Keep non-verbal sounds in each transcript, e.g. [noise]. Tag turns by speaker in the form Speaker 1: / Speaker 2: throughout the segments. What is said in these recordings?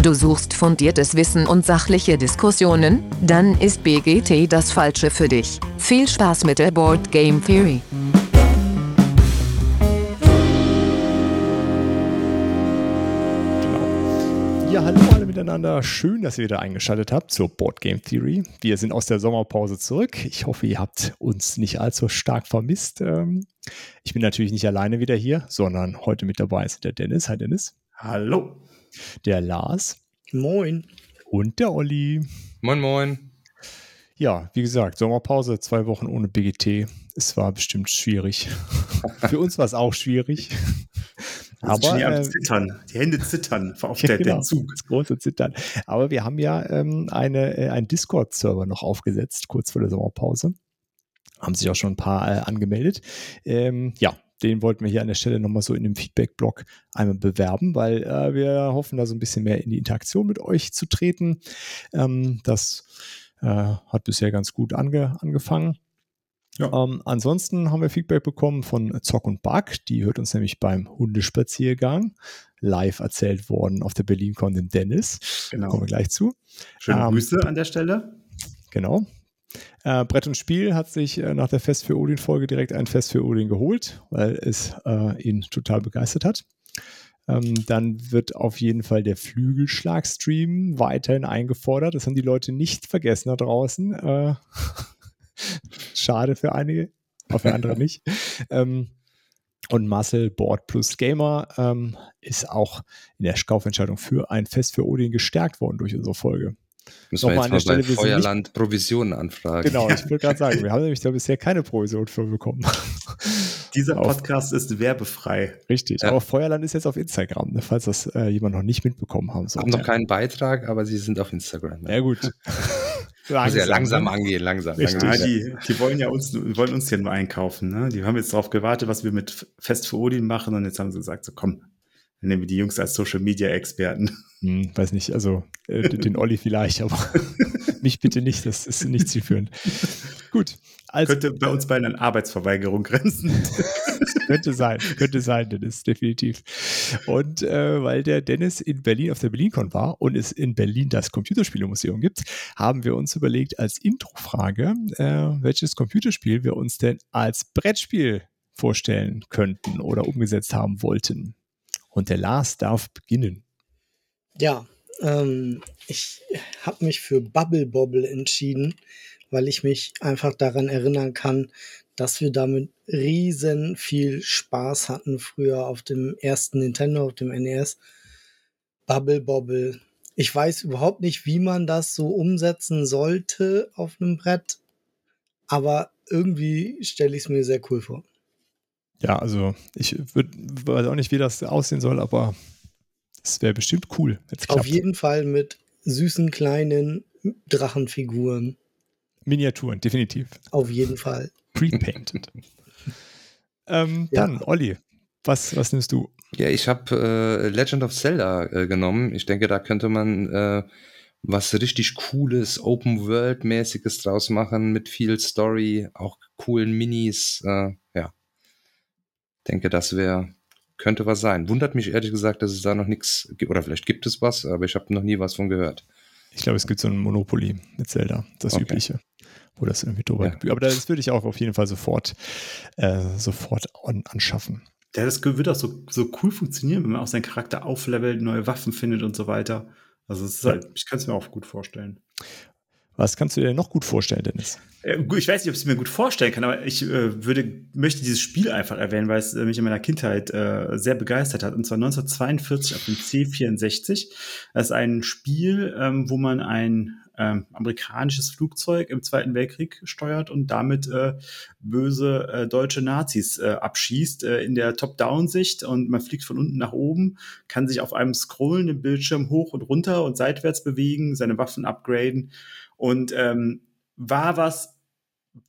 Speaker 1: Du suchst fundiertes Wissen und sachliche Diskussionen? Dann ist BGT das Falsche für dich. Viel Spaß mit der Board Game Theory.
Speaker 2: Ja, hallo alle miteinander. Schön, dass ihr wieder eingeschaltet habt zur Board Game Theory. Wir sind aus der Sommerpause zurück. Ich hoffe, ihr habt uns nicht allzu stark vermisst. Ähm, ich bin natürlich nicht alleine wieder hier, sondern heute mit dabei ist der Dennis. Hi Dennis.
Speaker 3: Hallo.
Speaker 2: Der Lars.
Speaker 4: Moin.
Speaker 2: Und der Olli.
Speaker 5: Moin, moin.
Speaker 2: Ja, wie gesagt, Sommerpause, zwei Wochen ohne BGT. Es war bestimmt schwierig. [laughs] Für uns war es auch schwierig.
Speaker 3: Aber äh, zittern, die Hände zittern auf [laughs] der, genau, Zug.
Speaker 2: Das große Zittern. Aber wir haben ja ähm, eine, äh, einen Discord-Server noch aufgesetzt, kurz vor der Sommerpause. Haben sich auch schon ein paar äh, angemeldet. Ähm, ja, den wollten wir hier an der Stelle nochmal so in dem Feedback-Blog einmal bewerben, weil äh, wir hoffen, da so ein bisschen mehr in die Interaktion mit euch zu treten. Ähm, das äh, hat bisher ganz gut ange angefangen. Ja. Ähm, ansonsten haben wir Feedback bekommen von Zock und Bug. Die hört uns nämlich beim Hundespaziergang live erzählt worden auf der BerlinCon dem Dennis. Genau. kommen wir gleich zu.
Speaker 3: Schöne ähm, Grüße an der Stelle.
Speaker 2: Genau. Äh, Brett und Spiel hat sich äh, nach der Fest für Odin-Folge direkt ein Fest für Odin geholt, weil es äh, ihn total begeistert hat. Ähm, dann wird auf jeden Fall der Flügelschlag-Stream weiterhin eingefordert. Das haben die Leute nicht vergessen da draußen. Äh, [laughs] schade für einige, aber für andere nicht. Ähm, und Marcel Board plus Gamer ähm, ist auch in der Kaufentscheidung für ein Fest für Odin gestärkt worden durch unsere Folge.
Speaker 5: Müssen Nochmal wir jetzt an der Stelle, bei Feuerland Provisionen anfragen.
Speaker 2: Genau, ich würde gerade sagen, wir [laughs] haben nämlich da bisher keine Provision für bekommen. [laughs]
Speaker 3: Dieser Podcast auf, ist werbefrei.
Speaker 2: Richtig, ja. aber Feuerland ist jetzt auf Instagram, ne, falls das äh, jemand noch nicht mitbekommen haben
Speaker 5: sollte. Haben noch keinen Beitrag, aber sie sind auf Instagram.
Speaker 2: Ne? Ja gut. [laughs]
Speaker 5: langsam, ja langsam ne? angehen, langsam.
Speaker 3: Richtig. Ja, die, die wollen ja uns, wollen uns hier nur einkaufen. Ne? Die haben jetzt darauf gewartet, was wir mit Fest für Odin machen und jetzt haben sie gesagt, so komm, dann nehmen wir die Jungs als Social Media Experten.
Speaker 2: Hm, weiß nicht, also äh, den Olli vielleicht, aber [laughs] mich bitte nicht, das ist nicht zielführend. Gut.
Speaker 3: Also, könnte bei uns beiden an Arbeitsverweigerung grenzen. [laughs]
Speaker 2: könnte sein, könnte sein, Dennis, definitiv. Und äh, weil der Dennis in Berlin auf der BerlinCon war und es in Berlin das Computerspielemuseum gibt, haben wir uns überlegt als Introfrage, äh, welches Computerspiel wir uns denn als Brettspiel vorstellen könnten oder umgesetzt haben wollten. Und der Lars darf beginnen.
Speaker 4: Ja, ähm, ich habe mich für Bubble Bobble entschieden, weil ich mich einfach daran erinnern kann, dass wir damit riesen viel Spaß hatten früher auf dem ersten Nintendo, auf dem NES. Bubble Bobble. Ich weiß überhaupt nicht, wie man das so umsetzen sollte auf einem Brett, aber irgendwie stelle ich es mir sehr cool vor.
Speaker 2: Ja, also ich würd, weiß auch nicht, wie das aussehen soll, aber es wäre bestimmt cool.
Speaker 4: Auf jeden Fall mit süßen kleinen Drachenfiguren.
Speaker 2: Miniaturen, definitiv.
Speaker 4: Auf jeden Fall.
Speaker 2: Pre-painted. [laughs] ähm, ja. Dann, Olli, was, was nimmst du?
Speaker 5: Ja, ich habe äh, Legend of Zelda äh, genommen. Ich denke, da könnte man äh, was richtig Cooles, Open-World-mäßiges draus machen mit viel Story, auch coolen Minis. Denke, das wäre könnte was sein. Wundert mich ehrlich gesagt, dass es da noch nichts gibt. Oder vielleicht gibt es was, aber ich habe noch nie was von gehört.
Speaker 2: Ich glaube, es gibt so ein Monopoly mit Zelda, das okay. übliche, wo das irgendwie drüber ja. Aber das würde ich auch auf jeden Fall sofort, äh, sofort an, anschaffen.
Speaker 3: Ja, das wird auch so, so cool funktionieren, wenn man auch seinen Charakter auflevelt, neue Waffen findet und so weiter. Also es ist halt, ich kann es mir auch gut vorstellen.
Speaker 2: Was kannst du dir noch gut vorstellen, Dennis?
Speaker 3: Äh, ich weiß nicht, ob ich es mir gut vorstellen kann, aber ich äh, würde, möchte dieses Spiel einfach erwähnen, weil es äh, mich in meiner Kindheit äh, sehr begeistert hat. Und zwar 1942 auf dem C64. Das ist ein Spiel, ähm, wo man ein ähm, amerikanisches Flugzeug im Zweiten Weltkrieg steuert und damit äh, böse äh, deutsche Nazis äh, abschießt äh, in der Top-Down-Sicht und man fliegt von unten nach oben, kann sich auf einem scrollenden Bildschirm hoch und runter und seitwärts bewegen, seine Waffen upgraden und ähm, war was,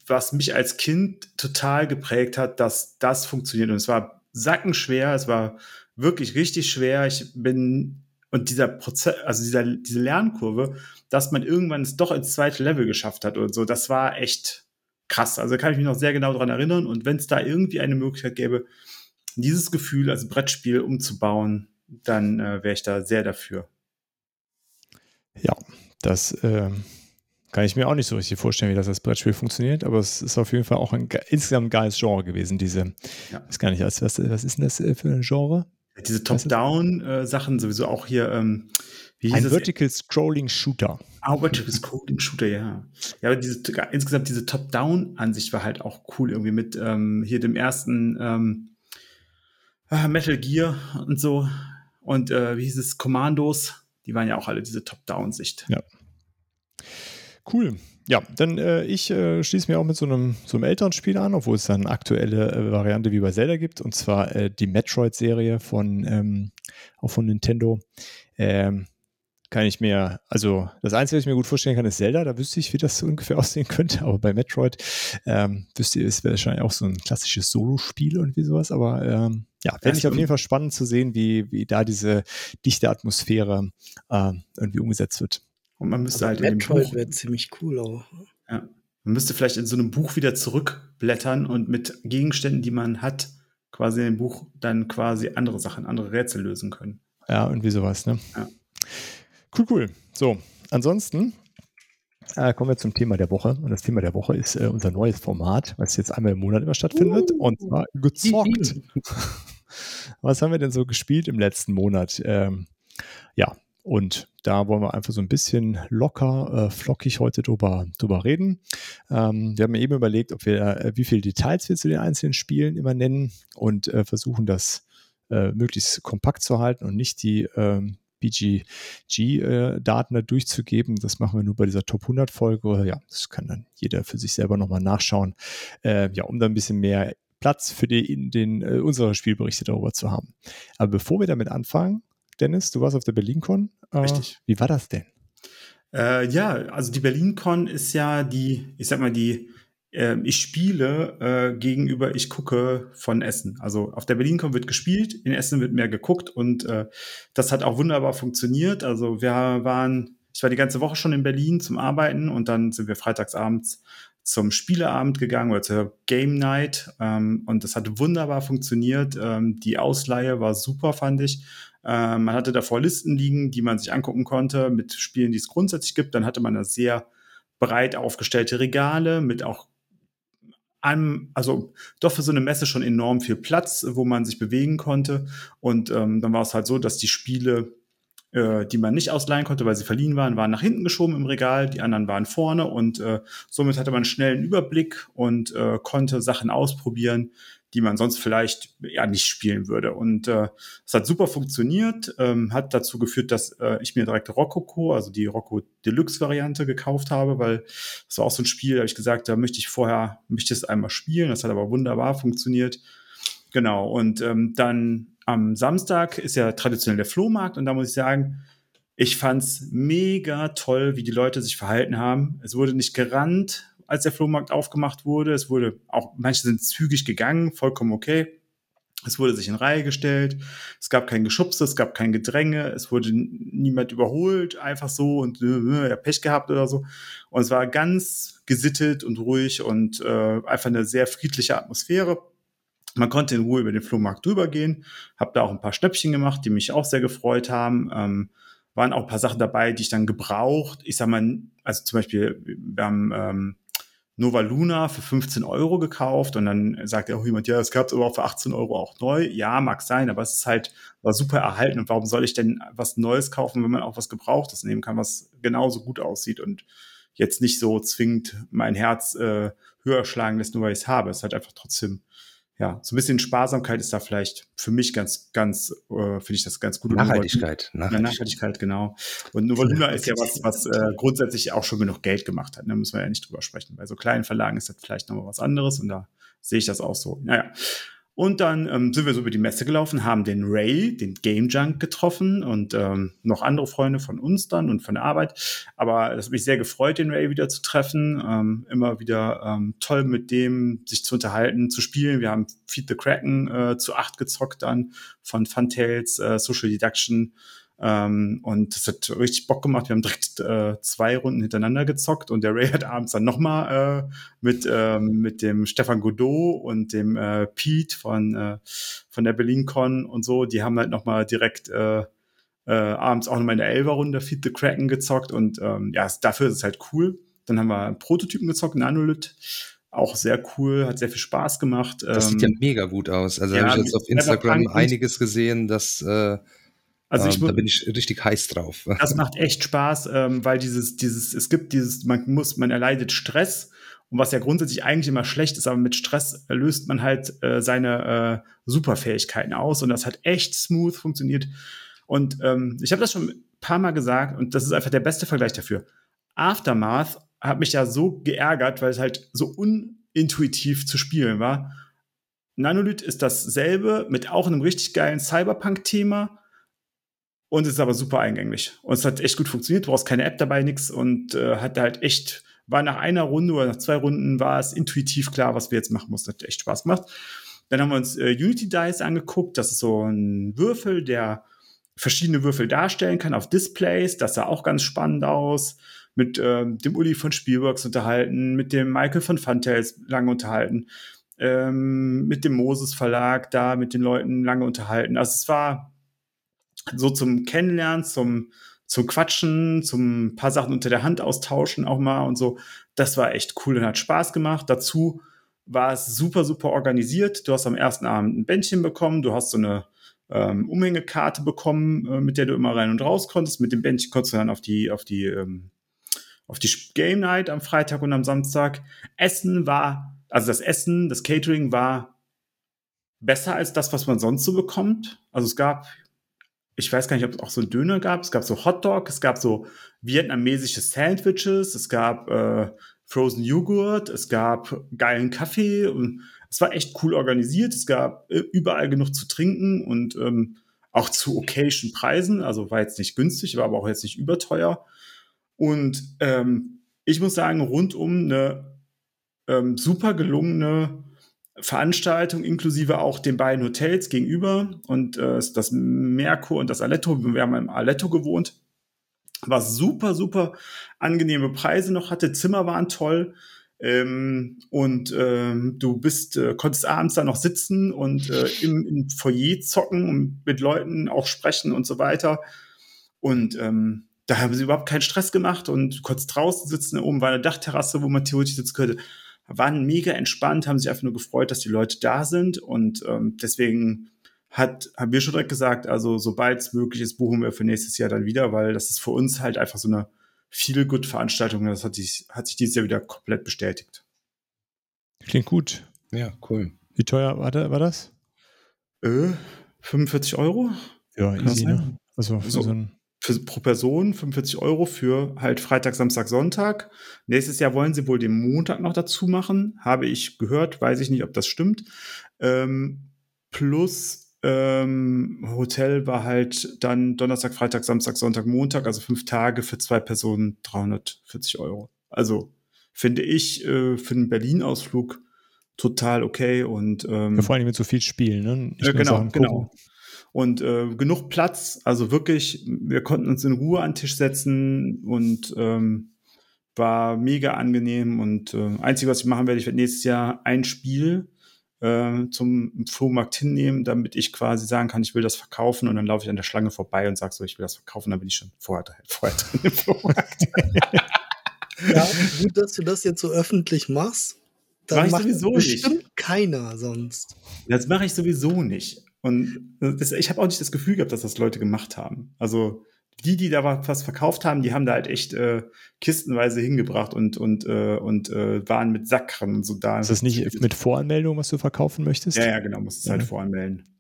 Speaker 3: was mich als Kind total geprägt hat, dass das funktioniert. Und es war sackenschwer, es war wirklich richtig schwer. Ich bin und dieser Prozess, also dieser, diese Lernkurve, dass man irgendwann es doch ins zweite Level geschafft hat und so, das war echt krass. Also kann ich mich noch sehr genau daran erinnern. Und wenn es da irgendwie eine Möglichkeit gäbe, dieses Gefühl als Brettspiel umzubauen, dann äh, wäre ich da sehr dafür.
Speaker 2: Ja, das äh, kann ich mir auch nicht so richtig vorstellen, wie das als Brettspiel funktioniert, aber es ist auf jeden Fall auch ein insgesamt ein geiles Genre gewesen, diese, ja. weiß gar nicht, was, was ist denn das äh, für ein Genre?
Speaker 3: Diese Top-Down-Sachen äh, sowieso auch hier, ähm,
Speaker 2: wie ein Vertical Scrolling Shooter.
Speaker 3: Ah, Vertical Scrolling Shooter, ja. Ja, aber diese, insgesamt diese Top-Down-Ansicht war halt auch cool, irgendwie mit ähm, hier dem ersten ähm, ah, Metal Gear und so. Und äh, wie hieß es, Commandos, die waren ja auch alle diese Top-Down-Sicht.
Speaker 2: Ja. Cool. Ja, dann äh, ich äh, schließe mir auch mit so einem, so einem älteren Spiel an, obwohl es dann eine aktuelle äh, Variante wie bei Zelda gibt, und zwar äh, die Metroid-Serie von ähm, auch von Nintendo. Ähm, kann ich mir, also das Einzige, was ich mir gut vorstellen kann, ist Zelda. Da wüsste ich, wie das so [laughs] ungefähr aussehen könnte. Aber bei Metroid ähm, wüsste ich, es wäre wahrscheinlich auch so ein klassisches Solo-Spiel und wie sowas. Aber ähm, ja, fände ich auf jeden Fall spannend zu sehen, wie, wie da diese dichte Atmosphäre äh, irgendwie umgesetzt wird.
Speaker 3: Und man müsste Aber
Speaker 4: halt Metroid wäre ziemlich cool auch.
Speaker 3: Ja. Man müsste vielleicht in so einem Buch wieder zurückblättern und mit Gegenständen, die man hat, quasi in dem Buch dann quasi andere Sachen, andere Rätsel lösen können.
Speaker 2: Ja, irgendwie sowas, ne? Ja. Cool, cool. So, ansonsten äh, kommen wir zum Thema der Woche. Und das Thema der Woche ist äh, unser neues Format, was jetzt einmal im Monat immer stattfindet. Uh, und zwar gezockt. [laughs] was haben wir denn so gespielt im letzten Monat? Ähm, ja, und da wollen wir einfach so ein bisschen locker, äh, flockig heute drüber, drüber reden. Ähm, wir haben eben überlegt, ob wir, äh, wie viele Details wir zu den einzelnen Spielen immer nennen und äh, versuchen das äh, möglichst kompakt zu halten und nicht die ähm, BGG-Daten da durchzugeben. Das machen wir nur bei dieser Top 100 Folge. Ja, das kann dann jeder für sich selber nochmal nachschauen. Äh, ja, um da ein bisschen mehr Platz für die, den, äh, unsere Spielberichte darüber zu haben. Aber bevor wir damit anfangen, Dennis, du warst auf der BerlinCon.
Speaker 3: Äh, Richtig.
Speaker 2: Wie war das denn?
Speaker 3: Äh, ja, also die BerlinCon ist ja die, ich sag mal, die äh, ich spiele äh, gegenüber ich gucke von Essen. Also auf der BerlinCon wird gespielt, in Essen wird mehr geguckt und äh, das hat auch wunderbar funktioniert. Also wir waren, ich war die ganze Woche schon in Berlin zum Arbeiten und dann sind wir freitagsabends zum Spieleabend gegangen oder zur Game Night ähm, und das hat wunderbar funktioniert. Ähm, die Ausleihe war super, fand ich. Ähm, man hatte davor Listen liegen, die man sich angucken konnte mit Spielen, die es grundsätzlich gibt. Dann hatte man eine sehr breit aufgestellte Regale mit auch einem, also doch für so eine Messe schon enorm viel Platz, wo man sich bewegen konnte. Und ähm, dann war es halt so, dass die Spiele, äh, die man nicht ausleihen konnte, weil sie verliehen waren, waren nach hinten geschoben im Regal, die anderen waren vorne und äh, somit hatte man schnell einen Überblick und äh, konnte Sachen ausprobieren, die man sonst vielleicht ja nicht spielen würde. Und äh, es hat super funktioniert, ähm, hat dazu geführt, dass äh, ich mir direkt Rococo, also die Rocco Deluxe Variante gekauft habe, weil das war auch so ein Spiel, da habe ich gesagt, da möchte ich vorher, möchte es einmal spielen. Das hat aber wunderbar funktioniert. Genau. Und ähm, dann am Samstag ist ja traditionell der Flohmarkt und da muss ich sagen, ich fand's mega toll, wie die Leute sich verhalten haben. Es wurde nicht gerannt, als der Flohmarkt aufgemacht wurde. Es wurde auch, manche sind zügig gegangen, vollkommen okay. Es wurde sich in Reihe gestellt. Es gab kein Geschubse, es gab kein Gedränge, es wurde niemand überholt, einfach so und äh, er Pech gehabt oder so. Und es war ganz gesittet und ruhig und äh, einfach eine sehr friedliche Atmosphäre. Man konnte in Ruhe über den Flohmarkt drüber gehen. Hab da auch ein paar Schnäppchen gemacht, die mich auch sehr gefreut haben. Ähm, waren auch ein paar Sachen dabei, die ich dann gebraucht. Ich sag mal, also zum Beispiel, wir haben ähm, Nova Luna für 15 Euro gekauft und dann sagt ja auch jemand, ja, es gab es aber auch für 18 Euro auch neu. Ja, mag sein, aber es ist halt war super erhalten. Und warum soll ich denn was Neues kaufen, wenn man auch was Gebrauchtes nehmen kann, was genauso gut aussieht und jetzt nicht so zwingend mein Herz äh, höher schlagen lässt, nur weil ich es habe. Es ist halt einfach trotzdem ja, so ein bisschen Sparsamkeit ist da vielleicht für mich ganz, ganz, äh, finde ich das ganz gut.
Speaker 5: Nachhaltigkeit,
Speaker 3: Nachhaltigkeit. Nachhaltigkeit, genau. Und Nova Luna ist ja was, was äh, grundsätzlich auch schon genug Geld gemacht hat. Da müssen wir ja nicht drüber sprechen. Bei so kleinen Verlagen ist das vielleicht nochmal was anderes und da sehe ich das auch so. Naja. Und dann ähm, sind wir so über die Messe gelaufen, haben den Ray, den Game Junk getroffen und ähm, noch andere Freunde von uns dann und von der Arbeit. Aber es hat mich sehr gefreut, den Ray wieder zu treffen. Ähm, immer wieder ähm, toll mit dem sich zu unterhalten, zu spielen. Wir haben Feed the Kraken äh, zu acht gezockt dann von Funtails, äh, Social Deduction ähm, und das hat richtig Bock gemacht. Wir haben direkt äh, zwei Runden hintereinander gezockt und der Ray hat abends dann nochmal äh, mit, ähm, mit dem Stefan Godot und dem äh, Pete von, äh, von der BerlinCon und so, die haben halt nochmal direkt äh, äh, abends auch nochmal in der Elber-Runde Feed the Kraken gezockt und ähm, ja, dafür ist es halt cool. Dann haben wir einen Prototypen gezockt, Nanolith. Auch sehr cool, hat sehr viel Spaß gemacht.
Speaker 5: Das sieht ja
Speaker 3: Ähm,
Speaker 5: mega gut aus. Also
Speaker 3: ja,
Speaker 5: habe ich jetzt auf Instagram einiges gesehen, dass äh,
Speaker 3: also ich
Speaker 5: ähm, da bin ich richtig heiß drauf. [laughs]
Speaker 3: Das macht echt Spaß, ähm, weil dieses, dieses, es gibt dieses, man muss, man erleidet Stress und was ja grundsätzlich eigentlich immer schlecht ist, aber mit Stress löst man halt äh, seine äh, Superfähigkeiten aus und das hat echt smooth funktioniert. Und ähm, ich habe das schon ein paar Mal gesagt und das ist einfach der beste Vergleich dafür. Aftermath hat mich ja so geärgert, weil es halt so unintuitiv zu spielen war. Nanolith ist dasselbe mit auch einem richtig geilen Cyberpunk-Thema und es ist aber super eingänglich. Und es hat echt gut funktioniert, du brauchst keine App dabei, nix und äh, hat halt echt, war nach einer Runde oder nach zwei Runden war es intuitiv klar, was wir jetzt machen mussten. Hat echt Spaß gemacht. Dann haben wir uns äh, Unity Dice angeguckt. Das ist so ein Würfel, der verschiedene Würfel darstellen kann auf Displays. Das sah auch ganz spannend aus. Mit ähm, dem Uli von Spielworks unterhalten, mit dem Michael von Funtails lange unterhalten, ähm, mit dem Moses Verlag da mit den Leuten lange unterhalten. Also es war so zum Kennenlernen, zum, zum Quatschen, zum paar Sachen unter der Hand austauschen auch mal und so. Das war echt cool und hat Spaß gemacht. Dazu war es super, super organisiert. Du hast am ersten Abend ein Bändchen bekommen, du hast so eine ähm, Umhängekarte bekommen, äh, mit der du immer rein und raus konntest. Mit dem Bändchen konntest du dann auf die, auf die, ähm, auf die Game Night am Freitag und am Samstag. Essen war, also das Essen, das Catering war besser als das, was man sonst so bekommt. Also es gab ich weiß gar nicht, ob es auch so einen Döner gab. Es gab so Hotdog, es gab so vietnamesische Sandwiches, es gab äh, Frozen Joghurt, es gab geilen Kaffee und es war echt cool organisiert. Es gab äh, überall genug zu trinken und ähm, auch zu okayen Preisen. Also war jetzt nicht günstig, war aber auch jetzt nicht überteuer. Und ähm, ich muss sagen, rundum eine ähm, super gelungene Veranstaltung, inklusive auch den beiden Hotels gegenüber und äh, das Merkur und das Aletto. Wir haben im Aletto gewohnt, was super, super angenehme Preise noch hatte. Zimmer waren toll. Ähm, und ähm, du bist, äh, konntest abends da noch sitzen und äh, im, im Foyer zocken und mit Leuten auch sprechen und so weiter. Und ähm, da haben sie überhaupt keinen Stress gemacht und konntest draußen sitzen. Oben war eine Dachterrasse, wo man theoretisch sitzen könnte waren mega entspannt, haben sich einfach nur gefreut, dass die Leute da sind und ähm, deswegen hat, haben wir schon direkt gesagt, also sobald es möglich ist, buchen wir für nächstes Jahr dann wieder, weil das ist für uns halt einfach so eine viel gut Veranstaltung. Das hat sich, hat sich dieses Jahr wieder komplett bestätigt.
Speaker 2: Klingt gut.
Speaker 5: Ja, cool.
Speaker 2: Wie teuer war, da, war das?
Speaker 3: Äh, 45 Euro
Speaker 2: Ja, easy, ne? Also für
Speaker 3: So.
Speaker 2: so ein
Speaker 3: für, pro Person, 45 Euro für halt Freitag, Samstag, Sonntag. Nächstes Jahr wollen sie wohl den Montag noch dazu machen, habe ich gehört, weiß ich nicht, ob das stimmt. Ähm, plus ähm, Hotel war halt dann Donnerstag, Freitag, Samstag, Sonntag, Montag, also fünf Tage für zwei Personen 340 Euro. Also finde ich äh, für einen Berlin-Ausflug total okay und ähm,
Speaker 2: ja, vor allem mit so viel Spielen, ne? Nicht nur
Speaker 3: genau, genau. Und äh, genug Platz, also wirklich, wir konnten uns in Ruhe an den Tisch setzen und ähm, war mega angenehm. Und äh, einzige, was ich machen werde, ich werde nächstes Jahr ein Spiel äh, zum Flohmarkt hinnehmen, damit ich quasi sagen kann, ich will das verkaufen und dann laufe ich an der Schlange vorbei und sage so, ich will das verkaufen, dann bin ich schon vorher, vorher drin im Flohmarkt. [laughs]
Speaker 4: Ja, gut, dass du das jetzt so öffentlich machst.
Speaker 3: Mach
Speaker 4: Dann
Speaker 3: ich
Speaker 4: macht
Speaker 3: sowieso
Speaker 4: bestimmt
Speaker 3: nicht.
Speaker 4: keiner sonst.
Speaker 3: Das mache ich sowieso nicht. Und das, ich habe auch nicht das Gefühl gehabt, dass das Leute gemacht haben. Also die, die da was verkauft haben, die haben da halt echt äh, kistenweise hingebracht und und äh, und äh, waren mit Sackkarren und so da.
Speaker 2: Ist das nicht mit Voranmeldung, was du verkaufen möchtest?
Speaker 3: Ja, ja, genau, musst es halt
Speaker 2: Ja.
Speaker 3: voranmelden.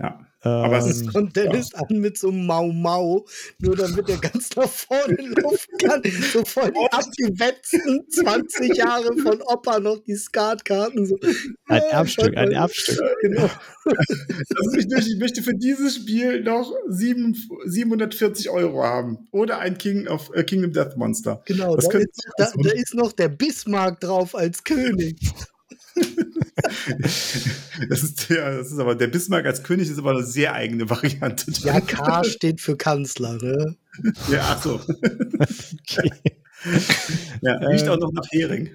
Speaker 3: Ja.
Speaker 2: Ähm,
Speaker 3: Aber es
Speaker 4: Das
Speaker 3: ist-
Speaker 4: kommt Dennis an mit so einem Mau Mau, nur damit er ganz nach vorne laufen kann. So voll die abgewetzten 20 Jahre von Opa noch die Skatkarten. So.
Speaker 2: ein
Speaker 4: Ja,
Speaker 2: Erbstück, ein Erbstück.
Speaker 4: Genau.
Speaker 3: Also ich, möchte, ich möchte für dieses Spiel noch sieben, 740 Euro haben. Oder ein King of äh, Kingdom Death Monster.
Speaker 4: genau
Speaker 3: Das
Speaker 4: da, ist, da, da ist noch der Bismarck drauf als König.
Speaker 3: Das ist, ja, das ist aber, der Bismarck als König ist aber eine sehr eigene Variante.
Speaker 4: Ja, K steht für Kanzler, ne?
Speaker 3: ja ach so.
Speaker 2: Okay.
Speaker 3: Ja, riecht
Speaker 2: Ähm.
Speaker 3: auch noch nach Hering.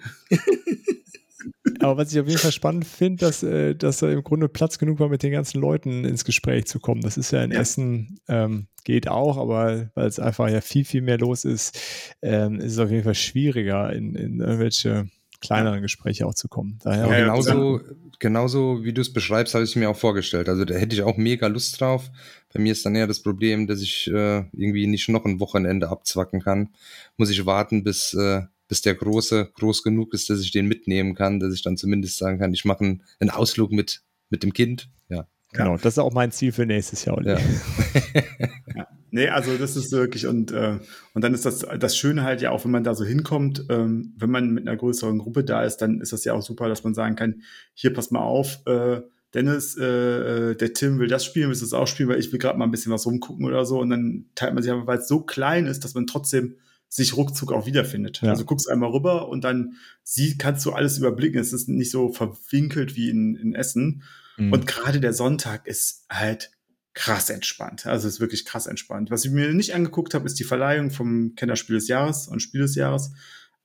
Speaker 2: aber was ich auf jeden Fall spannend finde, dass, äh, dass da im Grunde Platz genug war, mit den ganzen Leuten ins Gespräch zu kommen. Das ist ja in
Speaker 3: Ja.
Speaker 2: Essen, ähm, geht auch, aber weil es einfach ja viel, viel mehr los ist, ähm, ist es auf jeden Fall schwieriger, in, in irgendwelche kleineren Gespräche auch zu kommen. Daher
Speaker 3: Ja, ja,
Speaker 5: genauso, genauso wie du es beschreibst, habe ich es mir auch vorgestellt. Also da hätte ich auch mega Lust drauf. Bei mir ist dann eher das Problem, dass ich äh, irgendwie nicht noch ein Wochenende abzwacken kann. Muss ich warten, bis, äh, bis der Große groß genug ist, dass ich den mitnehmen kann, dass ich dann zumindest sagen kann, ich mache einen, einen Ausflug mit, mit dem Kind. Ja.
Speaker 2: genau, das ist auch mein Ziel für nächstes Jahr. Olli.
Speaker 5: Ja. [laughs]
Speaker 3: Nee, also das ist wirklich und äh, und dann ist das das Schöne halt ja auch, wenn man da so hinkommt, ähm, wenn man mit einer größeren Gruppe da ist, dann ist das ja auch super, dass man sagen kann, hier pass mal auf, äh, Dennis, äh, äh, der Tim will das spielen, willst du das auch spielen, weil ich will gerade mal ein bisschen was rumgucken oder so und dann teilt man sich aber, weil es so klein ist, dass man trotzdem sich ruckzuck auch wiederfindet.
Speaker 2: Ja.
Speaker 3: Also guckst einmal rüber und dann sie kannst du alles überblicken. Es ist nicht so verwinkelt wie in, in Essen.
Speaker 2: Mhm.
Speaker 3: Und gerade der Sonntag ist halt krass entspannt. Also es ist wirklich krass entspannt. Was ich mir nicht angeguckt habe, ist die Verleihung vom Kennerspiel des Jahres und Spiel des Jahres,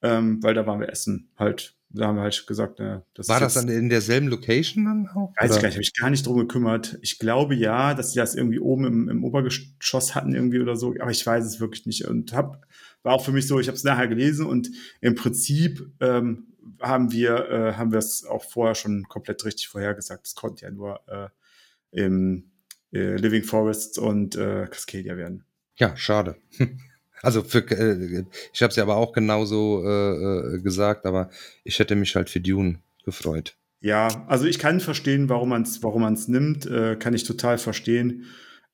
Speaker 3: ähm, weil da waren wir essen halt. Da haben wir halt gesagt, äh, das
Speaker 5: War das dann in derselben Location dann auch?
Speaker 3: Weiß ich gar nicht, habe ich gar nicht drum gekümmert. Ich glaube ja, dass sie das irgendwie oben im, im Obergeschoss hatten irgendwie oder so, aber ich weiß es wirklich nicht. Und hab, war auch für mich so, ich habe es nachher gelesen und im Prinzip ähm, haben wir äh, haben wir es auch vorher schon komplett richtig vorhergesagt. Es konnte ja nur äh, im äh, Living Forests und äh, Cascadia werden.
Speaker 5: Ja, schade. [laughs] Also für, äh, ich habe es ja aber auch genauso äh, äh, gesagt, aber ich hätte mich halt für Dune gefreut.
Speaker 3: Ja, also ich kann verstehen, warum man es warum man's nimmt, äh, kann ich total verstehen.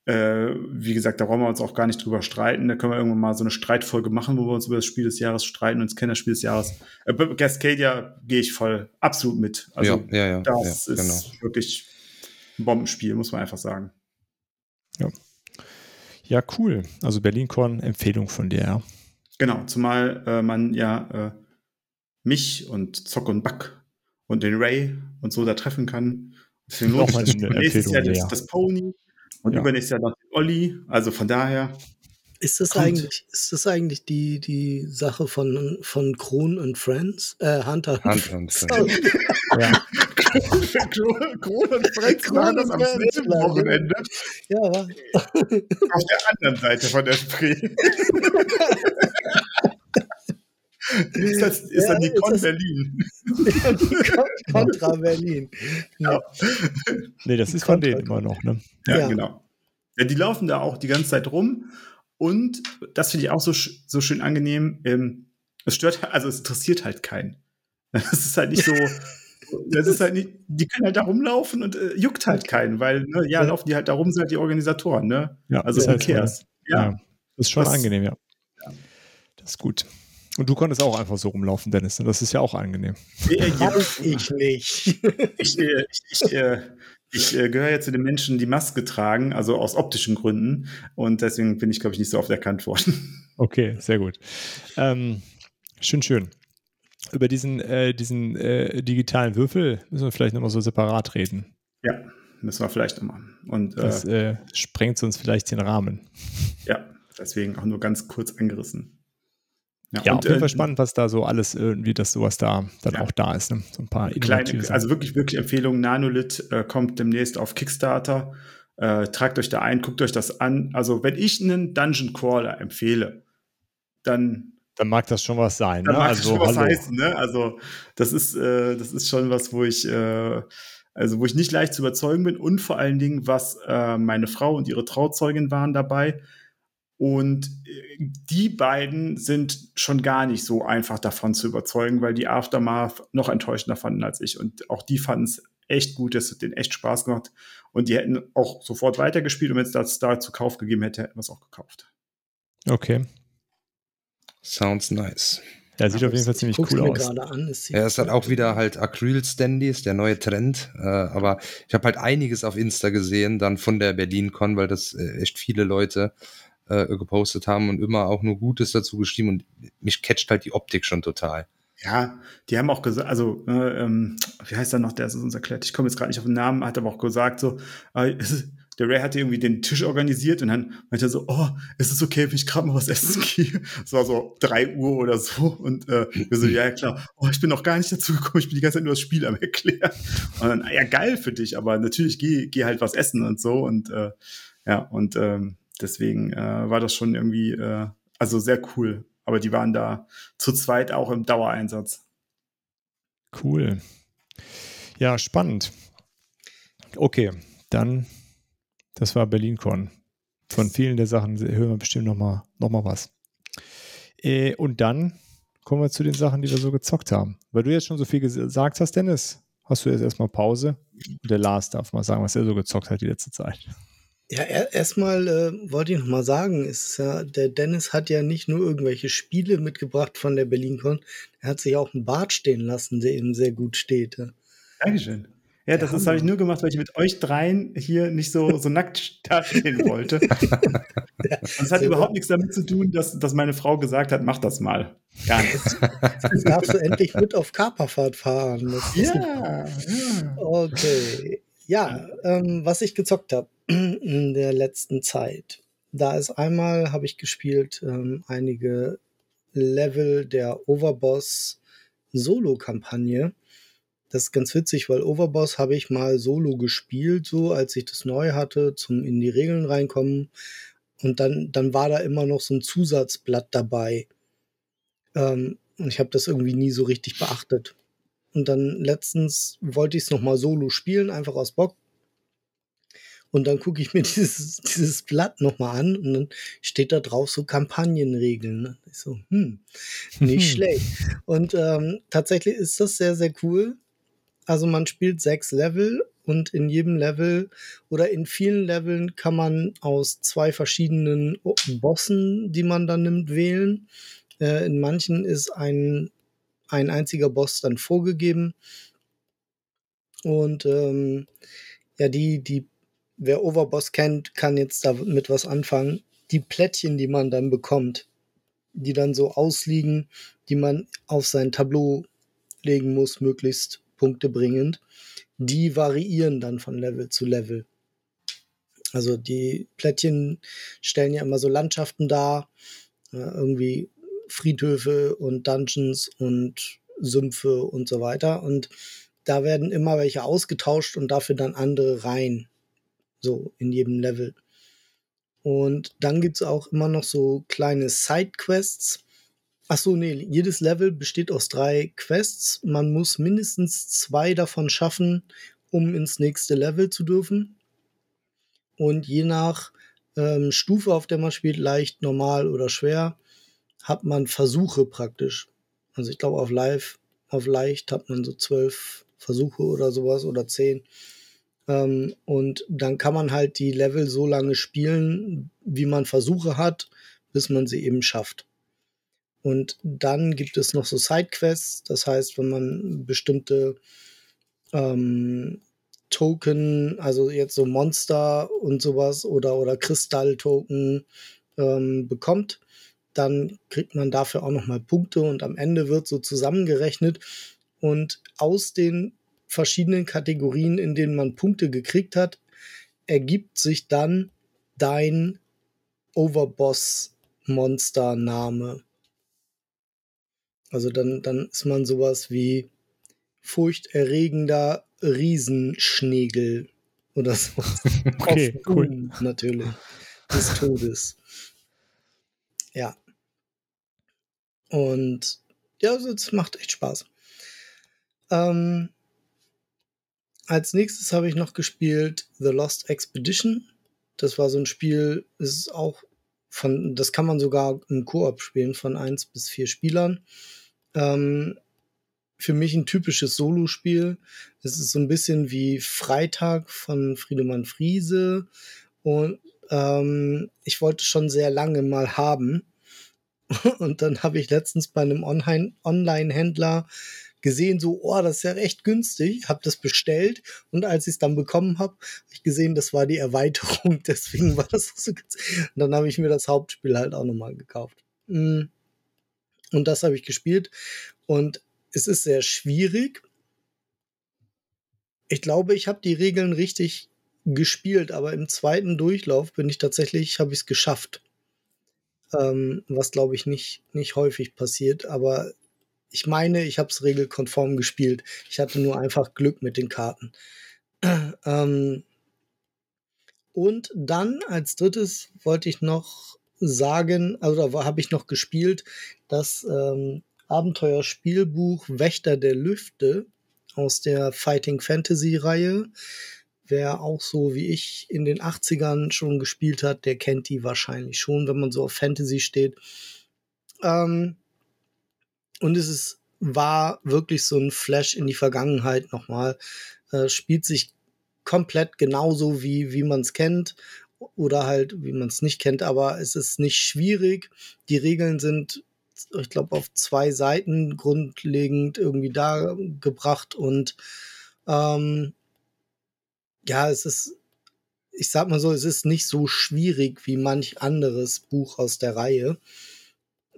Speaker 3: Äh, wie gesagt, da brauchen wir uns auch gar nicht drüber streiten. Da können wir irgendwann mal so eine Streitfolge machen, wo wir uns über das Spiel des Jahres streiten und das Kennerspiel des Jahres. Äh, Cascadia gehe ich voll absolut mit. Also
Speaker 5: ja, ja, ja,
Speaker 3: das
Speaker 5: ja,
Speaker 3: ist
Speaker 5: genau.
Speaker 3: wirklich ein Bombenspiel, muss man einfach sagen.
Speaker 2: Ja, cool. Also BerlinCon, Empfehlung von dir, ja.
Speaker 3: Genau, zumal äh, man ja äh, mich und Zock und Back und den Ray und so da treffen kann. Deswegen lohnt sich das. Nächstes Jahr das,
Speaker 2: ja.
Speaker 3: das Pony und
Speaker 2: Ja.
Speaker 3: übernächstes Jahr noch den Olli. Also von daher,
Speaker 4: Ist das
Speaker 3: Kommt.
Speaker 4: eigentlich, ist das eigentlich die, die Sache von, von Kron und Friends? Äh, Hunter.
Speaker 5: Hunter und
Speaker 4: Sorry.
Speaker 2: ja. [laughs]
Speaker 3: Kron und
Speaker 4: Kron
Speaker 3: machen das am selben. Wochenende
Speaker 4: Ja,
Speaker 3: auf der anderen Seite von der Spree. ist das, ist
Speaker 4: Ja,
Speaker 3: dann die Con Berlin?
Speaker 4: Contra Berlin.
Speaker 3: Ja.
Speaker 2: Nee, das ist von denen immer noch, ne?
Speaker 3: Ja,
Speaker 4: Ja.
Speaker 3: genau. Ja, die laufen da auch die ganze Zeit rum. Und das finde ich auch so, so schön angenehm. Ähm, es stört, also es interessiert halt keinen. [laughs] Das ist halt nicht so. [laughs] Das ist halt nicht, die können halt da rumlaufen und äh, juckt halt keinen, weil, ne, ja,
Speaker 4: Ja.
Speaker 3: laufen die halt da rum, sind halt die Organisatoren, ne?
Speaker 2: Ja,
Speaker 3: Also,
Speaker 2: ist halt so,
Speaker 3: cares?
Speaker 2: Ja.
Speaker 3: Ja,
Speaker 2: Das ist schon
Speaker 3: Das-
Speaker 2: angenehm, ja. Das ist gut. Und du konntest auch einfach so rumlaufen, Dennis. ne? Das ist ja auch angenehm.
Speaker 3: Ja, [laughs]
Speaker 4: ich nicht.
Speaker 3: ich, äh, ich, ich, äh, ich äh, gehöre ja zu den Menschen, die Maske tragen, also aus optischen Gründen. Und deswegen bin ich, glaube ich, nicht so oft erkannt worden. [laughs]
Speaker 2: Okay, sehr gut. Ähm, schön, schön. Über diesen, äh, diesen äh, digitalen Würfel müssen wir vielleicht nochmal so separat reden.
Speaker 3: ja, müssen wir vielleicht nochmal. Und äh,
Speaker 2: Das äh, sprengt uns vielleicht den Rahmen.
Speaker 3: ja, deswegen auch nur ganz kurz angerissen.
Speaker 2: Ja,
Speaker 3: und,
Speaker 2: auf jeden
Speaker 3: äh,
Speaker 2: Fall spannend, was da so alles irgendwie, dass sowas da dann
Speaker 3: Ja.
Speaker 2: auch da ist. Ne? So ein paar
Speaker 3: Kleine,
Speaker 2: Sachen.
Speaker 3: also wirklich, wirklich Empfehlung. Nanolith äh, kommt demnächst auf Kickstarter. Äh, tragt euch da ein, guckt euch das an. Also, wenn ich einen Dungeon Crawler empfehle, dann,
Speaker 2: dann mag das schon was sein.
Speaker 3: dann
Speaker 2: Ne?
Speaker 3: mag das
Speaker 2: Also,
Speaker 3: schon was
Speaker 2: hallo.
Speaker 3: heißen. Ne? Also, das ist, äh, das ist schon was, wo ich, äh, also wo ich nicht leicht zu überzeugen bin und vor allen Dingen, was äh, meine Frau und ihre Trauzeugin waren dabei. Und äh, die beiden sind schon gar nicht so einfach davon zu überzeugen, weil die Aftermath noch enttäuschender fanden als ich. Und auch die fanden es echt gut, es hat denen echt Spaß gemacht. Und die hätten auch sofort weitergespielt und wenn es das da zu Kauf gegeben hätte, hätten wir es auch gekauft.
Speaker 2: Okay.
Speaker 5: Sounds nice.
Speaker 2: Ja, sieht auf jeden Fall
Speaker 4: Ich
Speaker 2: ziemlich cool aus.
Speaker 4: gerade an. Es sieht
Speaker 5: Ja, es hat auch wieder halt Acryl-Standys, der neue Trend. Äh, aber ich habe halt einiges auf Insta gesehen, dann von der BerlinCon, weil das äh, echt viele Leute äh, gepostet haben und immer auch nur Gutes dazu geschrieben. Und mich catcht halt die Optik schon total.
Speaker 3: Ja, die haben auch gesagt, also, äh, ähm, wie heißt er noch, der es uns erklärt? Ich komme jetzt gerade nicht auf den Namen, hat aber auch gesagt, so, [laughs] äh, ist, der Ray hatte irgendwie den Tisch organisiert und dann meinte er so, oh, ist es okay, wenn ich gerade mal was essen [laughs] gehe? Es war so drei Uhr oder so und äh, wir so, ja, klar, oh, ich bin noch gar nicht dazu gekommen, ich bin die ganze Zeit nur das Spiel am erklären. Und dann, ja, geil für dich, aber natürlich geh, geh halt was essen und so und äh, ja, und ähm, deswegen äh, war das schon irgendwie, äh, also sehr cool. Aber die waren da zu zweit auch im Dauereinsatz.
Speaker 2: Cool. Ja, spannend. Okay, dann, das war BerlinCon. Von vielen der Sachen hören wir bestimmt nochmal noch mal was. Äh, und dann kommen wir zu den Sachen, die wir so gezockt haben. Weil du jetzt schon so viel gesagt hast, Dennis, hast du jetzt erstmal Pause. Der Lars darf mal sagen, was er so gezockt hat die letzte Zeit.
Speaker 4: Ja, erstmal äh, wollte ich noch mal sagen, ist ja, der Dennis hat ja nicht nur irgendwelche Spiele mitgebracht von der BerlinCon, er hat sich auch einen Bart stehen lassen, der ihm sehr gut steht. Ja.
Speaker 3: Dankeschön. Ja, das, das habe ich nur gemacht, weil ich mit euch dreien hier nicht so, so nackt [laughs] dastehen wollte. ja, es hat so überhaupt nichts damit zu tun, dass, dass meine Frau gesagt hat, mach das mal. Gar [laughs] nichts.
Speaker 4: Jetzt darfst du endlich mit auf Kaperfahrt fahren.
Speaker 3: ja, ja.
Speaker 4: Okay. Ja, ähm, was ich gezockt habe in der letzten Zeit. Da ist einmal, habe ich gespielt, ähm, einige Level der Overboss Solo-Kampagne. Das ist ganz witzig, weil Overboss habe ich mal solo gespielt, so als ich das neu hatte, zum in die Regeln reinkommen. Und dann, dann war da immer noch so ein Zusatzblatt dabei. Ähm, und ich habe das irgendwie nie so richtig beachtet. Und dann letztens wollte ich es nochmal solo spielen, einfach aus Bock. Und dann gucke ich mir [laughs] dieses, dieses Blatt nochmal an und dann steht da drauf so Kampagnenregeln. Ne? Ich so, hm, nicht schlecht. Und ähm, tatsächlich ist das sehr, sehr cool. Also man spielt sechs Level und in jedem Level oder in vielen Leveln kann man aus zwei verschiedenen Bossen, die man dann nimmt, wählen. Äh, in manchen ist ein, ein einziger Boss dann vorgegeben. Und ähm, ja, die, die, wer Overboss kennt, kann jetzt damit was anfangen. Die Plättchen, die man dann bekommt, die dann so ausliegen, die man auf sein Tableau legen muss, möglichst Punkte bringend, die variieren dann von Level zu Level. Also die Plättchen stellen ja immer so Landschaften dar, äh, irgendwie Friedhöfe und Dungeons und Sümpfe und so weiter. Und da werden immer welche ausgetauscht und dafür dann andere rein. So in jedem Level. Und dann gibt es auch immer noch so kleine Sidequests, Ach so, nee, jedes Level besteht aus drei Quests. Man muss mindestens zwei davon schaffen, um ins nächste Level zu dürfen. Und je nach ähm, Stufe, auf der man spielt, leicht, normal oder schwer, hat man Versuche praktisch. Also ich glaube, auf Live, auf leicht hat man so zwölf Versuche oder sowas oder zehn. Ähm, und dann kann man halt die Level so lange spielen, wie man Versuche hat, bis man sie eben schafft. Und dann gibt es noch so Sidequests, das heißt, wenn man bestimmte ähm, Token, also jetzt so Monster und sowas oder, oder Kristalltoken ähm, bekommt, dann kriegt man dafür auch nochmal Punkte und am Ende wird so zusammengerechnet und aus den verschiedenen Kategorien, in denen man Punkte gekriegt hat, ergibt sich dann dein Overboss-Monster-Name. Also dann, dann ist man sowas wie furchterregender Riesenschnegel oder so. [laughs]
Speaker 2: okay, cool.
Speaker 4: Natürlich. Des Todes. Ja. Und ja, also es macht echt Spaß. Ähm, als nächstes habe ich noch gespielt The Lost Expedition. Das war so ein Spiel, ist auch von, das kann man sogar im Koop spielen von eins bis vier Spielern. Ähm, für mich ein typisches Solospiel. Es ist so ein bisschen wie Freitag von Friedemann Friese. Und ähm, ich wollte schon sehr lange mal haben. [laughs] Und dann habe ich letztens bei einem Online-Händler gesehen, so, oh, das ist ja recht günstig, habe das bestellt und als ich es dann bekommen habe, habe ich gesehen, das war die Erweiterung, [laughs] deswegen war das so. Und dann habe ich mir das Hauptspiel halt auch nochmal gekauft. Mm. Und das habe ich gespielt und es ist sehr schwierig. Ich glaube, ich habe die Regeln richtig gespielt, aber im zweiten Durchlauf bin ich tatsächlich, habe ich es geschafft. Ähm, was glaube ich nicht, nicht häufig passiert, aber ich meine, ich habe es regelkonform gespielt. Ich hatte nur einfach Glück mit den Karten. [clears throat] ähm, und dann als drittes wollte ich noch sagen, also habe ich noch gespielt, das ähm, Abenteuerspielbuch Wächter der Lüfte aus der Fighting Fantasy Reihe. Wer auch so wie ich in den 80ern schon gespielt hat, der kennt die wahrscheinlich schon, wenn man so auf Fantasy steht. Ähm, und es ist, war wirklich so ein Flash in die Vergangenheit nochmal. Äh, spielt sich komplett genauso wie, wie man es kennt oder halt wie man es nicht kennt, aber es ist nicht schwierig. Die Regeln sind, ich glaube, auf zwei Seiten grundlegend irgendwie da gebracht und ähm, ja, es ist, ich sag mal so, es ist nicht so schwierig wie manch anderes Buch aus der Reihe.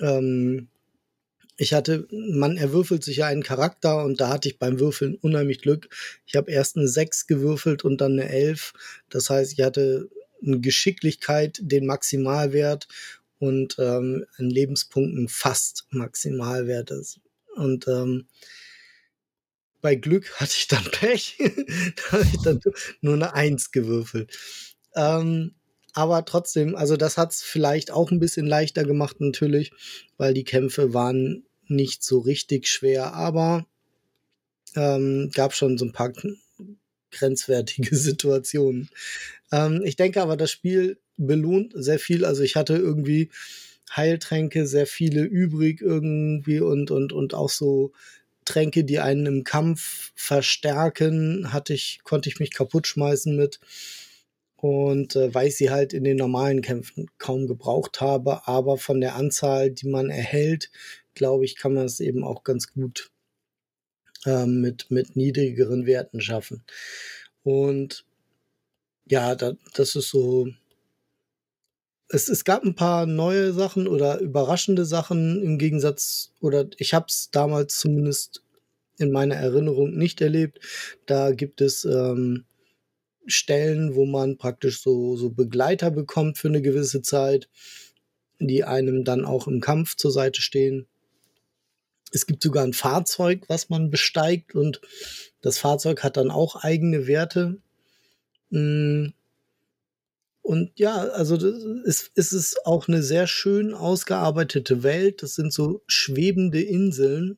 Speaker 4: Ähm, ich hatte, man erwürfelt sich ja einen Charakter und da hatte ich beim Würfeln unheimlich Glück. Ich habe erst eine 6 gewürfelt und dann eine 11. Das heißt, ich hatte eine Geschicklichkeit, den Maximalwert und ähm, in Lebenspunkten fast Maximalwert ist. Und ähm, bei Glück [laughs] hatte ich dann Pech. da habe ich dann nur eine 1 gewürfelt. Ähm, aber trotzdem, also das hat es vielleicht auch ein bisschen leichter gemacht natürlich, weil die Kämpfe waren nicht so richtig schwer, aber ähm, gab schon so ein paar grenzwertige [laughs] Situationen. Ähm, ich denke aber, das Spiel belohnt sehr viel. Also ich hatte irgendwie Heiltränke, sehr viele übrig irgendwie und, und, und auch so Tränke, die einen im Kampf verstärken, hatte ich, konnte ich mich kaputt schmeißen mit. Und äh, weil ich sie halt in den normalen Kämpfen kaum gebraucht habe, aber von der Anzahl, die man erhält, glaube ich, kann man es eben auch ganz gut äh, mit, mit niedrigeren Werten schaffen. Und ja, da, das ist so. Es, es gab ein paar neue Sachen oder überraschende Sachen im Gegensatz, oder ich habe es damals zumindest in meiner Erinnerung nicht erlebt. Da gibt es ähm, Stellen, wo man praktisch so, so Begleiter bekommt für eine gewisse Zeit, die einem dann auch im Kampf zur Seite stehen. Es gibt sogar ein Fahrzeug, was man besteigt und das Fahrzeug hat dann auch eigene Werte. Mm. Und ja, also es, es ist auch eine sehr schön ausgearbeitete Welt. Das sind so schwebende Inseln.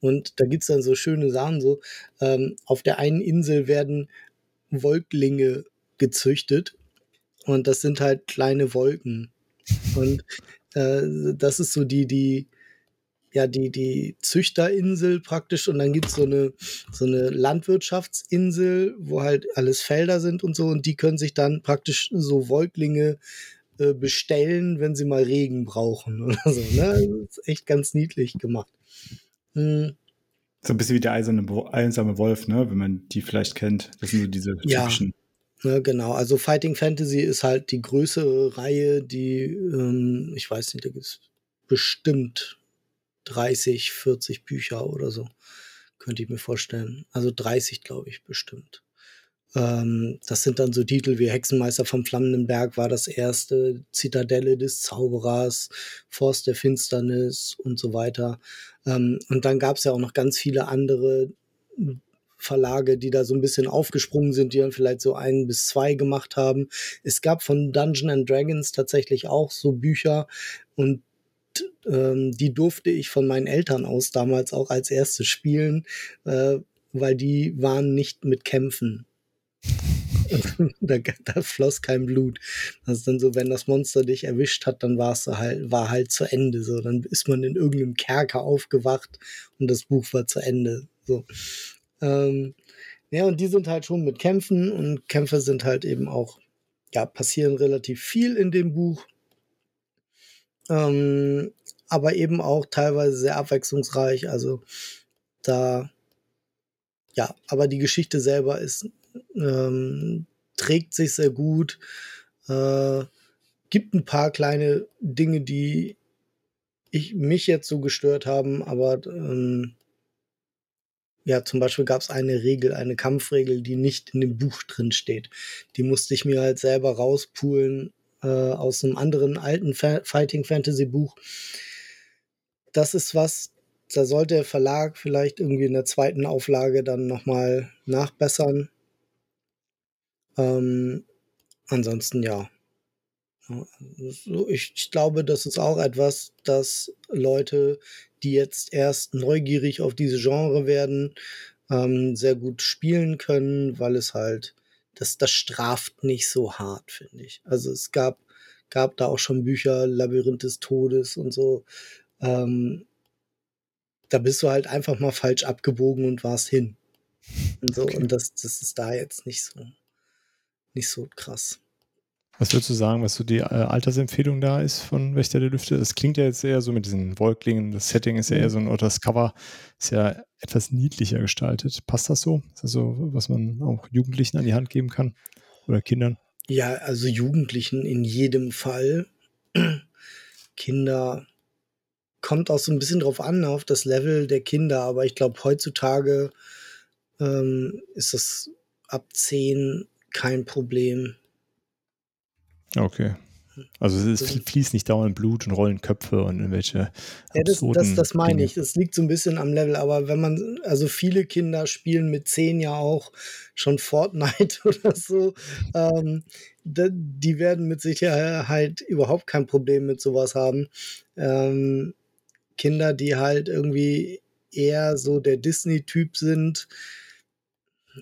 Speaker 4: Und da gibt es dann so schöne Sachen, so ähm, auf der einen Insel werden Wolklinge gezüchtet. Und das sind halt kleine Wolken. Und äh, das ist so die, die, ja die, die Züchterinsel praktisch und dann gibt's so eine, so eine Landwirtschaftsinsel, wo halt alles Felder sind und so und die können sich dann praktisch so Wolklinge äh, bestellen, wenn sie mal Regen brauchen [laughs] oder so. Ne? Das ist echt ganz niedlich gemacht.
Speaker 3: Hm. So ein bisschen wie der eiserne, einsame Wolf, ne? wenn man die vielleicht kennt. Das sind so diese typischen.
Speaker 4: Ja. Ja, genau. Also Fighting Fantasy ist halt die größere Reihe, die, ähm, ich weiß nicht, da gibt's bestimmt 30, 40 Bücher oder so. Könnte ich mir vorstellen. Also 30, glaube ich, bestimmt. Ähm, das sind dann so Titel wie Hexenmeister vom Flammenden Berg war das erste, Zitadelle des Zauberers, Forst der Finsternis und so weiter. Ähm, und dann gab es ja auch noch ganz viele andere Verlage, die da so ein bisschen aufgesprungen sind, die dann vielleicht so ein bis zwei gemacht haben. Es gab von Dungeon and Dragons tatsächlich auch so Bücher und ähm, die durfte ich von meinen Eltern aus damals auch als erstes spielen, äh, weil die waren nicht mit Kämpfen. [laughs] da, da, floss kein Blut. Das ist dann so, wenn das Monster dich erwischt hat, dann war es halt, war halt zu Ende. So, dann ist man in irgendeinem Kerker aufgewacht und das Buch war zu Ende. So. Ähm, ja, und die sind halt schon mit Kämpfen und Kämpfe sind halt eben auch, ja, passieren relativ viel in dem Buch ähm, aber eben auch teilweise sehr abwechslungsreich. Also da, ja, aber die Geschichte selber ist, ähm, trägt sich sehr gut. Äh, gibt ein paar kleine Dinge, die ich, mich jetzt so gestört haben, aber ähm, ja, zum Beispiel gab es eine Regel, eine Kampfregel, die nicht in dem Buch drin steht. Die musste ich mir halt selber rauspulen äh, aus einem anderen alten Fa Fighting Fantasy Buch. Das ist was, da sollte der Verlag vielleicht irgendwie in der zweiten Auflage dann nochmal nachbessern. Ähm, ansonsten ja. Ich, glaube, das ist auch etwas, das Leute, die jetzt erst neugierig auf diese Genre werden, ähm, sehr gut spielen können, weil es halt, das, das straft nicht so hart, finde ich. Also es gab, gab da auch schon Bücher, Labyrinth des Todes und so. Ähm, da bist du halt einfach mal falsch abgebogen und warst hin. Und so, okay. und das, das ist da jetzt nicht so, nicht so krass.
Speaker 2: Was würdest du sagen, was so die äh, Altersempfehlung da ist von Wächter der Lüfte? Das klingt ja jetzt eher so mit diesen Wolklingen. Das Setting ist ja eher mhm. so ein, oder das Cover ist ja etwas niedlicher gestaltet. Passt das so? Ist das so, was man auch Jugendlichen an die Hand geben kann? Oder Kindern?
Speaker 4: Ja, also Jugendlichen in jedem Fall. Kinder kommt auch so ein bisschen drauf an, auf das Level der Kinder. Aber ich glaube, heutzutage ähm, ist das ab 10 kein Problem.
Speaker 2: Okay. Also es fließt nicht dauernd Blut und rollen Köpfe und irgendwelche.
Speaker 4: Ja, das, das, das meine ich. Das liegt so ein bisschen am Level, aber wenn man, also viele Kinder spielen mit zehn ja auch schon Fortnite [laughs] oder so, ähm, die werden mit Sicherheit überhaupt kein Problem mit sowas haben. Ähm, Kinder, die halt irgendwie eher so der Disney-Typ sind,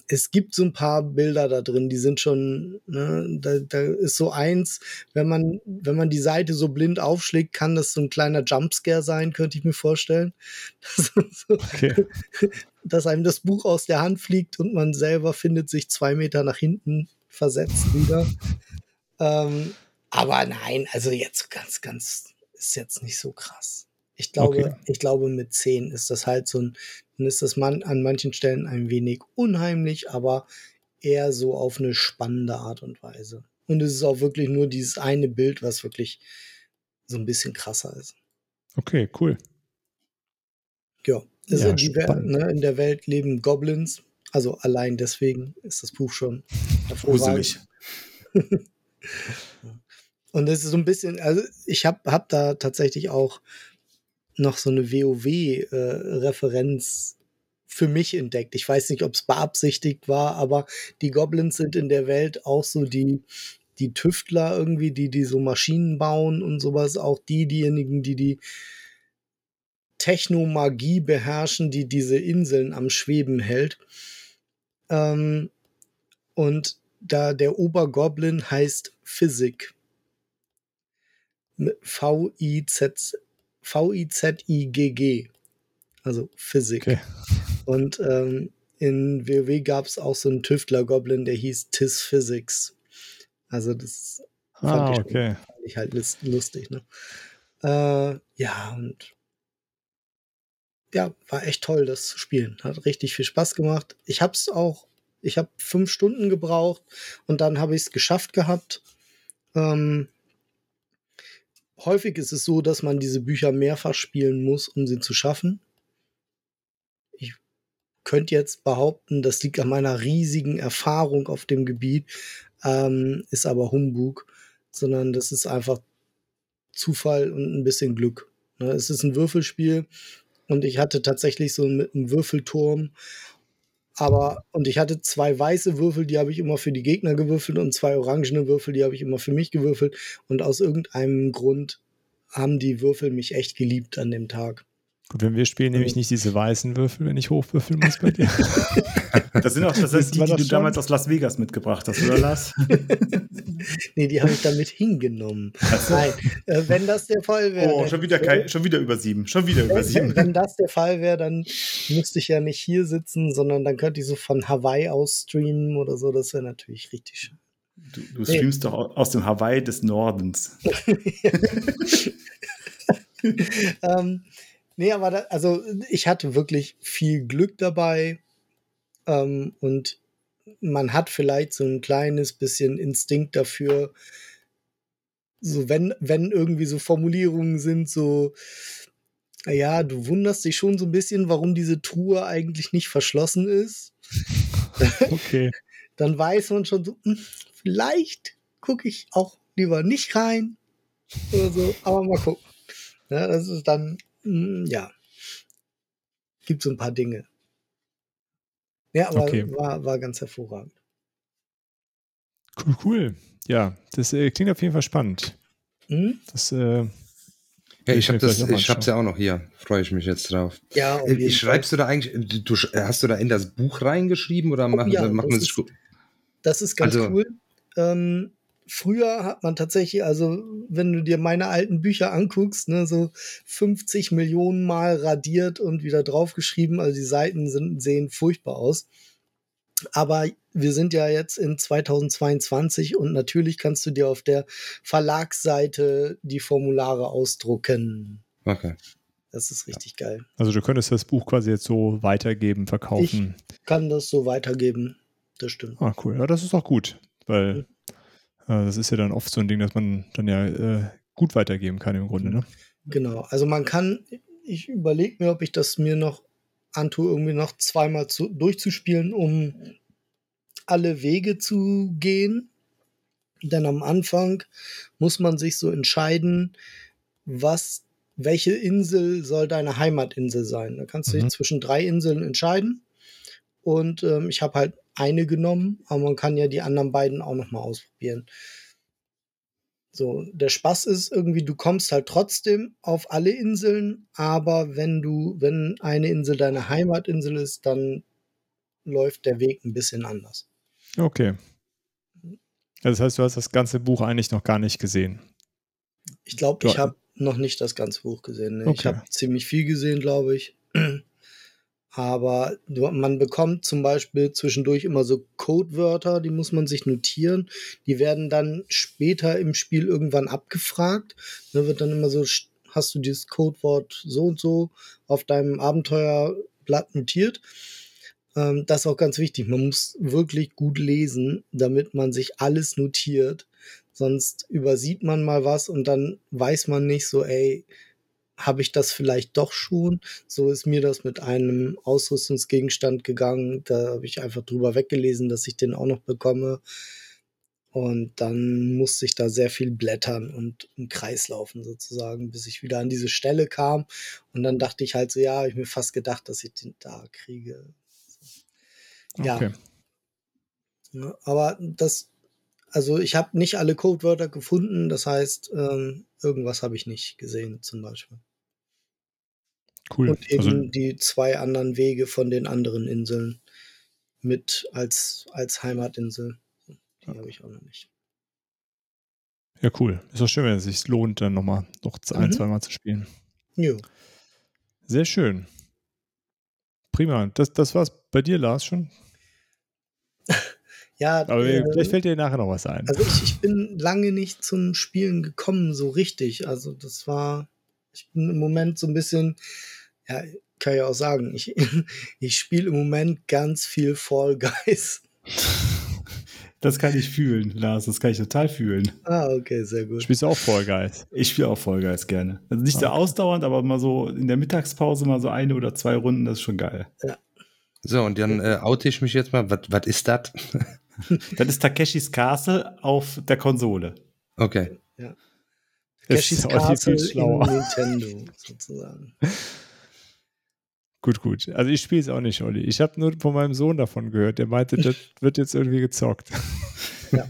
Speaker 4: es gibt so ein paar Bilder da drin, die sind schon, ne, da, da ist so eins, wenn man, wenn man die Seite so blind aufschlägt, kann das so ein kleiner Jumpscare sein, könnte ich mir vorstellen. [laughs] so, okay. [laughs] Dass einem das Buch aus der Hand fliegt und man selber findet sich zwei Meter nach hinten versetzt wieder. ähm, aber nein, also jetzt ganz, ganz, ist jetzt nicht so krass. Ich glaube, okay. ich glaube, mit zehn ist das halt so ein dann ist das man an manchen Stellen ein wenig unheimlich, aber eher so auf eine spannende Art und Weise. Und es ist auch wirklich nur dieses eine Bild, was wirklich so ein bisschen krasser ist.
Speaker 2: Okay, cool.
Speaker 4: Ja, ja in, ne, in, der Welt leben Goblins. Also allein deswegen ist das Buch schon [laughs]
Speaker 3: hervorragend. [laughs]
Speaker 4: Und es ist so ein bisschen, also ich habe hab da tatsächlich auch noch so eine WoW-Referenz äh, für mich entdeckt. Ich weiß nicht, ob es beabsichtigt war, aber die Goblins sind in der Welt auch so die, die Tüftler irgendwie, die, die so Maschinen bauen und sowas, auch die, diejenigen, die die Technomagie beherrschen, die diese Inseln am Schweben hält. Ähm, und da der Obergoblin heißt Physik. V-I-Z V-I-Z-I-G-G. Also Physik. Okay. Und ähm, in WoW gab es auch so einen Tüftler-Goblin, der hieß Tis Physics. Also das
Speaker 2: ah, fand, ich, okay.
Speaker 4: fand ich halt lustig. Ne? Äh, ja, und ja, war echt toll, das zu spielen. Hat richtig viel Spaß gemacht. Ich habe es auch, ich habe fünf Stunden gebraucht und dann habe ich es geschafft gehabt. Ähm, häufig ist es so, dass man diese Bücher mehrfach spielen muss, um sie zu schaffen. Ich könnte jetzt behaupten, das liegt an meiner riesigen Erfahrung auf dem Gebiet, ähm, ist aber Humbug, sondern das ist einfach Zufall und ein bisschen Glück. Ne? Es ist ein Würfelspiel und ich hatte tatsächlich so mit einem Würfelturm aber, und ich hatte zwei weiße Würfel, die habe ich immer für die Gegner gewürfelt und zwei orangene Würfel, die habe ich immer für mich gewürfelt. Und aus irgendeinem Grund haben die Würfel mich echt geliebt an dem Tag.
Speaker 2: Gut, wenn wir spielen, nehme ich nicht diese weißen Würfel, wenn ich hochwürfeln muss bei dir. [laughs]
Speaker 3: Das sind auch das heißt, die, die du schon? damals aus Las Vegas mitgebracht hast, oder Lars? [laughs]
Speaker 4: nee, die habe ich damit hingenommen. So. Nein, äh, wenn das der Fall wäre.
Speaker 3: Oh, schon wieder, kein, schon wieder über sieben. Schon wieder über sieben.
Speaker 4: Wenn das der Fall wäre, dann müsste ich ja nicht hier sitzen, sondern dann könnte ich so von Hawaii aus streamen oder so. Das wäre natürlich richtig schön.
Speaker 3: Du, du streamst nee. doch aus dem Hawaii des Nordens. [laughs]
Speaker 4: ähm, nee, aber da, also ich hatte wirklich viel Glück dabei. Ähm, und man hat vielleicht so ein kleines bisschen Instinkt dafür, so wenn, wenn irgendwie so Formulierungen sind, so Ja, du wunderst dich schon so ein bisschen, warum diese Truhe eigentlich nicht verschlossen ist. [laughs]
Speaker 2: Okay.
Speaker 4: Dann weiß man schon so, hm, vielleicht gucke ich auch lieber nicht rein oder so, aber mal gucken. Ja, das ist dann, ja, gibt so ein paar Dinge. Ja, aber
Speaker 2: Okay.
Speaker 4: war, war ganz hervorragend.
Speaker 2: Cool, cool. Ja, das äh, klingt auf jeden Fall spannend.
Speaker 4: Hm?
Speaker 2: Das, äh,
Speaker 5: Ja, ich habe das, ich hab's ja auch noch hier. Freue ich mich jetzt drauf.
Speaker 4: Ja,
Speaker 5: Äh, Schreibst du da eigentlich, du, du, hast du da in das Buch reingeschrieben oder macht,
Speaker 4: Oh ja,
Speaker 5: macht
Speaker 4: das
Speaker 5: man sich gut?
Speaker 4: Das ist ganz
Speaker 5: Also-
Speaker 4: cool. Ähm, früher hat man tatsächlich, also wenn du dir meine alten Bücher anguckst, ne, so 50 Millionen Mal radiert und wieder draufgeschrieben. Also die Seiten sind, sehen furchtbar aus. Aber wir sind ja jetzt in 2022 und natürlich kannst du dir auf der Verlagsseite die Formulare ausdrucken.
Speaker 5: Okay.
Speaker 4: Das ist richtig geil.
Speaker 2: also du könntest das Buch quasi jetzt so weitergeben, verkaufen.
Speaker 4: Kann das so weitergeben. Das stimmt.
Speaker 2: Ah, cool. Ja, das ist auch gut, weil äh, das ist ja dann oft so ein Ding, dass man dann ja äh, gut weitergeben kann im Grunde, ne?
Speaker 4: Genau, also man kann, ich überlege mir, ob ich das mir noch antue, irgendwie noch zweimal zu, durchzuspielen, um alle Wege zu gehen. Denn am Anfang muss man sich so entscheiden, was, welche Insel soll deine Heimatinsel sein. Da kannst du
Speaker 2: Mhm.
Speaker 4: dich zwischen drei Inseln entscheiden. Und ähm, ich habe halt eine genommen, aber man kann ja die anderen beiden auch noch mal ausprobieren. So, der Spaß ist irgendwie, du kommst halt trotzdem auf alle Inseln, aber wenn du, wenn eine Insel deine Heimatinsel ist, dann läuft der Weg ein bisschen anders.
Speaker 2: Okay. Also das heißt, du hast das ganze Buch eigentlich noch gar nicht gesehen.
Speaker 4: Ich glaube, ich habe noch nicht das ganze Buch gesehen. Ne? Ich
Speaker 2: Okay.
Speaker 4: habe ziemlich viel gesehen, glaube ich. Aber man bekommt zum Beispiel zwischendurch immer so Codewörter, die muss man sich notieren. Die werden dann später im Spiel irgendwann abgefragt. Da wird dann immer so, st- hast du dieses Codewort so und so auf deinem Abenteuerblatt notiert. Ähm, das ist auch ganz wichtig. Man muss wirklich gut lesen, damit man sich alles notiert. Sonst übersieht man mal was und dann weiß man nicht so, ey, habe ich das vielleicht doch schon? So ist mir das mit einem Ausrüstungsgegenstand gegangen. Da habe ich einfach drüber weggelesen, dass ich den auch noch bekomme. Und dann musste ich da sehr viel blättern und im Kreis laufen sozusagen, bis ich wieder an diese Stelle kam. Und dann dachte ich halt so, ja, habe ich mir fast gedacht, dass ich den da kriege. Ja.
Speaker 2: Okay.
Speaker 4: Ja, aber das, also ich habe nicht alle Codewörter gefunden, das heißt, ähm, irgendwas habe ich nicht gesehen zum Beispiel.
Speaker 2: Cool.
Speaker 4: Und eben
Speaker 2: Also,
Speaker 4: die zwei anderen Wege von den anderen Inseln mit als, als Heimatinsel. Die habe ich auch noch nicht.
Speaker 2: ja, cool. Ist doch schön, wenn es sich lohnt, dann nochmal noch ein,
Speaker 4: Mhm.
Speaker 2: zweimal zu spielen.
Speaker 4: Jo.
Speaker 2: Sehr schön. Prima. Das, das war's bei dir, Lars, schon. [laughs]
Speaker 4: Ja,
Speaker 2: Aber
Speaker 4: äh,
Speaker 2: vielleicht fällt dir nachher noch was ein.
Speaker 4: also ich, ich bin lange nicht zum Spielen gekommen, so richtig. Also das war, ich bin im Moment so ein bisschen, ja, kann ich auch sagen, ich, [laughs] ich spiele im Moment ganz viel Fall Guys. [laughs]
Speaker 3: Das kann ich fühlen, Lars. Das kann ich total fühlen.
Speaker 4: Ah, okay, sehr gut.
Speaker 2: Spielst du auch Fall Guys?
Speaker 3: Ich spiele auch Fall Guys gerne. Also nicht so
Speaker 2: Okay.
Speaker 3: ausdauernd, aber mal so in der Mittagspause mal so eine oder zwei Runden, das ist schon geil.
Speaker 5: So, und dann äh, oute ich mich jetzt mal. Was was ist das? [laughs] [laughs]
Speaker 3: Das ist Takeshis Castle auf der Konsole.
Speaker 5: Okay.
Speaker 2: Das
Speaker 4: Cashys
Speaker 2: ist
Speaker 4: Castle in. [laughs] Nintendo, sozusagen.
Speaker 2: Gut, gut. Also ich spiele es auch nicht, Olli. Ich habe nur von meinem Sohn davon gehört. Der meinte, das [laughs] wird jetzt irgendwie gezockt.
Speaker 4: Ja.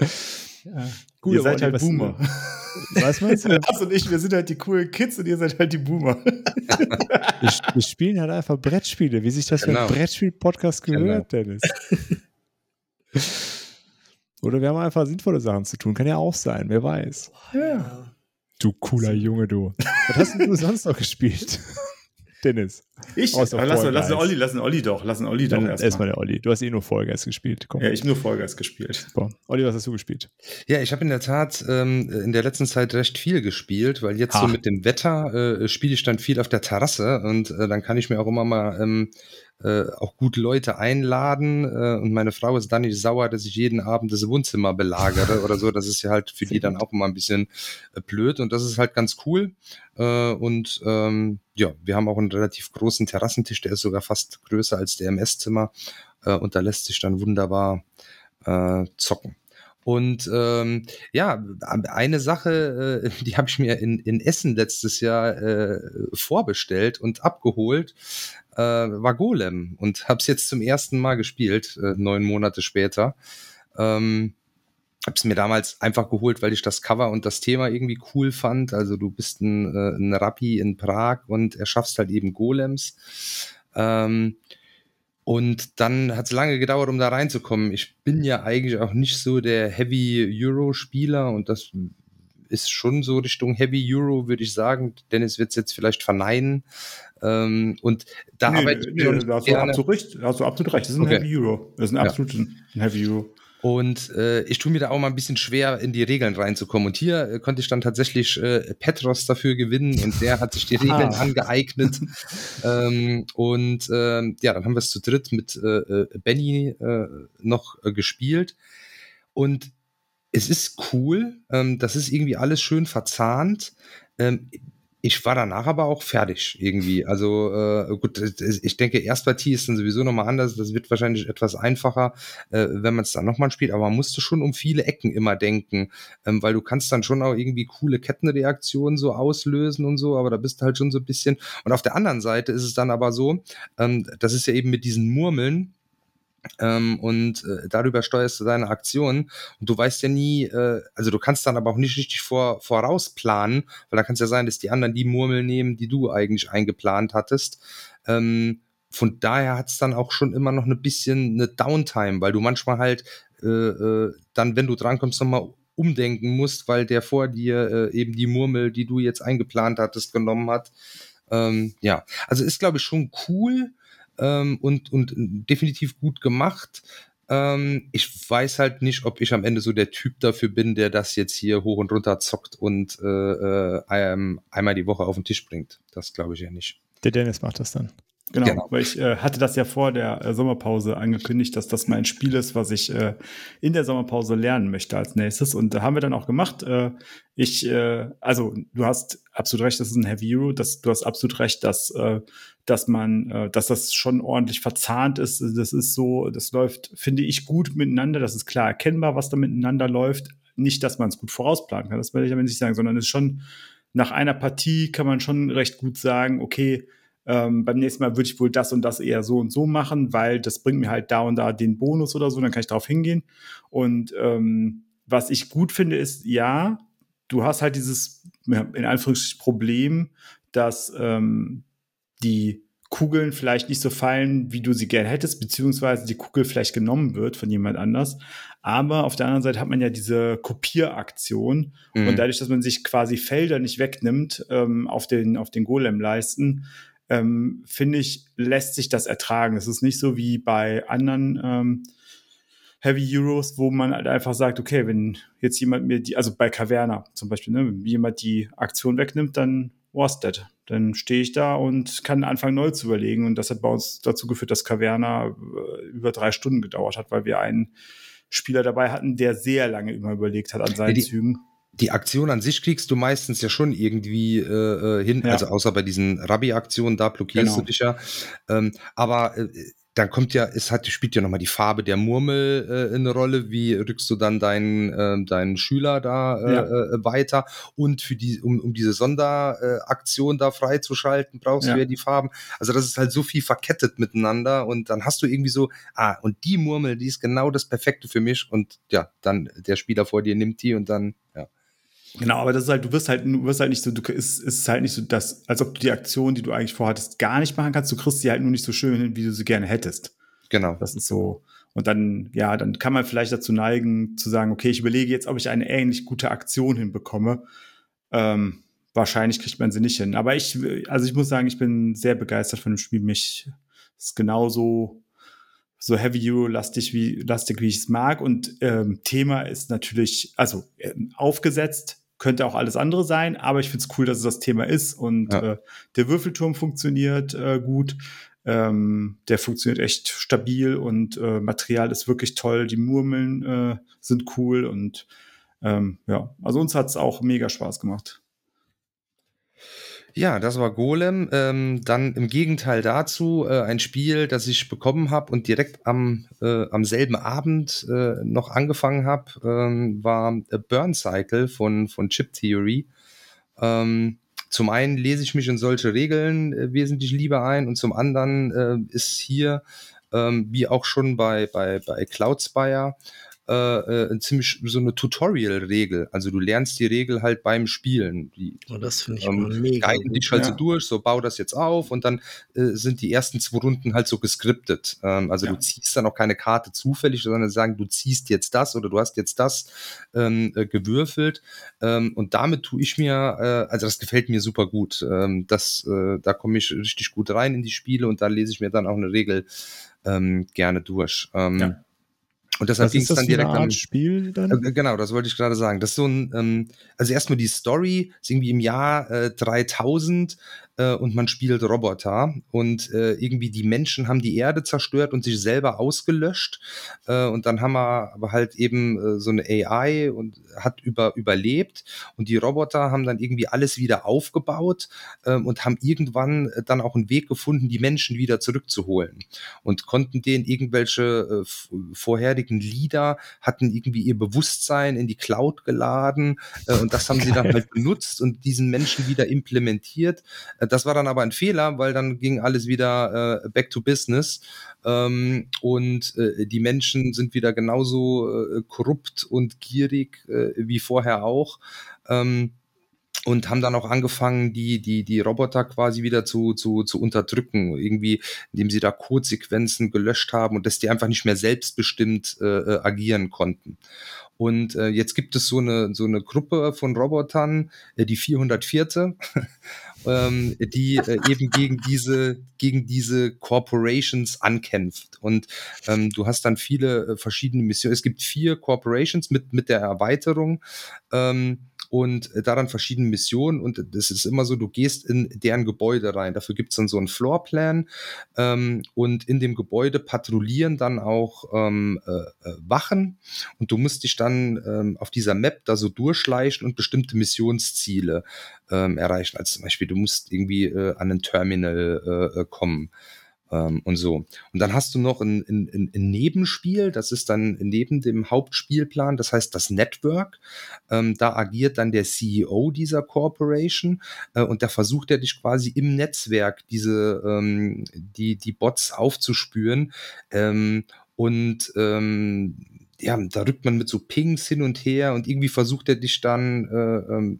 Speaker 2: ja. Gut,
Speaker 3: ihr seid
Speaker 2: Olli,
Speaker 3: halt Boomer.
Speaker 2: Was meinst du?
Speaker 3: Lars und ich, wir sind halt die coolen Kids und ihr seid halt die Boomer.
Speaker 2: Wir, wir spielen halt einfach Brettspiele, wie sich das für
Speaker 5: Genau.
Speaker 2: einen Brettspiel-Podcast gehört, Dennis. Oder wir haben einfach sinnvolle Sachen zu tun. Kann ja auch sein, wer weiß.
Speaker 4: Ja.
Speaker 2: Du cooler Junge, du. Was hast denn du sonst noch gespielt? [laughs] Dennis.
Speaker 3: Ich?
Speaker 2: Außer
Speaker 3: lass, lass. Olli, lass den Olli doch. Lass den Olli doch erstmal.
Speaker 2: erstmal der Olli. Du hast eh nur Fall Guys gespielt. Komm.
Speaker 3: Ja, ich habe nur Fall Guys gespielt.
Speaker 2: Boah. Olli, was hast du gespielt?
Speaker 5: Ja, ich habe in der Tat ähm, in der letzten Zeit recht viel gespielt, weil jetzt
Speaker 2: Ah.
Speaker 5: so mit dem Wetter äh, spiele ich dann viel auf der Terrasse und äh, dann kann ich mir auch immer mal ähm, äh, auch gut Leute einladen. Äh, und meine Frau ist dann nicht sauer, dass ich jeden Abend das Wohnzimmer belagere oder so. Das ist ja halt für [laughs] die dann auch immer ein bisschen äh, blöd. Und das ist halt ganz cool. Äh, und ähm, ja, wir haben auch einen relativ großen Terrassentisch, der ist sogar fast größer als der MS-Zimmer. Äh, und da lässt sich dann wunderbar zocken. Und ähm, ja, eine Sache, äh, [laughs] die habe ich mir in, in Essen letztes Jahr äh, vorbestellt und abgeholt, äh, war Golem und habe es jetzt zum ersten Mal gespielt, äh, neun Monate später. Ähm, habe es mir damals einfach geholt, weil ich das Cover und das Thema irgendwie cool fand. Also du bist ein, äh, ein Rappi in Prag und erschaffst halt eben Golems. Ähm, und dann hat es lange gedauert, um da reinzukommen. Ich bin ja eigentlich auch nicht so der Heavy Euro-Spieler und das ist schon so Richtung Heavy Euro, würde ich sagen. Dennis wird es jetzt vielleicht verneinen. Ähm, und da nee, arbeite
Speaker 3: nee, ich nee, hast, du absolut recht, hast du absolut recht. Das ist ein okay. Heavy Euro. Das ist ein absolut ja. ein Heavy Euro.
Speaker 5: Und äh, ich tue mir da auch mal ein bisschen schwer, in die Regeln reinzukommen. Und hier äh, konnte ich dann tatsächlich äh, Petros dafür gewinnen und der hat sich die Regeln ah. angeeignet. ähm, und äh, ja, dann haben wir es zu dritt mit äh, äh Benny äh, noch äh, gespielt. Und es ist cool, ähm, das ist irgendwie alles schön verzahnt. Ähm, ich war danach aber auch fertig irgendwie. Also äh, gut, ich denke, Erstpartie ist dann sowieso nochmal anders. Das wird wahrscheinlich etwas einfacher, äh, wenn man es dann nochmal spielt. Aber man musste schon um viele Ecken immer denken, ähm, weil du kannst dann schon auch irgendwie coole Kettenreaktionen so auslösen und so. Aber da bist du halt schon so ein bisschen. Und auf der anderen Seite ist es dann aber so, ähm, das ist ja eben mit diesen Murmeln ähm, und äh, darüber steuerst du deine Aktionen und du weißt ja nie, äh, also du kannst dann aber auch nicht richtig vor, vorausplanen, weil da kann es ja sein, dass die anderen die Murmel nehmen, die du eigentlich eingeplant hattest. Ähm, von daher hat es dann auch schon immer noch ein bisschen eine Downtime, weil du manchmal halt äh, äh, dann, wenn du drankommst, nochmal umdenken musst, weil der vor dir äh, eben die Murmel, die du jetzt eingeplant hattest, genommen hat. Ähm, ja, also ist, glaube ich, schon cool ähm, und, und definitiv gut gemacht. Ähm, ich weiß halt nicht, ob ich am Ende so der Typ dafür bin, der das jetzt hier hoch und runter zockt und äh, äh, einmal die Woche auf den Tisch bringt. Das glaube ich ja nicht.
Speaker 2: Der Dennis macht das dann.
Speaker 3: Genau, genau, weil ich äh, hatte das ja vor der äh, Sommerpause angekündigt, dass das mein Spiel ist, was ich äh, in der Sommerpause lernen möchte als nächstes. Und da haben wir dann auch gemacht. Äh, ich, äh, also du hast absolut recht, das ist ein Heavy Euro. Das, du hast absolut recht, dass, äh, dass man, äh, dass das schon ordentlich verzahnt ist. Das ist so, das läuft, finde ich, gut miteinander. Das ist klar erkennbar, was da miteinander läuft. Nicht, dass man es gut vorausplanen kann, das will ich aber nicht sagen, sondern es ist schon nach einer Partie kann man schon recht gut sagen, okay, ähm, beim nächsten Mal würde ich wohl das und das eher so und so machen, weil das bringt mir halt da und da den Bonus oder so, dann kann ich darauf hingehen. Und ähm, was ich gut finde, ist, ja, du hast halt dieses, in Anführungsstrichen, Problem, dass ähm, die Kugeln vielleicht nicht so fallen, wie du sie gerne hättest, beziehungsweise die Kugel vielleicht genommen wird von jemand anders. Aber auf der anderen Seite hat man ja diese Kopieraktion mhm. und dadurch, dass man sich quasi Felder nicht wegnimmt ähm, auf den auf den Golem-Leisten, ähm, finde ich, lässt sich das ertragen. Es ist nicht so wie bei anderen ähm, Heavy Euros, wo man halt einfach sagt, okay, wenn jetzt jemand mir die, also bei Caverna zum Beispiel, ne, wenn jemand die Aktion wegnimmt, dann war's that. Dann stehe ich da und kann anfangen neu zu überlegen. Und das hat bei uns dazu geführt, dass Caverna äh, über drei Stunden gedauert hat, weil wir einen Spieler dabei hatten, der sehr lange immer überlegt hat an seinen
Speaker 5: die,
Speaker 3: Zügen
Speaker 5: die Aktion an sich kriegst du meistens ja schon irgendwie äh, äh, hin, ja. also außer bei diesen Rabbi-Aktionen, da blockierst genau. du dich ja. Ähm, aber äh, dann kommt ja, es hat, spielt ja nochmal die Farbe der Murmel äh, eine Rolle. Wie rückst du dann deinen, äh, deinen Schüler da äh, ja. äh, weiter? Und für die, um, um diese Sonderaktion da freizuschalten, brauchst ja. du ja die Farben. Also das ist halt so viel verkettet miteinander und dann hast du irgendwie so, ah, und die Murmel, die ist genau das Perfekte für mich und ja, dann der Spieler vor dir nimmt die und dann, ja.
Speaker 3: Genau, aber das ist halt, du wirst halt, du wirst halt nicht so, du ist, ist halt nicht so, dass, als ob du die Aktion, die du eigentlich vorhattest, gar nicht machen kannst. Du kriegst sie halt nur nicht so schön hin, wie du sie gerne hättest.
Speaker 5: Genau.
Speaker 3: Das ist so. Und dann, ja, dann kann man vielleicht dazu neigen, zu sagen, okay, ich überlege jetzt, ob ich eine ähnlich gute Aktion hinbekomme. Ähm, wahrscheinlich kriegt man sie nicht hin. Aber ich, also ich muss sagen, ich bin sehr begeistert von dem Spiel. Mich ist genauso so Heavy Euro lastig wie lastig wie ich es mag und ähm, Thema ist natürlich also äh, aufgesetzt könnte auch alles andere sein, aber ich finde es cool, dass es das Thema ist und ja. äh, der Würfelturm funktioniert äh, gut. Ähm, der funktioniert echt stabil und äh, Material ist wirklich toll. Die Murmeln äh, sind cool und ähm, ja, also uns hat's auch mega Spaß gemacht.
Speaker 5: Ja, das war Golem. Ähm, dann im Gegenteil dazu äh, ein Spiel, das ich bekommen habe und direkt am, äh, am selben Abend äh, noch angefangen habe, ähm, war Burn Cycle von, von Chip Theory. Ähm, zum einen lese ich mich in solche Regeln äh, wesentlich lieber ein und zum anderen äh, ist hier, ähm, wie auch schon bei, bei, bei Cloudspire, äh, äh, ziemlich so eine Tutorial-Regel. Also du lernst die Regel halt beim Spielen. Die,
Speaker 4: oh, das finde ich ähm, mega.
Speaker 5: Guiden dich halt ja. so durch, so bau das jetzt auf und dann äh, sind die ersten zwei Runden halt so geskriptet. Ähm, also ja. du ziehst dann auch keine Karte zufällig, sondern sagen, du ziehst jetzt das oder du hast jetzt das ähm, äh, gewürfelt. Ähm, und damit tue ich mir, äh, also das gefällt mir super gut. Ähm, das, äh, da komme ich richtig gut rein in die Spiele und da lese ich mir dann auch eine Regel ähm, gerne durch. Ähm, ja. Und deshalb ging es dann direkt
Speaker 2: am Spiel dann?
Speaker 5: Äh, genau, das wollte ich gerade sagen. Das ist so ein, ähm, also erstmal die Story ist irgendwie im Jahr äh, 3000 äh, und man spielt Roboter und äh, irgendwie die Menschen haben die Erde zerstört und sich selber ausgelöscht äh, und dann haben wir aber halt eben äh, so eine AI und hat über überlebt und die Roboter haben dann irgendwie alles wieder aufgebaut äh, und haben irgendwann dann auch einen Weg gefunden, die Menschen wieder zurückzuholen und konnten denen irgendwelche äh, vorherigen Lieder hatten irgendwie ihr Bewusstsein in die Cloud geladen äh, und das haben Geil. sie dann halt benutzt und diesen Menschen wieder implementiert. Äh, das war dann aber ein Fehler, weil dann ging alles wieder äh, back to business ähm, und äh, die Menschen sind wieder genauso äh, korrupt und gierig äh, wie vorher auch. Ähm, und haben dann auch angefangen, die, die, die Roboter quasi wieder zu, zu, zu unterdrücken, irgendwie, indem sie da Codesequenzen gelöscht haben und dass die einfach nicht mehr selbstbestimmt äh, äh agieren konnten. Und äh, jetzt gibt es so eine, so eine Gruppe von Robotern, äh, die 404. [laughs] ähm, die äh, eben gegen diese, gegen diese Corporations ankämpft. Und ähm, du hast dann viele äh, verschiedene Missionen. Es gibt vier Corporations mit, mit der Erweiterung. Ähm, und äh, daran verschiedene Missionen und das ist immer so, du gehst in deren Gebäude rein. Dafür gibt's dann so einen Floorplan ähm, und in dem Gebäude patrouillieren dann auch ähm, äh, äh, Wachen und du musst dich dann ähm, auf dieser Map da so durchschleichen und bestimmte Missionsziele ähm, erreichen. Also zum Beispiel, du musst irgendwie äh, an ein Terminal äh, äh kommen. Ähm, und so. Und dann hast du noch ein, ein, ein, Nebenspiel, das ist dann neben dem Hauptspielplan, das heißt das Network. Ähm, da agiert dann der CEO dieser Corporation äh, und da versucht er dich quasi im Netzwerk diese, ähm, die, die Bots aufzuspüren. Ähm, und ähm, ja, da rückt man mit so Pings hin und her und irgendwie versucht er dich dann äh, ähm,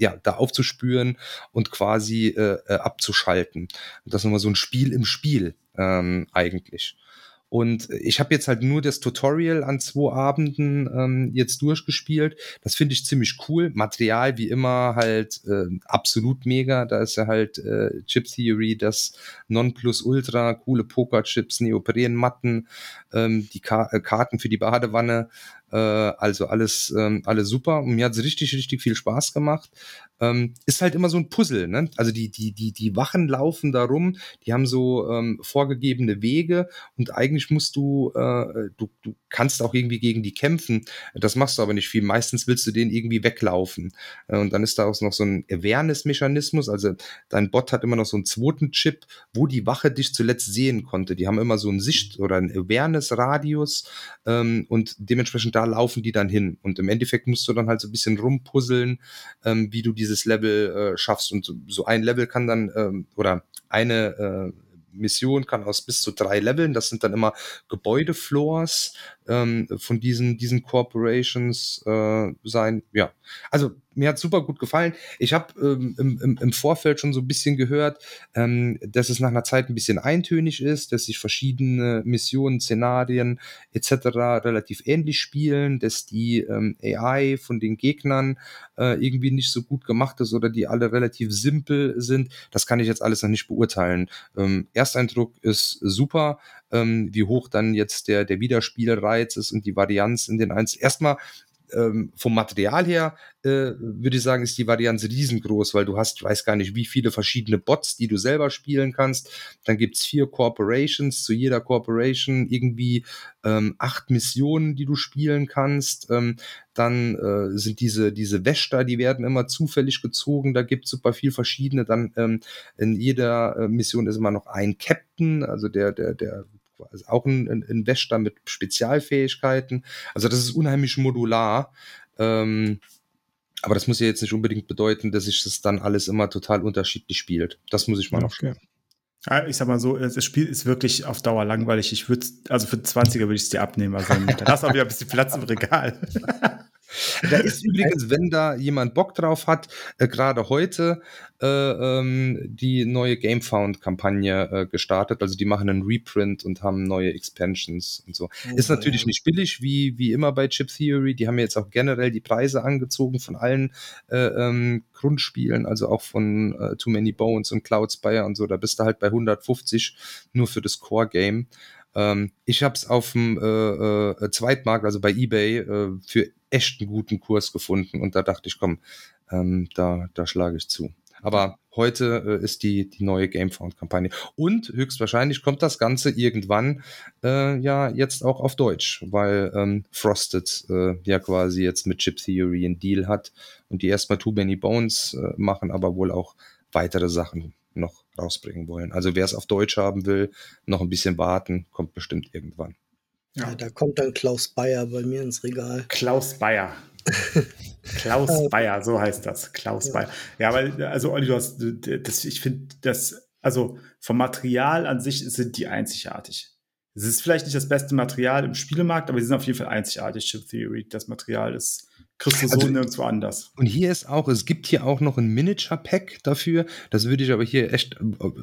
Speaker 5: ja, da aufzuspüren und quasi äh, äh, abzuschalten. Das ist nochmal so ein Spiel im Spiel ähm, eigentlich. Und ich habe jetzt halt nur das Tutorial an zwei Abenden ähm, jetzt durchgespielt. Das finde ich ziemlich cool. Material wie immer halt äh, absolut mega. Da ist ja halt äh, Chip Theory, das Nonplusultra, coole Pokerchips, Neoprenmatten, ähm, die Ka äh, Karten für die Badewanne. Äh, also alles, ähm, alles super. Und mir hat es richtig, richtig viel Spaß gemacht. Ähm, ist halt immer so ein Puzzle, ne? Also die, die, die, die Wachen laufen da rum, die haben so ähm, vorgegebene Wege und eigentlich musst du, äh, du, du kannst auch irgendwie gegen die kämpfen. Das machst du aber nicht viel. Meistens willst du den irgendwie weglaufen. Äh, und dann ist da auch noch so ein Awareness-Mechanismus. Also dein Bot hat immer noch so einen zweiten Chip, wo die Wache dich zuletzt sehen konnte. Die haben immer so einen Sicht- oder einen Awareness-Radius ähm, und dementsprechend da laufen die dann hin. Und im Endeffekt musst du dann halt so ein bisschen rumpuzzeln, ähm, wie du dieses Level äh, schaffst. Und so, so ein Level kann dann, ähm, oder eine äh, Mission kann aus bis zu drei Leveln, das sind dann immer Gebäudefloors ähm, von diesen, diesen Corporations äh, sein. Ja, also mir hat super gut gefallen. Ich habe ähm, im, im, Vorfeld schon so ein bisschen gehört, ähm, dass es nach einer Zeit ein bisschen eintönig ist, dass sich verschiedene Missionen, Szenarien etc. relativ ähnlich spielen, dass die ähm, AI von den Gegnern äh, irgendwie nicht so gut gemacht ist oder die alle relativ simpel sind. Das kann ich jetzt alles noch nicht beurteilen. Ähm, Ersteindruck ist super ähm, wie hoch dann jetzt der, der Wiederspielreiz ist und die Varianz in den Einzel. Erstmal ähm, vom Material her äh, würde ich sagen, ist die Varianz riesengroß, weil du hast, ich weiß gar nicht, wie viele verschiedene Bots, die du selber spielen kannst. Dann gibt's vier Corporations, zu jeder Corporation irgendwie ähm, acht Missionen, die du spielen kannst. Ähm, dann äh, sind diese, diese Wächter, die werden immer zufällig gezogen. Da gibt's super viel verschiedene. Dann ähm, in jeder äh, Mission ist immer noch ein Captain, also der, der, der also auch ein, ein, Wächter mit Spezialfähigkeiten. Also das ist unheimlich modular. Ähm, aber das muss ja jetzt nicht unbedingt bedeuten, dass sich das dann alles immer total unterschiedlich spielt. Das muss ich mal noch
Speaker 3: okay. Ich sag mal so, das Spiel ist wirklich auf Dauer langweilig. Ich würde, also für 20er würde ich es dir abnehmen. Also dann hast du auch wieder ein [laughs] bisschen Platz im Regal. [laughs]
Speaker 5: Da ist [laughs] übrigens, wenn da jemand Bock drauf hat, äh, gerade heute äh, ähm, die neue Gamefound-Kampagne äh, gestartet. Also die machen einen Reprint und haben neue Expansions und so. Oh, ist natürlich nicht billig, wie, wie immer bei Chip Theory. Die haben jetzt auch generell die Preise angezogen von allen äh, ähm, Grundspielen, also auch von äh, Too Many Bones und Cloud Spire und so. Da bist du halt bei 150 nur für das Core-Game. Ähm, ich habe es auf dem äh, äh, Zweitmarkt, also bei eBay, äh, für echt einen guten Kurs gefunden und da dachte ich, komm, ähm, da, da schlage ich zu. Aber heute äh, ist die, die neue Gamefound-Kampagne. Und höchstwahrscheinlich kommt das Ganze irgendwann äh, ja jetzt auch auf Deutsch, weil ähm, Frosted äh, ja quasi jetzt mit Chip Theory einen Deal hat und die erstmal Too Many Bones äh, machen, aber wohl auch weitere Sachen noch rausbringen wollen. Also wer es auf Deutsch haben will, noch ein bisschen warten, kommt bestimmt irgendwann.
Speaker 4: Ja, da kommt dann Klaus Bayer bei mir ins Regal.
Speaker 3: Klaus Bayer. [laughs] Klaus Bayer, so heißt das. Klaus ja. Bayer. Ja, weil, also Olli, du hast, das, ich finde, das, also vom Material an sich sind die einzigartig. Es ist vielleicht nicht das beste Material im Spielemarkt, aber sie sind auf jeden Fall einzigartig, Chip Theory. Das Material ist kriegst du so also, nirgendwo anders.
Speaker 5: Und hier ist auch, es gibt hier auch noch ein Miniature-Pack dafür. Das würde ich aber hier echt,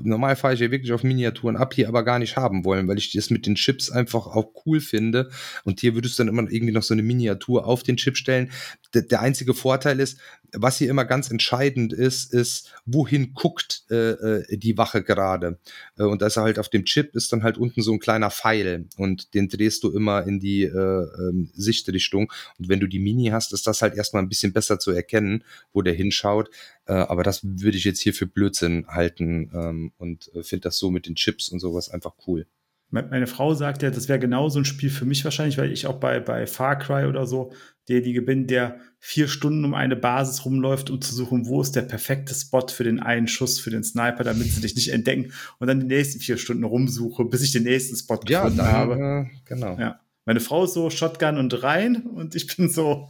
Speaker 5: normal fahre ich ja wirklich auf Miniaturen ab, hier aber gar nicht haben wollen, weil ich das mit den Chips einfach auch cool finde. Und hier würdest du dann immer irgendwie noch so eine Miniatur auf den Chip stellen. Der, der einzige Vorteil ist, was hier immer ganz entscheidend ist, ist, wohin guckt äh, äh die Wache gerade. Äh, und da ist halt auf dem Chip ist dann halt unten so ein kleiner Pfeil und den drehst du immer in die äh, äh, Sichtrichtung. Und wenn du die Mini hast, ist das halt erstmal ein bisschen besser zu erkennen, wo der hinschaut. Äh, aber das würde ich jetzt hier für Blödsinn halten ähm, und äh, finde das so mit den Chips und sowas einfach cool.
Speaker 3: Meine Frau sagt ja, das wäre genau so ein Spiel für mich wahrscheinlich, weil ich auch bei, bei Far Cry oder so derjenige bin, der vier Stunden um eine Basis rumläuft, um zu suchen, wo ist der perfekte Spot für den einen Schuss, für den Sniper, damit sie dich nicht entdecken und dann die nächsten vier Stunden rumsuche, bis ich den nächsten Spot gefunden ja, habe. Äh, genau. Ja. Meine Frau ist so Shotgun und rein und ich bin so,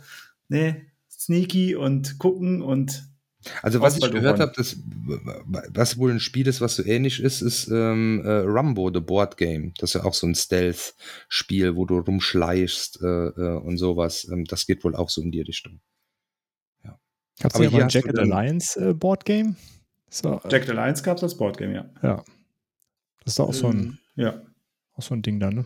Speaker 3: nee, sneaky und gucken und
Speaker 5: also was ich gehört habe, was wohl ein Spiel ist, was so ähnlich ist, ist ähm, äh, Rumbo, The Board Game. Das ist ja auch so ein Stealth-Spiel, wo du rumschleichst äh, äh, und sowas. Ähm, das geht wohl auch so in die Richtung.
Speaker 2: Ja. Gab es ja mal ein Jacket Alliance äh, Board Game?
Speaker 3: So, äh, Jacket Alliance gab es als Board Game, ja.
Speaker 2: Ja. Das ist doch auch so ein, ähm, ja. auch so ein Ding da, ne?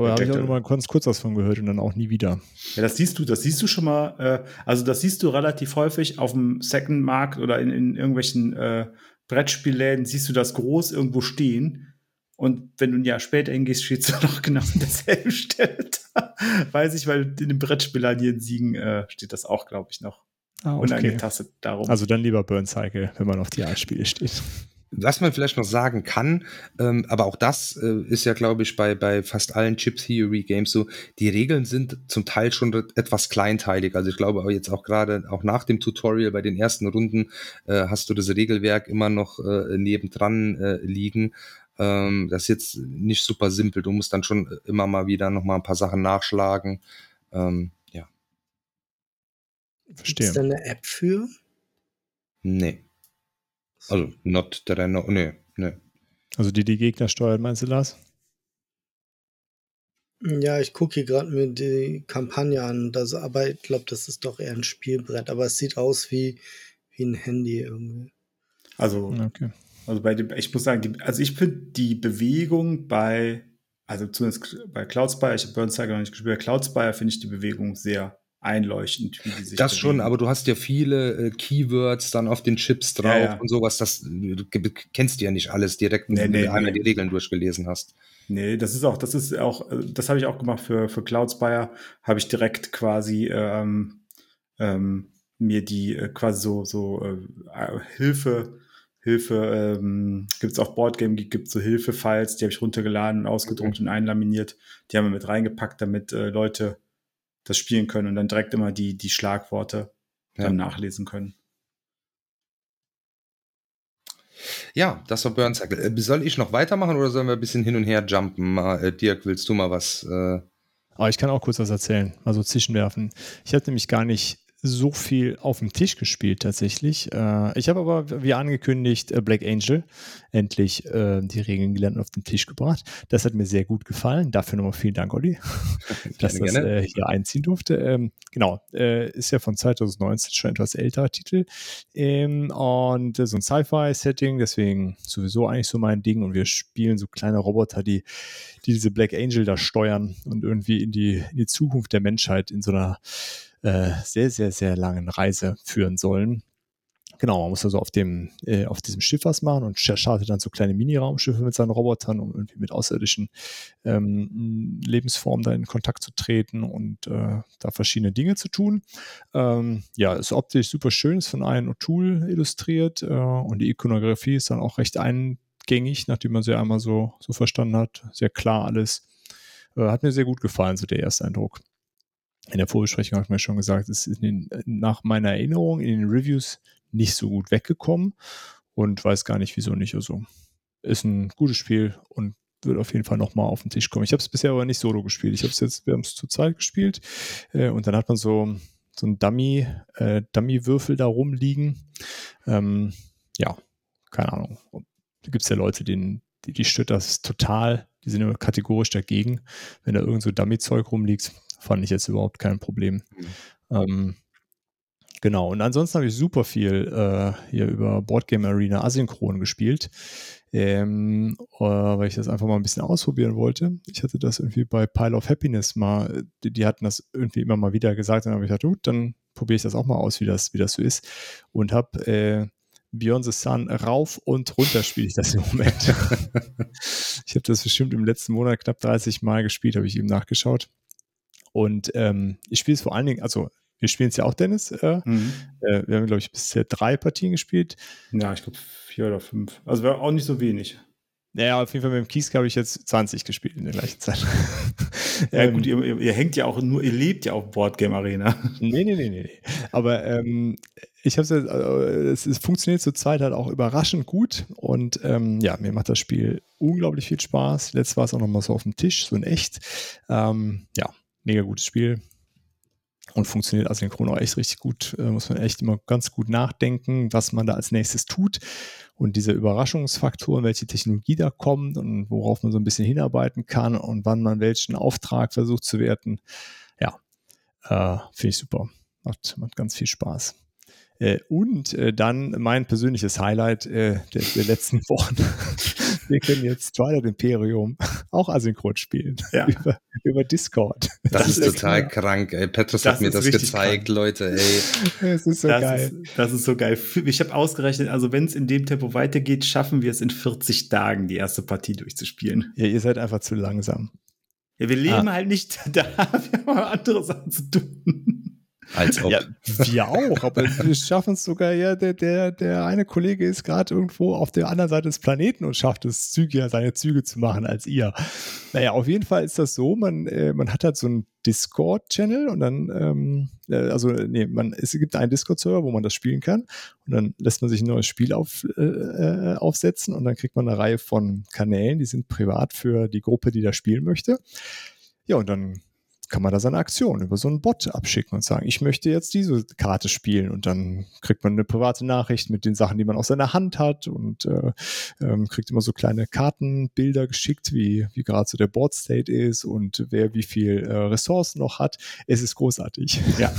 Speaker 2: Aber da habe ich auch nur mal ganz kurz was von gehört und dann auch nie wieder.
Speaker 3: Ja, das siehst du, das siehst du schon mal, äh, also das siehst du relativ häufig auf dem Second-Markt oder in, in irgendwelchen äh, Brettspielläden, siehst du das groß irgendwo stehen. Und wenn du ein Jahr später hingehst, steht es [laughs] noch genau an derselben Stelle da. Weiß ich, weil in den Brettspielern hier in Siegen äh, steht das auch, glaube ich, noch. Ah, okay. Unangetastet darum.
Speaker 2: Also dann lieber Burn Cycle, wenn man auf die Art-Spiele steht.
Speaker 5: Was man vielleicht noch sagen kann, ähm, aber auch das äh, ist ja, glaube ich, bei, bei fast allen Chip Theory Games so, die Regeln sind zum Teil schon etwas kleinteilig. Also ich glaube aber jetzt auch gerade, auch nach dem Tutorial bei den ersten Runden äh, hast du das Regelwerk immer noch äh, nebendran äh, liegen. Ähm, das ist jetzt nicht super simpel. Du musst dann schon immer mal wieder noch mal ein paar Sachen nachschlagen. Ähm, ja.
Speaker 4: Verstehe. Ist da eine App für?
Speaker 5: Nee. Also, not that I know. Nee, nee.
Speaker 2: Also, die die Gegner steuert, meinst du das?
Speaker 4: Ja, ich gucke hier gerade mir die Kampagne an, das, aber ich glaube, das ist doch eher ein Spielbrett, aber es sieht aus wie, wie ein Handy irgendwie.
Speaker 3: Also, okay. also bei dem, ich muss sagen, die, also ich finde die Bewegung bei, also zumindest bei Cloudspire, ich habe Burnside noch nicht gespielt, bei Cloudspire finde ich die Bewegung sehr einleuchtend,
Speaker 5: wie die sich Das bewegen. schon, aber du hast ja viele äh, Keywords dann auf den Chips drauf ja, ja. und sowas. Das du kennst du ja nicht alles direkt, nee, wenn nee, du einmal die Regeln durchgelesen hast.
Speaker 3: Nee, das ist auch, das ist auch, äh, das habe ich auch gemacht für, für Cloudspire, habe ich direkt quasi ähm, ähm, mir die äh, quasi so, so äh, Hilfe, Hilfe, ähm, gibt es auf Boardgame, gibt so Hilfe-Files, die habe ich runtergeladen und ausgedruckt okay. und einlaminiert. Die haben wir mit reingepackt, damit äh, Leute das spielen können und dann direkt immer die, die Schlagworte ja. dann nachlesen können.
Speaker 5: Ja, das war Burn Cycle. Äh, soll ich noch weitermachen oder sollen wir ein bisschen hin und her jumpen? Äh, Dirk, willst du mal was? Äh
Speaker 2: ich kann auch kurz was erzählen, also zwischenwerfen. Ich hatte nämlich gar nicht so viel auf dem Tisch gespielt tatsächlich. Äh, ich habe aber, wie angekündigt, äh, Black Angel endlich äh, die Regeln gelernt und auf den Tisch gebracht. Das hat mir sehr gut gefallen. Dafür nochmal vielen Dank, Olli, [laughs] dass das äh, hier einziehen durfte. Ähm, genau, äh, ist ja von 2019 schon etwas älterer Titel ähm, und so ein Sci-Fi-Setting, deswegen sowieso eigentlich so mein Ding und wir spielen so kleine Roboter, die, die diese Black Angel da steuern und irgendwie in die, in die Zukunft der Menschheit in so einer äh, sehr, sehr, sehr langen Reise führen sollen. Genau, man muss also auf dem, äh, auf diesem Schiff was machen und startet dann so kleine Mini-Raumschiffe mit seinen Robotern, um irgendwie mit außerirdischen ähm, Lebensformen da in Kontakt zu treten und äh, da verschiedene Dinge zu tun. Ähm, ja, ist optisch super schön, ist von Ian O'Toole illustriert äh, und die Ikonografie ist dann auch recht eingängig, nachdem man sie einmal so, so verstanden hat. Sehr klar alles. Äh, hat mir sehr gut gefallen, so der erste Eindruck in der Vorbesprechung habe ich mir schon gesagt, es ist den, nach meiner Erinnerung in den Reviews nicht so gut weggekommen und weiß gar nicht, wieso nicht. Also ist ein gutes Spiel und wird auf jeden Fall nochmal auf den Tisch kommen. Ich habe es bisher aber nicht solo gespielt. Ich habe es jetzt, wir haben es zu zweit gespielt äh, und dann hat man so, so ein Dummy, äh, Dummy-Würfel da rumliegen. Ähm, ja, keine Ahnung. Da gibt es ja Leute, denen, die, die stört das total. Die sind immer kategorisch dagegen, wenn da irgend so Dummy-Zeug rumliegt fand ich jetzt überhaupt kein Problem. Mhm. Ähm, genau, und ansonsten habe ich super viel äh, hier über Boardgame Arena asynchron gespielt, ähm, äh, weil ich das einfach mal ein bisschen ausprobieren wollte. Ich hatte das irgendwie bei Pile of Happiness mal, die, die hatten das irgendwie immer mal wieder gesagt, dann habe ich gedacht, gut, dann probiere ich das auch mal aus, wie das, wie das so ist. Und habe äh, Beyond the Sun rauf und runter spiele ich das im Moment. [laughs] ich habe das bestimmt im letzten Monat knapp 30 Mal gespielt, habe ich eben nachgeschaut. Und ähm, ich spiele es vor allen Dingen, also wir spielen es ja auch, Dennis. Äh, mhm. äh, wir haben, glaube ich, bisher drei Partien gespielt.
Speaker 3: Ja, ich glaube vier oder fünf. Also wäre auch nicht so wenig.
Speaker 2: Naja, auf jeden Fall mit dem Kies habe ich jetzt 20 gespielt in der gleichen Zeit. [laughs]
Speaker 3: ja, ähm, gut, ihr, ihr, hängt ja auch nur, ihr lebt ja auf Boardgame Arena.
Speaker 2: nee, nee, nee, nee. Aber ähm, ich habe äh, es, es funktioniert zur Zeit halt auch überraschend gut und ähm, ja, mir macht das Spiel unglaublich viel Spaß. Letztes war es auch nochmal so auf dem Tisch, so in echt. Ähm, ja, mega gutes Spiel und funktioniert asynchron auch echt richtig gut. Äh, muss man echt immer ganz gut nachdenken, was man da als nächstes tut. Und diese Überraschungsfaktoren, welche Technologie da kommt und worauf man so ein bisschen hinarbeiten kann und wann man welchen Auftrag versucht zu werten. Ja, äh, finde ich super. Macht, macht ganz viel Spaß. Äh, und äh, dann mein persönliches Highlight äh, der, der letzten [laughs] Wochen wir können jetzt Twilight Imperium [laughs] auch asynchron spielen.
Speaker 3: Ja. [laughs]
Speaker 2: Über, über Discord.
Speaker 5: Das, das ist, total klar. krank, ey. Petrus das hat mir das gezeigt, krank. Leute, ey. [laughs]
Speaker 3: Es ist so das geil. Ist, das ist so geil. Ich habe ausgerechnet, also wenn es in dem Tempo weitergeht, schaffen wir es in 40 Tagen, die erste Partie durchzuspielen.
Speaker 2: Ja, ihr seid einfach zu langsam.
Speaker 3: Ja, wir leben ah. halt nicht da. Wir haben andere Sachen zu tun.
Speaker 2: Als ob. Ja, wir auch, aber [laughs] wir schaffen es sogar, ja, der, der, der eine Kollege ist gerade irgendwo auf der anderen Seite des Planeten und schafft es, Züge, seine Züge zu machen als ihr. Naja, auf jeden Fall ist das so, man, äh, man hat halt so einen Discord-Channel und dann, ähm, äh, also nee, man, es gibt einen Discord-Server, wo man das spielen kann und dann lässt man sich ein neues Spiel auf, äh, äh, aufsetzen und dann kriegt man eine Reihe von Kanälen, die sind privat für die Gruppe, die da spielen möchte. Ja, und dann kann man da seine Aktion über so einen Bot abschicken und sagen, ich möchte jetzt diese Karte spielen und dann kriegt man eine private Nachricht mit den Sachen, die man aus seiner Hand hat und äh, ähm, kriegt immer so kleine Kartenbilder geschickt, wie, wie gerade so der Board State ist und wer wie viel äh, Ressourcen noch hat. Es ist großartig.
Speaker 3: Ja,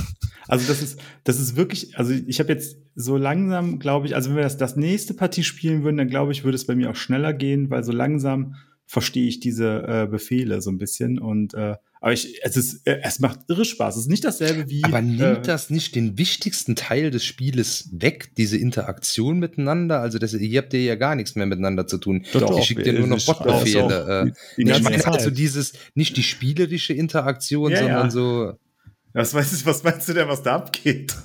Speaker 3: also das ist, das ist wirklich, also ich habe jetzt so langsam, glaube ich, also wenn wir das, das nächste Partie spielen würden, dann glaube ich, würde es bei mir auch schneller gehen, weil so langsam verstehe ich diese äh, Befehle so ein bisschen und äh, aber ich, es ist, äh, es macht irre Spaß. Es ist nicht dasselbe wie.
Speaker 5: Aber nimmt
Speaker 3: äh,
Speaker 5: das nicht den wichtigsten Teil des Spieles weg, diese Interaktion miteinander? Also das, ihr habt ja gar nichts mehr miteinander zu tun.
Speaker 2: Doch,
Speaker 5: ich
Speaker 2: doch,
Speaker 5: schicke dir nur noch Botbefehle. Äh, ich meine also dieses, nicht die spielerische Interaktion,
Speaker 3: Ja,
Speaker 5: sondern
Speaker 3: ja.
Speaker 5: so.
Speaker 3: was, weißt, du- was meinst du denn, was da abgeht?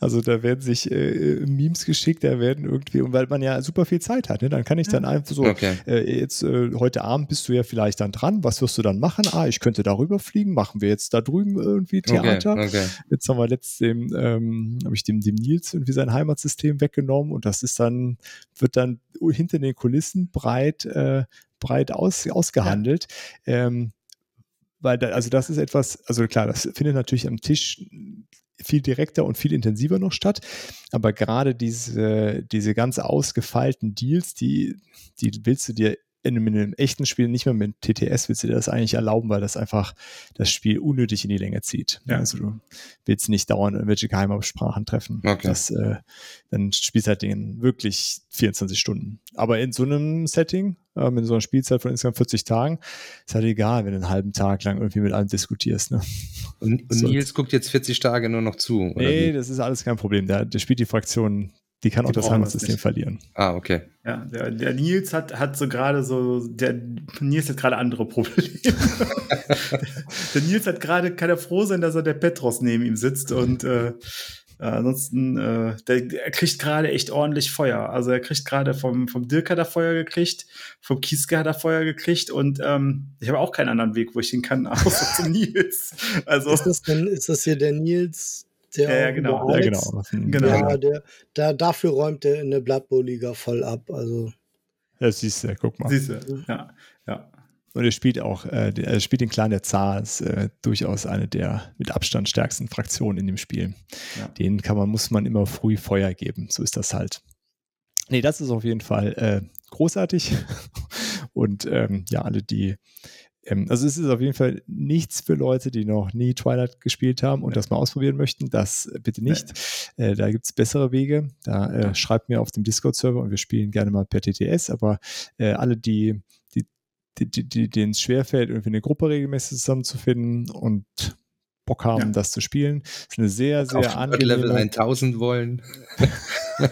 Speaker 2: Also da werden sich äh, Memes geschickt, da werden irgendwie, und weil man ja super viel Zeit hat, ne, dann kann ich dann einfach so,
Speaker 5: Okay.
Speaker 2: äh, jetzt äh, heute Abend bist du ja vielleicht dann dran, was wirst du dann machen? Ah, ich könnte darüber fliegen, machen wir jetzt da drüben irgendwie Theater.
Speaker 5: Okay, okay.
Speaker 2: Jetzt haben wir letzt dem, ähm, habe ich dem, dem Nils irgendwie sein Heimatsystem weggenommen und das ist dann, wird dann hinter den Kulissen breit, äh, breit aus, ausgehandelt. Ähm, weil da, also das ist etwas, also klar, das findet natürlich am Tisch viel direkter und viel intensiver noch statt. Aber gerade diese, diese ganz ausgefeilten Deals, die, die willst du dir in einem, in einem echten Spiel nicht mehr mit TTS willst du dir das eigentlich erlauben, weil das einfach das Spiel unnötig in die Länge zieht.
Speaker 3: Ja.
Speaker 2: Also du willst nicht dauernd irgendwelche Geheimabsprachen treffen.
Speaker 5: Okay.
Speaker 2: Das, äh, dann spielst du halt den wirklich 24 Stunden. Aber in so einem Setting, ähm, in so einer Spielzeit von insgesamt 40 Tagen, ist halt egal, wenn du einen halben Tag lang irgendwie mit einem diskutierst. Ne?
Speaker 5: Und, und. Nils guckt jetzt 40 Tage nur noch zu. Oder
Speaker 2: Nee,
Speaker 5: wie?
Speaker 2: das ist alles kein Problem. Der, der spielt die Fraktion, die kann auch
Speaker 3: Die
Speaker 2: das
Speaker 3: brauchen das
Speaker 2: Heimatsystem
Speaker 3: nicht.
Speaker 2: verlieren.
Speaker 5: Ah, okay.
Speaker 3: Ja, der, der Nils hat, hat so gerade so, der Nils hat gerade andere Probleme. [laughs] der Nils hat gerade, kann er froh sein, dass er der Petros neben ihm sitzt und äh, äh, ansonsten, äh, der, der kriegt gerade echt ordentlich Feuer. Also er kriegt gerade vom, vom Dirk hat er Feuer gekriegt, vom Kieske hat er Feuer gekriegt und ähm, ich habe auch keinen anderen Weg, wo ich hin kann, [laughs] außer zum Nils. Also
Speaker 4: Ist das denn, ist das hier der Nils, der
Speaker 3: Ja, ja, genau.
Speaker 2: Ja, genau.
Speaker 3: Genau.
Speaker 4: Ja, der, da, dafür räumt er in der Blood Bowl Liga voll ab. Also
Speaker 2: Ja, siehst du, guck mal.
Speaker 3: siehst du, ja, ja.
Speaker 2: Und er spielt auch, äh, der- er spielt den Clan der Zar, ist äh, durchaus eine der mit Abstand stärksten Fraktionen in dem Spiel.
Speaker 3: Ja.
Speaker 2: Den kann man, muss man immer früh Feuer geben. So ist das halt. Nee, das ist auf jeden Fall äh, großartig. [laughs] Und ähm, ja, alle, die also es ist auf jeden Fall nichts für Leute, die noch nie Twilight gespielt haben und das mal ausprobieren möchten. Das äh, bitte nicht. Äh, da gibt es bessere Wege. Da äh, schreibt mir auf dem Discord-Server und wir spielen gerne mal per TTS, aber äh, alle, die, die, die, die, die denen es schwerfällt, irgendwie eine Gruppe regelmäßig zusammenzufinden und Bock haben,
Speaker 3: Ja.
Speaker 2: das zu spielen, ist eine sehr, sehr
Speaker 5: Auf Level
Speaker 2: angenehme
Speaker 5: 1000 wollen. [laughs]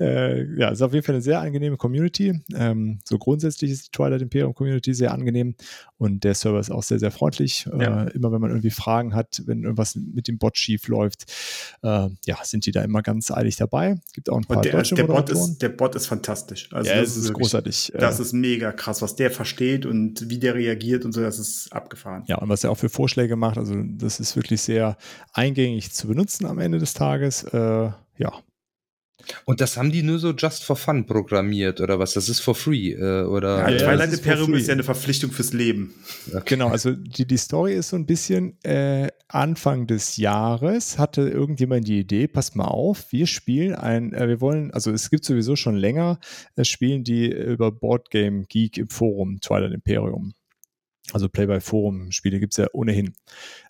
Speaker 2: äh, ja, ist auf jeden Fall eine sehr angenehme Community. Ähm, so grundsätzlich ist die Twilight Imperium Community sehr angenehm und der Server ist auch sehr, sehr freundlich.
Speaker 3: Ja.
Speaker 2: Äh, immer wenn man irgendwie Fragen hat, wenn irgendwas mit dem Bot schief läuft, äh, ja, sind die da immer ganz eilig dabei. Gibt auch ein paar
Speaker 3: Und der,
Speaker 2: deutsche
Speaker 3: der, Bot ist, der Bot ist fantastisch. Also
Speaker 2: ja,
Speaker 3: das
Speaker 2: es ist
Speaker 3: wirklich-
Speaker 2: großartig.
Speaker 3: Das
Speaker 2: Äh,
Speaker 3: ist mega krass, was der versteht und wie der reagiert und so, das ist abgefahren.
Speaker 2: ja, und was er auch für Vorschläge macht, also das ist wirklich sehr eingängig zu benutzen am Ende des Tages. Äh, ja,
Speaker 5: Und das haben die nur so just for fun programmiert oder was? Das ist for free äh, oder?
Speaker 3: Ja,
Speaker 2: ja,
Speaker 3: Twilight
Speaker 2: ist
Speaker 3: Imperium
Speaker 2: free.
Speaker 3: ist ja eine Verpflichtung fürs Leben.
Speaker 2: Genau, also die, die Story ist so ein bisschen äh, Anfang des Jahres hatte irgendjemand die Idee, passt mal auf, wir spielen ein, äh, wir wollen, also es gibt sowieso schon länger, äh, spielen die über Boardgame Geek im Forum Twilight Imperium. Also Play-by-Forum-Spiele gibt es ja ohnehin.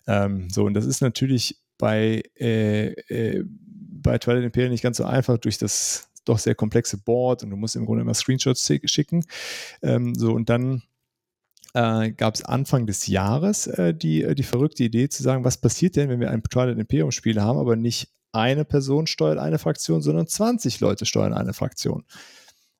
Speaker 2: Ähm, so, und das ist natürlich bei, äh, äh, bei Twilight Imperium nicht ganz so einfach durch das doch sehr komplexe Board und du musst im Grunde immer Screenshots schick- schicken. Ähm, so, und dann äh, gab es Anfang des Jahres äh, die, äh, die verrückte Idee zu sagen, was passiert denn, wenn wir ein Twilight Imperium Spiel haben, aber nicht eine Person steuert eine Fraktion, sondern 20 Leute steuern eine Fraktion.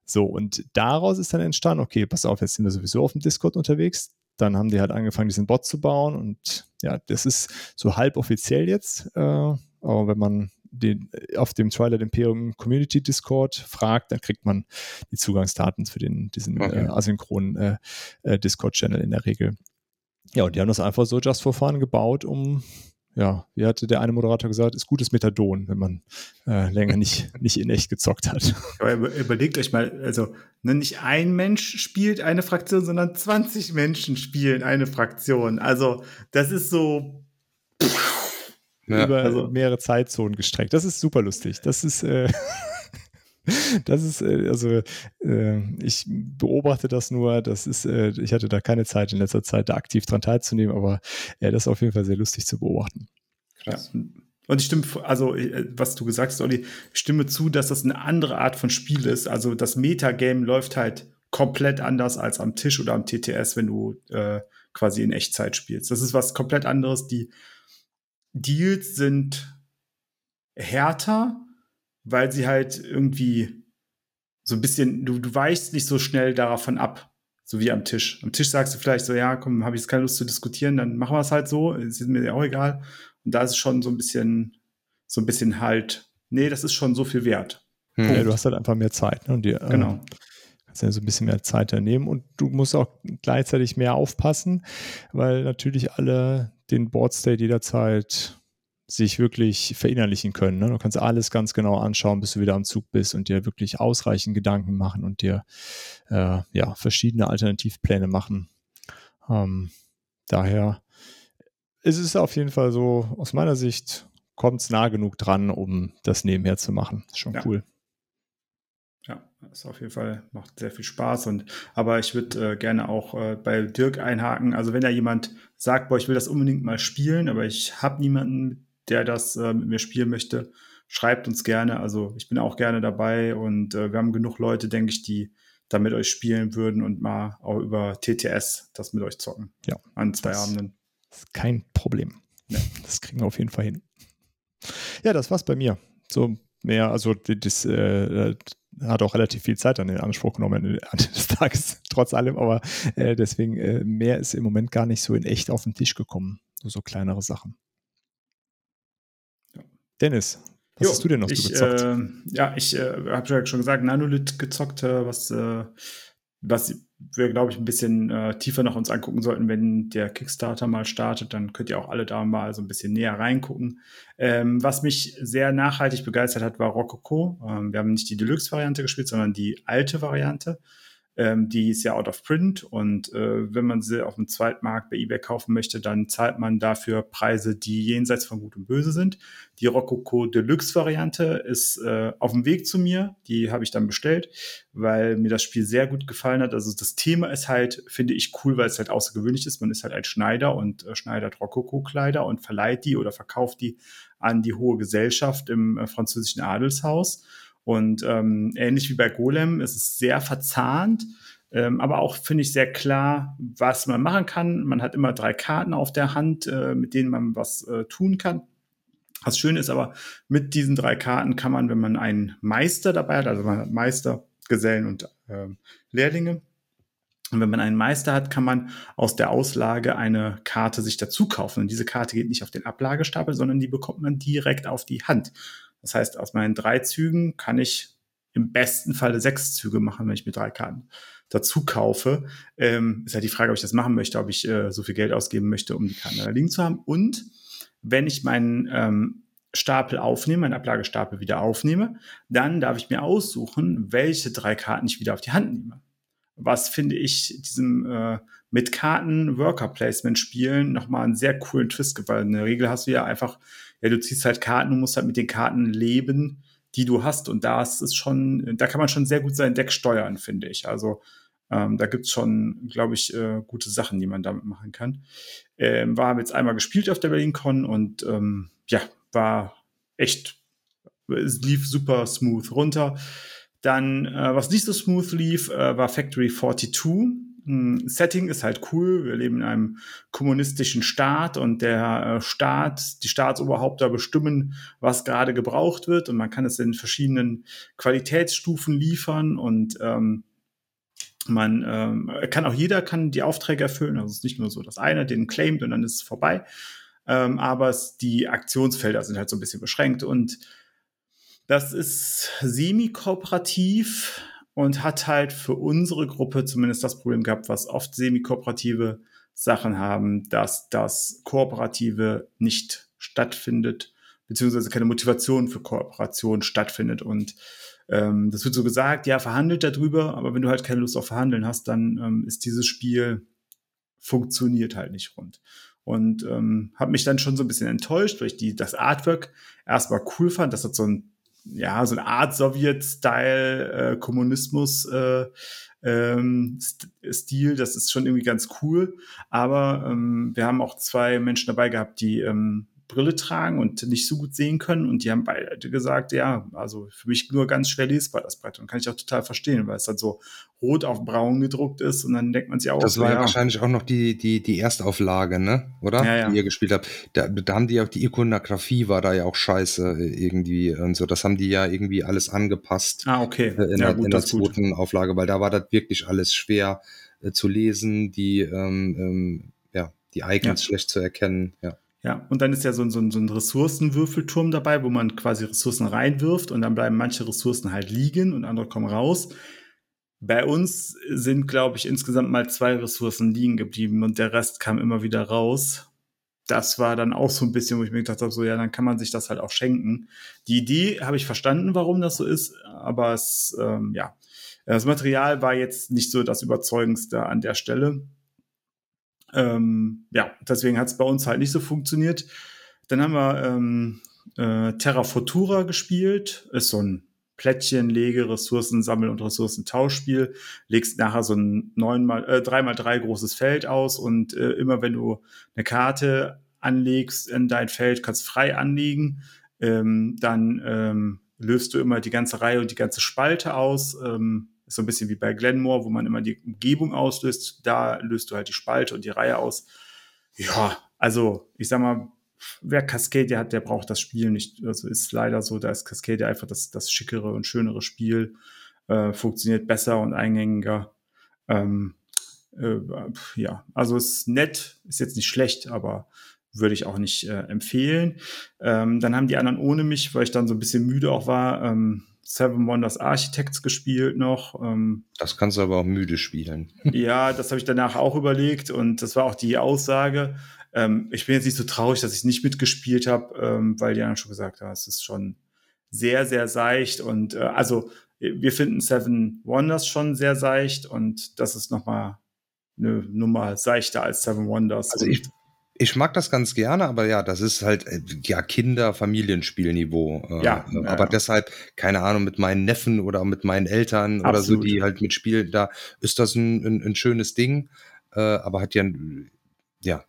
Speaker 2: So, und daraus ist dann entstanden, okay, pass auf, jetzt sind wir sowieso auf dem Discord unterwegs. Dann haben die halt angefangen, diesen Bot zu bauen und ja, das ist so halb offiziell jetzt. Äh, aber wenn man den, auf dem Twilight Imperium Community Discord fragt, dann kriegt man die Zugangsdaten für den, diesen
Speaker 5: Okay.
Speaker 2: äh, asynchronen äh, äh, Discord-Channel in der Regel. Ja, und die haben das einfach so just for fun gebaut, um, ja, wie hatte der eine Moderator gesagt, ist gutes Methadon, wenn man äh, länger nicht, nicht in echt gezockt hat. [laughs]
Speaker 3: Aber über, überlegt euch mal, also ne, nicht ein Mensch spielt eine Fraktion, sondern 20 Menschen spielen eine Fraktion. Also das ist so,
Speaker 5: Ja.
Speaker 2: über
Speaker 3: also-
Speaker 2: mehrere Zeitzonen gestreckt. Das ist super lustig. Das ist, äh, [laughs] das ist, äh, also äh, ich beobachte das nur. Das ist, äh, ich hatte da keine Zeit in letzter Zeit, da aktiv dran teilzunehmen, aber das ist auf jeden Fall sehr lustig zu beobachten.
Speaker 3: ja. Und ich stimme, also was du gesagt hast, Olli, stimme zu, dass das eine andere Art von Spiel ist. Also das Metagame läuft halt komplett anders als am Tisch oder am TTS, wenn du äh, quasi in Echtzeit spielst. Das ist was komplett anderes. Die Deals sind härter, weil sie halt irgendwie so ein bisschen, du, du weichst nicht so schnell davon ab, so wie am Tisch. Am Tisch sagst du vielleicht so, ja, komm, habe ich jetzt keine Lust zu diskutieren, dann machen wir es halt so, ist mir auch egal. Und da ist es schon so ein bisschen, so ein bisschen halt, nee, das ist schon so viel wert.
Speaker 2: Hm. Ja, du hast halt einfach mehr Zeit. Ne? Und dir,
Speaker 3: genau.
Speaker 2: Ähm, kannst ja so ein bisschen mehr Zeit nehmen und du musst auch gleichzeitig mehr aufpassen, weil natürlich alle den Board State jederzeit sich wirklich verinnerlichen können. Ne? Du kannst alles ganz genau anschauen, bis du wieder am Zug bist und dir wirklich ausreichend Gedanken machen und dir äh, ja, verschiedene Alternativpläne machen. Ähm, daher ist es auf jeden Fall so, aus meiner Sicht kommt es nah genug dran, um das nebenher zu machen. Ist schon ja. cool.
Speaker 3: Ja, ist auf jeden Fall, macht sehr viel Spaß. Und aber ich würde äh, gerne auch äh, bei Dirk einhaken. Also wenn da jemand sagt, boah, ich will das unbedingt mal spielen, aber ich habe niemanden, der das äh, mit mir spielen möchte, schreibt uns gerne. Also ich bin auch gerne dabei und äh, wir haben genug Leute, denke ich, die da mit euch spielen würden und mal auch über TTS das mit euch zocken.
Speaker 2: Ja.
Speaker 3: An zwei das Abenden.
Speaker 2: Ist kein Problem. Ja. Das kriegen wir auf jeden Fall hin. Ja, das war's bei mir. So mehr, also das äh, hat auch relativ viel Zeit an den Anspruch genommen [laughs] an des Tages, trotz allem, aber äh, deswegen äh, mehr ist im Moment gar nicht so in echt auf den Tisch gekommen. Nur so kleinere Sachen. Dennis, was jo, hast du denn noch
Speaker 3: ich,
Speaker 2: so gezockt?
Speaker 3: Äh, ja, ich äh, habe ja schon gesagt, Nanolith gezockt, äh, was, äh, was wir, glaube ich, ein bisschen äh, tiefer noch uns angucken sollten, wenn der Kickstarter mal startet. Dann könnt ihr auch alle da mal so ein bisschen näher reingucken. Ähm, was mich sehr nachhaltig begeistert hat, war Rococo. Ähm, wir haben nicht die Deluxe-Variante gespielt, sondern die alte Variante. Ähm, die ist ja out of print und äh, wenn man sie auf dem Zweitmarkt bei eBay kaufen möchte, dann zahlt man dafür Preise, die jenseits von Gut und Böse sind. Die Rococo Deluxe Variante ist äh, auf dem Weg zu mir. Die habe ich dann bestellt, weil mir das Spiel sehr gut gefallen hat. Also das Thema ist halt, finde ich cool, weil es halt außergewöhnlich ist. Man ist halt ein Schneider und äh, schneidert Rococo-Kleider und verleiht die oder verkauft die an die hohe Gesellschaft im äh, französischen Adelshaus. Und ähm, ähnlich wie bei Golem ist es sehr verzahnt, ähm, aber auch finde ich sehr klar, was man machen kann. Man hat immer drei Karten auf der Hand, äh, mit denen man was äh, tun kann. Was schön ist aber, mit diesen drei Karten kann man, wenn man einen Meister dabei hat, also man hat Meister, Gesellen und äh, Lehrlinge, und wenn man einen Meister hat, kann man aus der Auslage eine Karte sich dazu kaufen. Und diese Karte geht nicht auf den Ablagestapel, sondern die bekommt man direkt auf die Hand. Das heißt, aus meinen drei Zügen kann ich im besten Falle sechs Züge machen, wenn ich mir drei Karten dazu kaufe. Ähm, ist halt die Frage, ob ich das machen möchte, ob ich äh, so viel Geld ausgeben möchte, um die Karten da liegen zu haben. Und wenn ich meinen ähm, Stapel aufnehme, meinen Ablagestapel wieder aufnehme, dann darf ich mir aussuchen, welche drei Karten ich wieder auf die Hand nehme. Was finde ich diesem äh, mit Karten Worker Placement Spielen nochmal einen sehr coolen Twist gibt, weil in der Regel hast du ja einfach ja, du ziehst halt Karten, du musst halt mit den Karten leben, die du hast. Und da ist es schon, da kann man schon sehr gut sein Deck steuern, finde ich. Also ähm, da gibt's schon, glaube ich, äh, gute Sachen, die man damit machen kann. Ähm, war jetzt einmal gespielt auf der BerlinCon und ähm, ja, war echt, es lief super smooth runter. Dann, äh, was nicht so smooth lief, äh, war Factory 42. Setting ist halt cool. Wir leben in einem kommunistischen Staat und der äh, Staat, die Staatsoberhaupter bestimmen, was gerade gebraucht wird und man kann es in verschiedenen Qualitätsstufen liefern und ähm, man ähm, kann auch jeder kann die Aufträge erfüllen. Also es ist nicht nur so, dass einer den claimt und dann ist es vorbei. Ähm, aber es, die Aktionsfelder sind halt so ein bisschen beschränkt und das ist semi-kooperativ und hat halt für unsere Gruppe zumindest das Problem gehabt, was oft semi-kooperative Sachen haben, dass das Kooperative nicht stattfindet, beziehungsweise keine Motivation für Kooperation stattfindet. Und ähm, das wird so gesagt, ja, verhandelt darüber, aber wenn du halt keine Lust auf Verhandeln hast, dann ähm, ist dieses Spiel funktioniert halt nicht rund. Und ähm, habe mich dann schon so ein bisschen enttäuscht, weil ich die, das Artwork erstmal cool fand. Das hat so ein ja, so eine Art Sowjet-Style äh, Kommunismus äh, ähm, Stil, das ist schon irgendwie ganz cool. Aber ähm, wir haben auch zwei Menschen dabei gehabt, die ähm, Brille tragen und nicht so gut sehen können. Und die haben beide gesagt, ja, also für mich nur ganz schwer lesbar das Brett. Und kann ich auch total verstehen, weil es dann so rot auf braun gedruckt ist und dann denkt man sich auch.
Speaker 5: Das war
Speaker 3: ja,
Speaker 5: wahrscheinlich auch noch die, die, die Erstauflage, ne? Oder?
Speaker 3: Ja, ja.
Speaker 5: Die ihr gespielt habt. Da, da haben die auch die Ikonografie war da ja auch scheiße irgendwie und so. Das haben die ja irgendwie alles angepasst
Speaker 3: Ah, okay.
Speaker 5: äh, in,
Speaker 3: ja,
Speaker 5: der,
Speaker 3: gut,
Speaker 5: in der
Speaker 3: ist gut.
Speaker 5: zweiten Auflage, weil da war das wirklich alles schwer äh, zu lesen, die, ähm, ähm, ja, die Icons
Speaker 3: Ja.
Speaker 5: schlecht zu erkennen. Ja.
Speaker 3: Ja, und dann ist ja so ein, so, so ein Ressourcenwürfelturm dabei, wo man quasi Ressourcen reinwirft und dann bleiben manche Ressourcen halt liegen und andere kommen raus. Bei uns sind, glaube ich, insgesamt mal zwei Ressourcen liegen geblieben und der Rest kam immer wieder raus. Das war dann auch so ein bisschen, wo ich mir gedacht habe, so ja, dann kann man sich das halt auch schenken. Die Idee habe ich verstanden, warum das so ist, aber es, ähm, ja, das Material war jetzt nicht so das Überzeugendste an der Stelle. Ähm, ja, deswegen hat es bei uns halt nicht so funktioniert. Dann haben wir ähm, äh, Terra Futura gespielt. Ist so ein Plättchen, Lege, Ressourcensammel- und Ressourcentauschspiel. Legst nachher so ein 9 mal, äh, 3 mal 3 großes Feld aus und äh, immer wenn du eine Karte anlegst in dein Feld, kannst frei anlegen, ähm, dann ähm, löst du immer die ganze Reihe und die ganze Spalte aus. Ähm, ist so ein bisschen wie bei Glenmore, wo man immer die Umgebung auslöst. Da löst du halt die Spalte und die Reihe aus. Ja, also ich sag mal, wer Cascadia hat, der braucht das Spiel nicht. Also ist leider so, da ist Cascadia einfach das, das schickere und schönere Spiel. Äh, funktioniert besser und eingängiger. Ähm, äh, ja, also ist nett, ist jetzt nicht schlecht, aber würde ich auch nicht äh, empfehlen. Ähm, dann haben die anderen ohne mich, weil ich dann so ein bisschen müde auch war, ähm, Seven Wonders Architects gespielt noch. Ähm,
Speaker 5: Das kannst du aber auch müde spielen. [laughs]
Speaker 3: ja, das habe ich danach auch überlegt und das war auch die Aussage. Ähm, ich bin jetzt nicht so traurig, dass ich nicht mitgespielt habe, ähm, weil die anderen schon gesagt haben, es ist schon sehr, sehr seicht und äh, also wir finden Seven Wonders schon sehr seicht und das ist nochmal eine Nummer seichter als Seven Wonders.
Speaker 5: Also ich, ich mag das ganz gerne, aber ja, das ist halt äh, ja Kinder-Familienspielniveau. Äh,
Speaker 3: Ja,
Speaker 5: äh,
Speaker 3: ja,
Speaker 5: aber deshalb, keine Ahnung, mit meinen Neffen oder mit meinen Eltern oder so,
Speaker 3: Absolut.
Speaker 5: die halt mitspielen, da ist das ein, ein, ein schönes Ding, äh, aber hat ja, ein- ja,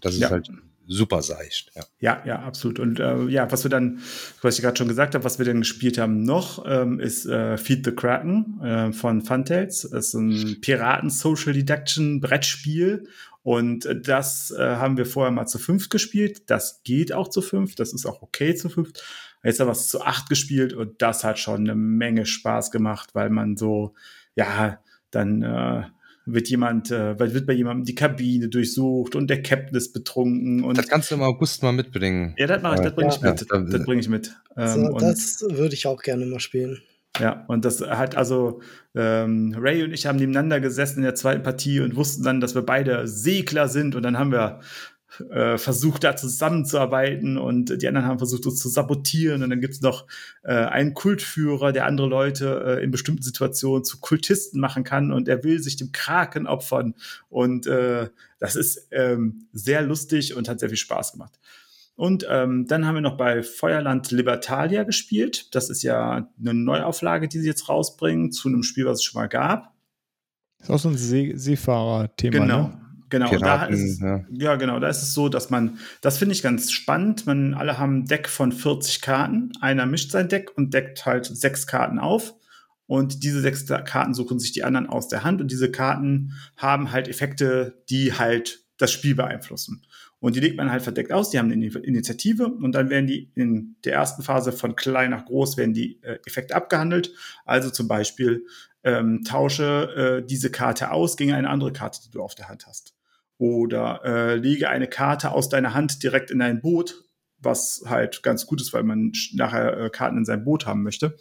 Speaker 5: das ist
Speaker 3: Ja.
Speaker 5: halt super seicht. Ja.
Speaker 3: Ja, ja, absolut. Und äh, ja, was wir dann, was ich gerade schon gesagt habe, was wir dann gespielt haben noch, ähm, ist äh, Feed the Kraken äh, von Funtails. Das ist ein Piraten-Social Deduction-Brettspiel. Und äh, das äh, haben wir vorher mal zu fünft gespielt. Das geht auch zu fünft. Das ist auch okay zu fünft. Jetzt haben wir es zu acht gespielt und das hat schon eine Menge Spaß gemacht, weil man so, ja, dann äh, wird jemand, äh, weil wird bei jemandem die Kabine durchsucht und der Captain ist betrunken und
Speaker 5: Das kannst du im August mal mitbringen.
Speaker 3: ja, das mache ich, das bringe ich
Speaker 5: Ja,
Speaker 3: mit.
Speaker 5: ja,
Speaker 3: das bringe ich mit. Ähm,
Speaker 4: So, das würde ich auch gerne mal spielen.
Speaker 3: Ja, und das hat also ähm, Ray und ich haben nebeneinander gesessen in der zweiten Partie und wussten dann, dass wir beide Segler sind. Und dann haben wir äh, versucht, da zusammenzuarbeiten und die anderen haben versucht, uns zu sabotieren. Und dann gibt's noch äh, einen Kultführer, der andere Leute äh, in bestimmten Situationen zu Kultisten machen kann. Und er will sich dem Kraken opfern. Und äh, das ist ähm, sehr lustig und hat sehr viel Spaß gemacht. Und ähm, dann haben wir noch bei Feuerland Libertalia gespielt. Das ist ja eine Neuauflage, die sie jetzt rausbringen, zu einem Spiel, was es schon mal gab.
Speaker 2: Ist auch so ein See Seefahrer-Thema.
Speaker 3: Genau.
Speaker 2: Ne?
Speaker 3: Genau,
Speaker 5: Piraten,
Speaker 3: ist es,
Speaker 5: ja.
Speaker 3: ja. genau, da ist es so, dass man, das finde ich ganz spannend, man, alle haben ein Deck von 40 Karten, einer mischt sein Deck und deckt halt sechs Karten auf und diese sechs Karten suchen sich die anderen aus der Hand und diese Karten haben halt Effekte, die halt das Spiel beeinflussen. Und die legt man halt verdeckt aus, die haben eine Initiative und dann werden die in der ersten Phase von klein nach groß werden die äh, Effekte abgehandelt. Also zum Beispiel ähm, tausche äh, diese Karte aus gegen eine andere Karte, die du auf der Hand hast. Oder äh, lege eine Karte aus deiner Hand direkt in dein Boot, was halt ganz gut ist, weil man nachher äh, Karten in seinem Boot haben möchte.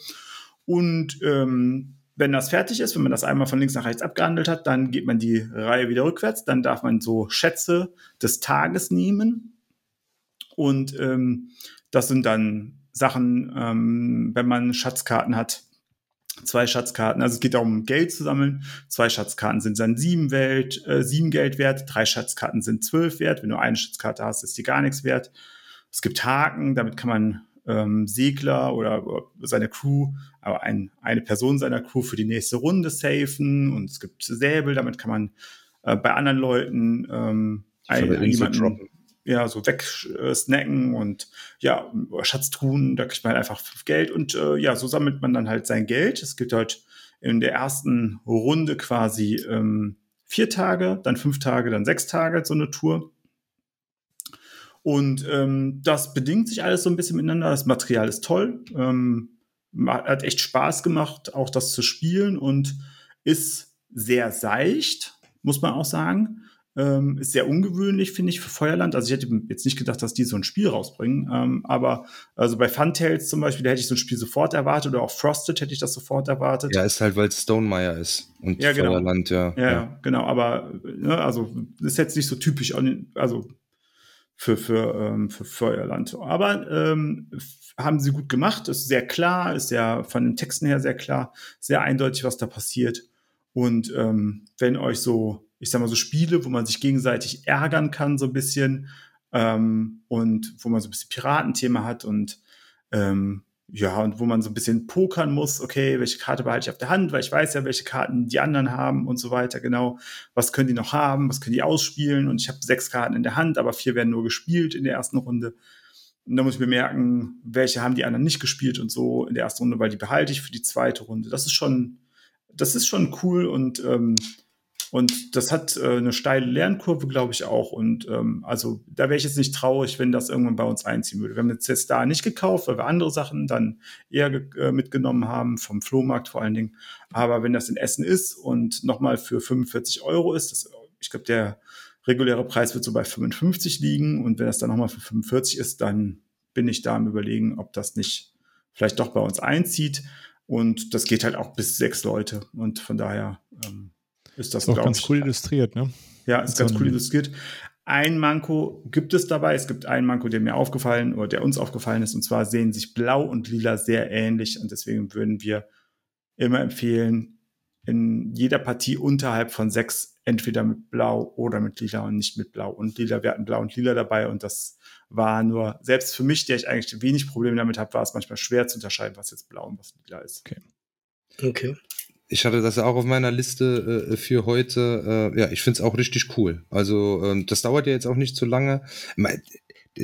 Speaker 3: Und ähm, wenn das fertig ist, wenn man das einmal von links nach rechts abgehandelt hat, dann geht man die Reihe wieder rückwärts. Dann darf man so Schätze des Tages nehmen. Und ähm, das sind dann Sachen, ähm, wenn man Schatzkarten hat, zwei Schatzkarten. Also es geht darum, Geld zu sammeln. Zwei Schatzkarten sind dann sieben, Welt, äh, sieben Geld wert. Drei Schatzkarten sind zwölf wert. Wenn du eine Schatzkarte hast, ist die gar nichts wert. Es gibt Haken, damit kann man ähm, Segler oder, oder seine Crew, aber ein, eine Person seiner Crew für die nächste Runde safen. Und es gibt Säbel, damit kann man äh, bei anderen Leuten ähm,
Speaker 5: Von der
Speaker 3: ein,
Speaker 5: Insel
Speaker 3: jemanden,
Speaker 5: droppen.
Speaker 3: ja, so wegsnacken und ja, Schatztruhen, da kriegt man halt einfach Geld und äh, ja, so sammelt man dann halt sein Geld. Es gibt halt in der ersten Runde quasi ähm, vier Tage, dann fünf Tage, dann sechs Tage so eine Tour. Und ähm, das bedingt sich alles so ein bisschen miteinander. Das Material ist toll. Ähm, hat echt Spaß gemacht, auch das zu spielen und ist sehr seicht, muss man auch sagen. Ähm, ist sehr ungewöhnlich, finde ich, für Feuerland. Also ich hätte jetzt nicht gedacht, dass die so ein Spiel rausbringen. Ähm, aber also bei Funtails zum Beispiel, da hätte ich so ein Spiel sofort erwartet. Oder auch Frosted hätte ich das sofort erwartet.
Speaker 5: Ja, ist halt, weil es Stonemeyer ist. Und
Speaker 3: ja, genau.
Speaker 5: Feuerland, ja.
Speaker 3: Ja, ja. genau. Aber ne, also ist jetzt nicht so typisch. Also für, für, ähm, für Feuerland. Aber ähm, haben sie gut gemacht, ist sehr klar, ist ja von den Texten her sehr klar, sehr eindeutig, was da passiert. Und ähm, wenn euch so ich sag mal so Spiele, wo man sich gegenseitig ärgern kann, so ein bisschen, ähm, und wo man so ein bisschen Piratenthema hat und ähm, ja, und wo man so ein bisschen pokern muss, okay, welche Karte behalte ich auf der Hand, weil ich weiß ja, welche Karten die anderen haben und so weiter, genau. Was können die noch haben, was können die ausspielen? Und ich habe sechs Karten in der Hand, aber vier werden nur gespielt in der ersten Runde. Und da muss ich bemerken, welche haben die anderen nicht gespielt und so in der ersten Runde, weil die behalte ich für die zweite Runde. Das ist schon, das ist schon cool und ähm, und das hat äh, eine steile Lernkurve, glaube ich, auch. Und ähm, also da wäre ich jetzt nicht traurig, wenn das irgendwann bei uns einziehen würde. Wir haben jetzt, jetzt da nicht gekauft, weil wir andere Sachen dann eher äh, mitgenommen haben, vom Flohmarkt vor allen Dingen. Aber wenn das in Essen ist und nochmal für 45 Euro ist, das, ich glaube, der reguläre Preis wird so bei 55 liegen. Und wenn das dann nochmal für 45 ist, dann bin ich da am Überlegen, ob das nicht vielleicht doch bei uns einzieht. Und das geht halt auch bis sechs Leute. Und von daher ähm, ist das,
Speaker 2: ist auch ganz ich, cool illustriert, ne?
Speaker 3: Ja, ist ganz cool illustriert. Ein Manko gibt es dabei. Es gibt einen Manko, der mir aufgefallen oder der uns aufgefallen ist. Und zwar sehen sich Blau und Lila sehr ähnlich. Und deswegen würden wir immer empfehlen, in jeder Partie unterhalb von sechs entweder mit Blau oder mit Lila und nicht mit Blau und Lila. Wir hatten Blau und Lila dabei und das war nur, selbst für mich, der ich eigentlich wenig Probleme damit habe, war es manchmal schwer zu unterscheiden, was jetzt Blau und was Lila ist.
Speaker 2: Okay.
Speaker 4: Okay
Speaker 5: ich hatte das auch auf meiner Liste äh, für heute. Äh, ja, ich finde es auch richtig cool. Also ähm, das dauert ja jetzt auch nicht so lange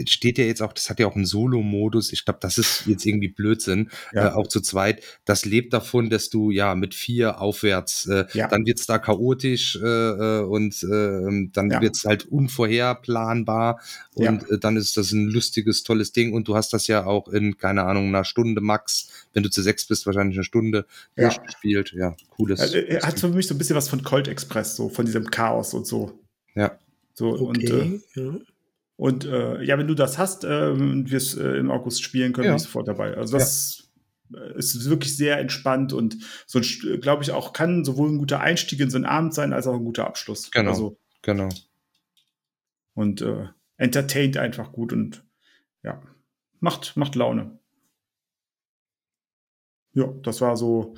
Speaker 5: steht ja jetzt auch, das hat ja auch einen Solo-Modus. Ich glaube, das ist jetzt irgendwie Blödsinn, ja. äh, auch zu zweit. Das lebt davon, dass du ja mit vier aufwärts, äh, ja. dann wird's da chaotisch äh, äh und äh, dann ja. wird's halt unvorherplanbar und äh, dann ist das ein lustiges, tolles Ding und du hast das ja auch in, keine Ahnung, einer Stunde max, wenn du zu sechs bist, wahrscheinlich eine Stunde
Speaker 3: ja.
Speaker 5: durchgespielt. Ja, cooles.
Speaker 3: Also, er hat für mich so ein bisschen was von Colt Express, so von diesem Chaos und so.
Speaker 5: Ja.
Speaker 3: So okay. und äh, ja. Und äh, ja, wenn du das hast äh, und wir es äh, im August spielen können, ja. ich sofort dabei. Also das ja. Äh, ist wirklich sehr entspannt und so, glaube ich, auch kann sowohl ein guter Einstieg in so einen Abend sein, als auch ein guter Abschluss.
Speaker 5: Genau.
Speaker 3: Also,
Speaker 5: genau.
Speaker 3: Und äh, entertaint einfach gut und ja, macht, macht Laune. Ja, das war so,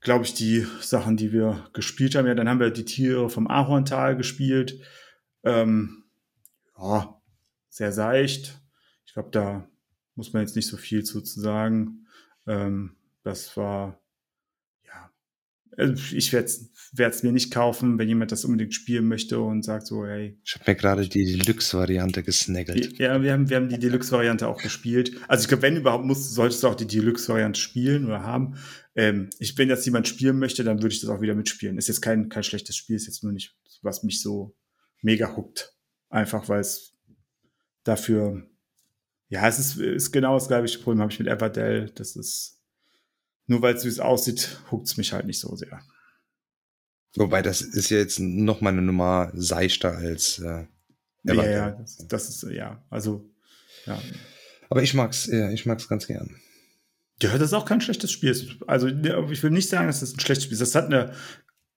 Speaker 3: glaube ich, die Sachen, die wir gespielt haben. Ja, dann haben wir die Tiere vom Ahorntal gespielt. Ähm, ja, sehr seicht. Ich glaube, da muss man jetzt nicht so viel zu, zu sagen. Ähm, das war, ja, also ich werde es mir nicht kaufen, wenn jemand das unbedingt spielen möchte und sagt so, hey.
Speaker 5: Ich habe mir gerade die Deluxe-Variante gesnaggelt.
Speaker 3: Ja, wir haben, wir haben die Deluxe-Variante auch gespielt. Also ich glaube, wenn überhaupt musst, solltest du auch die Deluxe-Variante spielen oder haben. Ähm, ich, wenn jetzt jemand spielen möchte, dann würde ich das auch wieder mitspielen. Ist jetzt kein, kein schlechtes Spiel, ist jetzt nur nicht, was mich so mega huckt. Einfach weil es dafür, ja, es ist, ist genau das gleiche Problem habe ich mit Everdell. Das ist, nur weil es süß aussieht, huckt es mich halt nicht so sehr.
Speaker 5: Wobei, das ist ja jetzt noch mal eine Nummer seichter als äh,
Speaker 3: Everdell. Ja, ja, das, das, ist, ja, also, ja.
Speaker 5: Aber ich mag's, ja, ich mag's ganz gern.
Speaker 3: Ja, das ist auch kein schlechtes Spiel. Also, ich will nicht sagen, dass das ein schlechtes Spiel ist. Das hat eine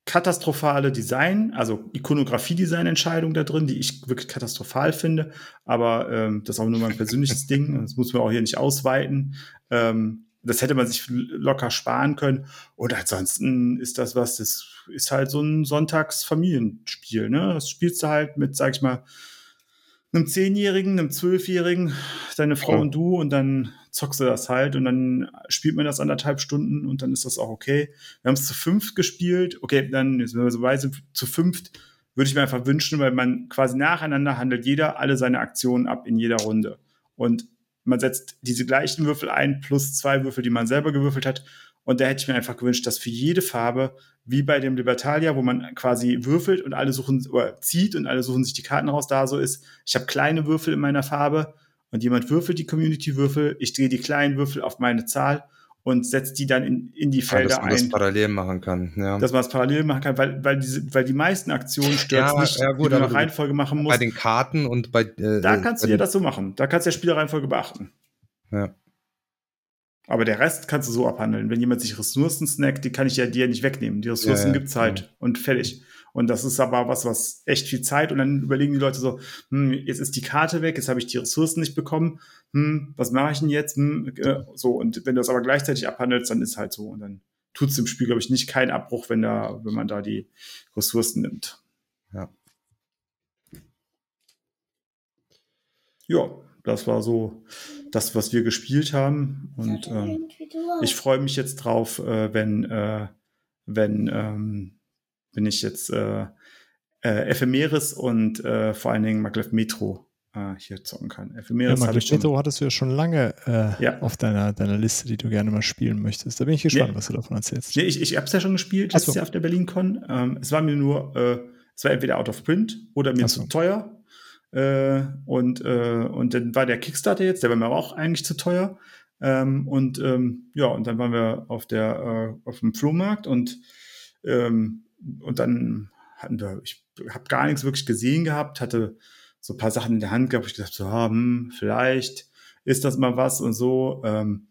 Speaker 3: katastrophale Design, also Ikonografie-Design-Entscheidung da drin, die ich wirklich katastrophal finde. Aber ähm, das ist auch nur mein persönliches [laughs] Ding. Das muss man auch hier nicht ausweiten. Ähm, das hätte man sich locker sparen können. Und ansonsten ist das was, das ist halt so ein Sonntagsfamilienspiel. Ne? Das spielst du halt mit, sag ich mal, einem Zehnjährigen, einem Zwölfjährigen, deine Frau oh. und du und dann zockst du das halt und dann spielt man das anderthalb Stunden und dann ist das auch okay. Wir haben es zu fünft gespielt. Okay, dann sind wir so weit, zu fünft würde ich mir einfach wünschen, weil man quasi nacheinander handelt jeder alle seine Aktionen ab in jeder Runde. Und man setzt diese gleichen Würfel ein, plus zwei Würfel, die man selber gewürfelt hat. Und da hätte ich mir einfach gewünscht, dass für jede Farbe, wie bei dem Libertalia, wo man quasi würfelt und alle suchen, oder zieht und alle suchen sich die Karten raus, da so ist, ich habe kleine Würfel in meiner Farbe und jemand würfelt die Community-Würfel, ich drehe die kleinen Würfel auf meine Zahl und setzt die dann in, in die Felder ja, dass man ein.
Speaker 5: Das parallel machen kann, ja.
Speaker 3: Dass man es parallel machen kann, weil, weil, diese, weil die meisten Aktionen stört ja, nicht,
Speaker 5: ja, gut,
Speaker 3: die du nach Reihenfolge machen musst.
Speaker 5: Bei den Karten und bei.
Speaker 3: Äh, da kannst du ja das so machen. Da kannst du ja Spielerreihenfolge beachten.
Speaker 5: Ja.
Speaker 3: Aber der Rest kannst du so abhandeln. Wenn jemand sich Ressourcen snackt, die kann ich ja dir nicht wegnehmen. Die Ressourcen ja, gibt's halt ja. und fertig. Und das ist aber was, was echt viel Zeit. Und dann überlegen die Leute so, hm, jetzt ist die Karte weg, jetzt habe ich die Ressourcen nicht bekommen. Hm, was mache ich denn jetzt? Hm, äh, so, und wenn du das aber gleichzeitig abhandelst, dann ist halt so. Und dann tut es dem Spiel, glaube ich, nicht keinen Abbruch, wenn da, wenn man da die Ressourcen nimmt.
Speaker 5: Ja.
Speaker 3: Ja, das war so das, was wir gespielt haben. Und äh, ich freue mich jetzt drauf, äh, wenn, äh, wenn, ähm, wenn ich jetzt äh, äh, Ephemeris und äh, vor allen Dingen Maglev Metro äh, hier zocken kann.
Speaker 2: Ephemeris ja, Maglev Metro hattest du ja schon lange äh, ja. auf deiner, deiner Liste, die du gerne mal spielen möchtest. Da bin ich gespannt,
Speaker 3: nee.
Speaker 2: was du davon erzählst.
Speaker 3: Nee, ich, ich habe es ja schon gespielt, das so. ist ja auf der BerlinCon. Ähm, es war mir nur, äh, es war entweder out of print oder mir so. zu teuer. Äh, und, und dann war der Kickstarter jetzt, der war mir aber auch eigentlich zu teuer. Ähm, und ähm, ja, und dann waren wir auf der äh, auf dem Flohmarkt und ähm, und dann hatten wir, ich habe gar nichts wirklich gesehen gehabt, hatte so ein paar Sachen in der Hand gehabt, ich gedacht so, ah, hm, vielleicht ist das mal was und so. Ähm,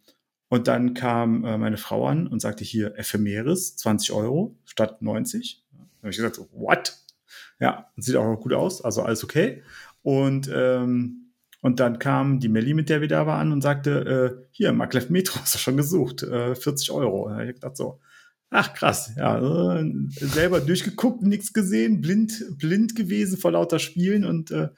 Speaker 3: und dann kam äh, meine Frau an und sagte hier Ephemeris, 20 Euro statt 90. Da habe ich gesagt, so, what? Ja, sieht auch gut aus, also alles okay. Und, ähm, und dann kam die Melli, mit der wir da waren, und sagte, äh, hier, Maglev Metro hast du schon gesucht, äh, 40 Euro. Und ich gedacht so, ach krass, ja, äh, selber durchgeguckt, nichts gesehen, blind, blind gewesen vor lauter Spielen und, äh,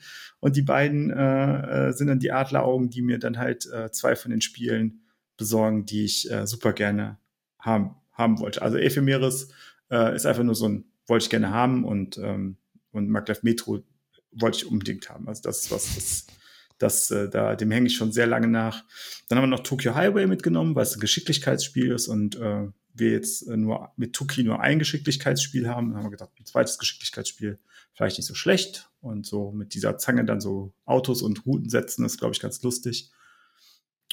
Speaker 3: und die beiden äh, äh, sind dann die Adleraugen, die mir dann halt äh, zwei von den Spielen besorgen, die ich äh, super gerne haben, haben wollte. Also Ephemeris äh, ist einfach nur so ein, wollte ich gerne haben und, ähm, und Maglev Metro wollte ich unbedingt haben. Also das ist was, das, das äh, da, dem hänge ich schon sehr lange nach. Dann haben wir noch Tokyo Highway mitgenommen, weil es ein Geschicklichkeitsspiel ist und äh, wir jetzt äh, nur mit Tuki nur ein Geschicklichkeitsspiel haben. Haben wir gedacht, ein zweites Geschicklichkeitsspiel vielleicht nicht so schlecht. Und so mit dieser Zange dann so Autos und Routen setzen, ist, glaube ich, ganz lustig.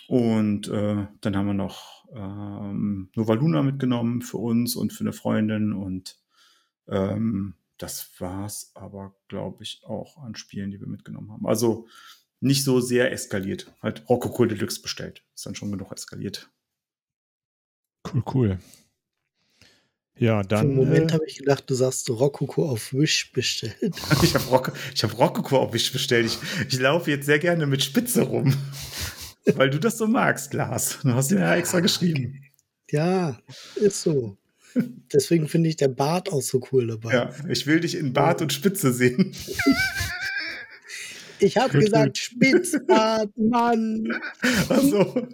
Speaker 3: Und äh, dann haben wir noch ähm, Nova Luna mitgenommen für uns und für eine Freundin und ähm, das war's aber, glaube ich, auch an Spielen, die wir mitgenommen haben. Also nicht so sehr eskaliert. Halt Rococo Deluxe bestellt. Ist dann schon genug eskaliert.
Speaker 2: Cool, cool. Ja, dann.
Speaker 4: Einen Moment äh, habe ich gedacht, du sagst Rococo auf Wish bestellt. [laughs]
Speaker 3: ich habe Roc hab Rococo auf Wish bestellt. Ich, ich laufe jetzt sehr gerne mit Spitze rum. [laughs] weil du das so magst, Lars. Du hast ihn ja extra geschrieben.
Speaker 4: Ja, ist so. Deswegen finde ich der Bart auch so cool dabei.
Speaker 3: Ja, ich will dich in Bart und Spitze sehen. [laughs]
Speaker 4: Ich habe gesagt Spitzbart, [laughs] Mann.
Speaker 3: Also. [laughs]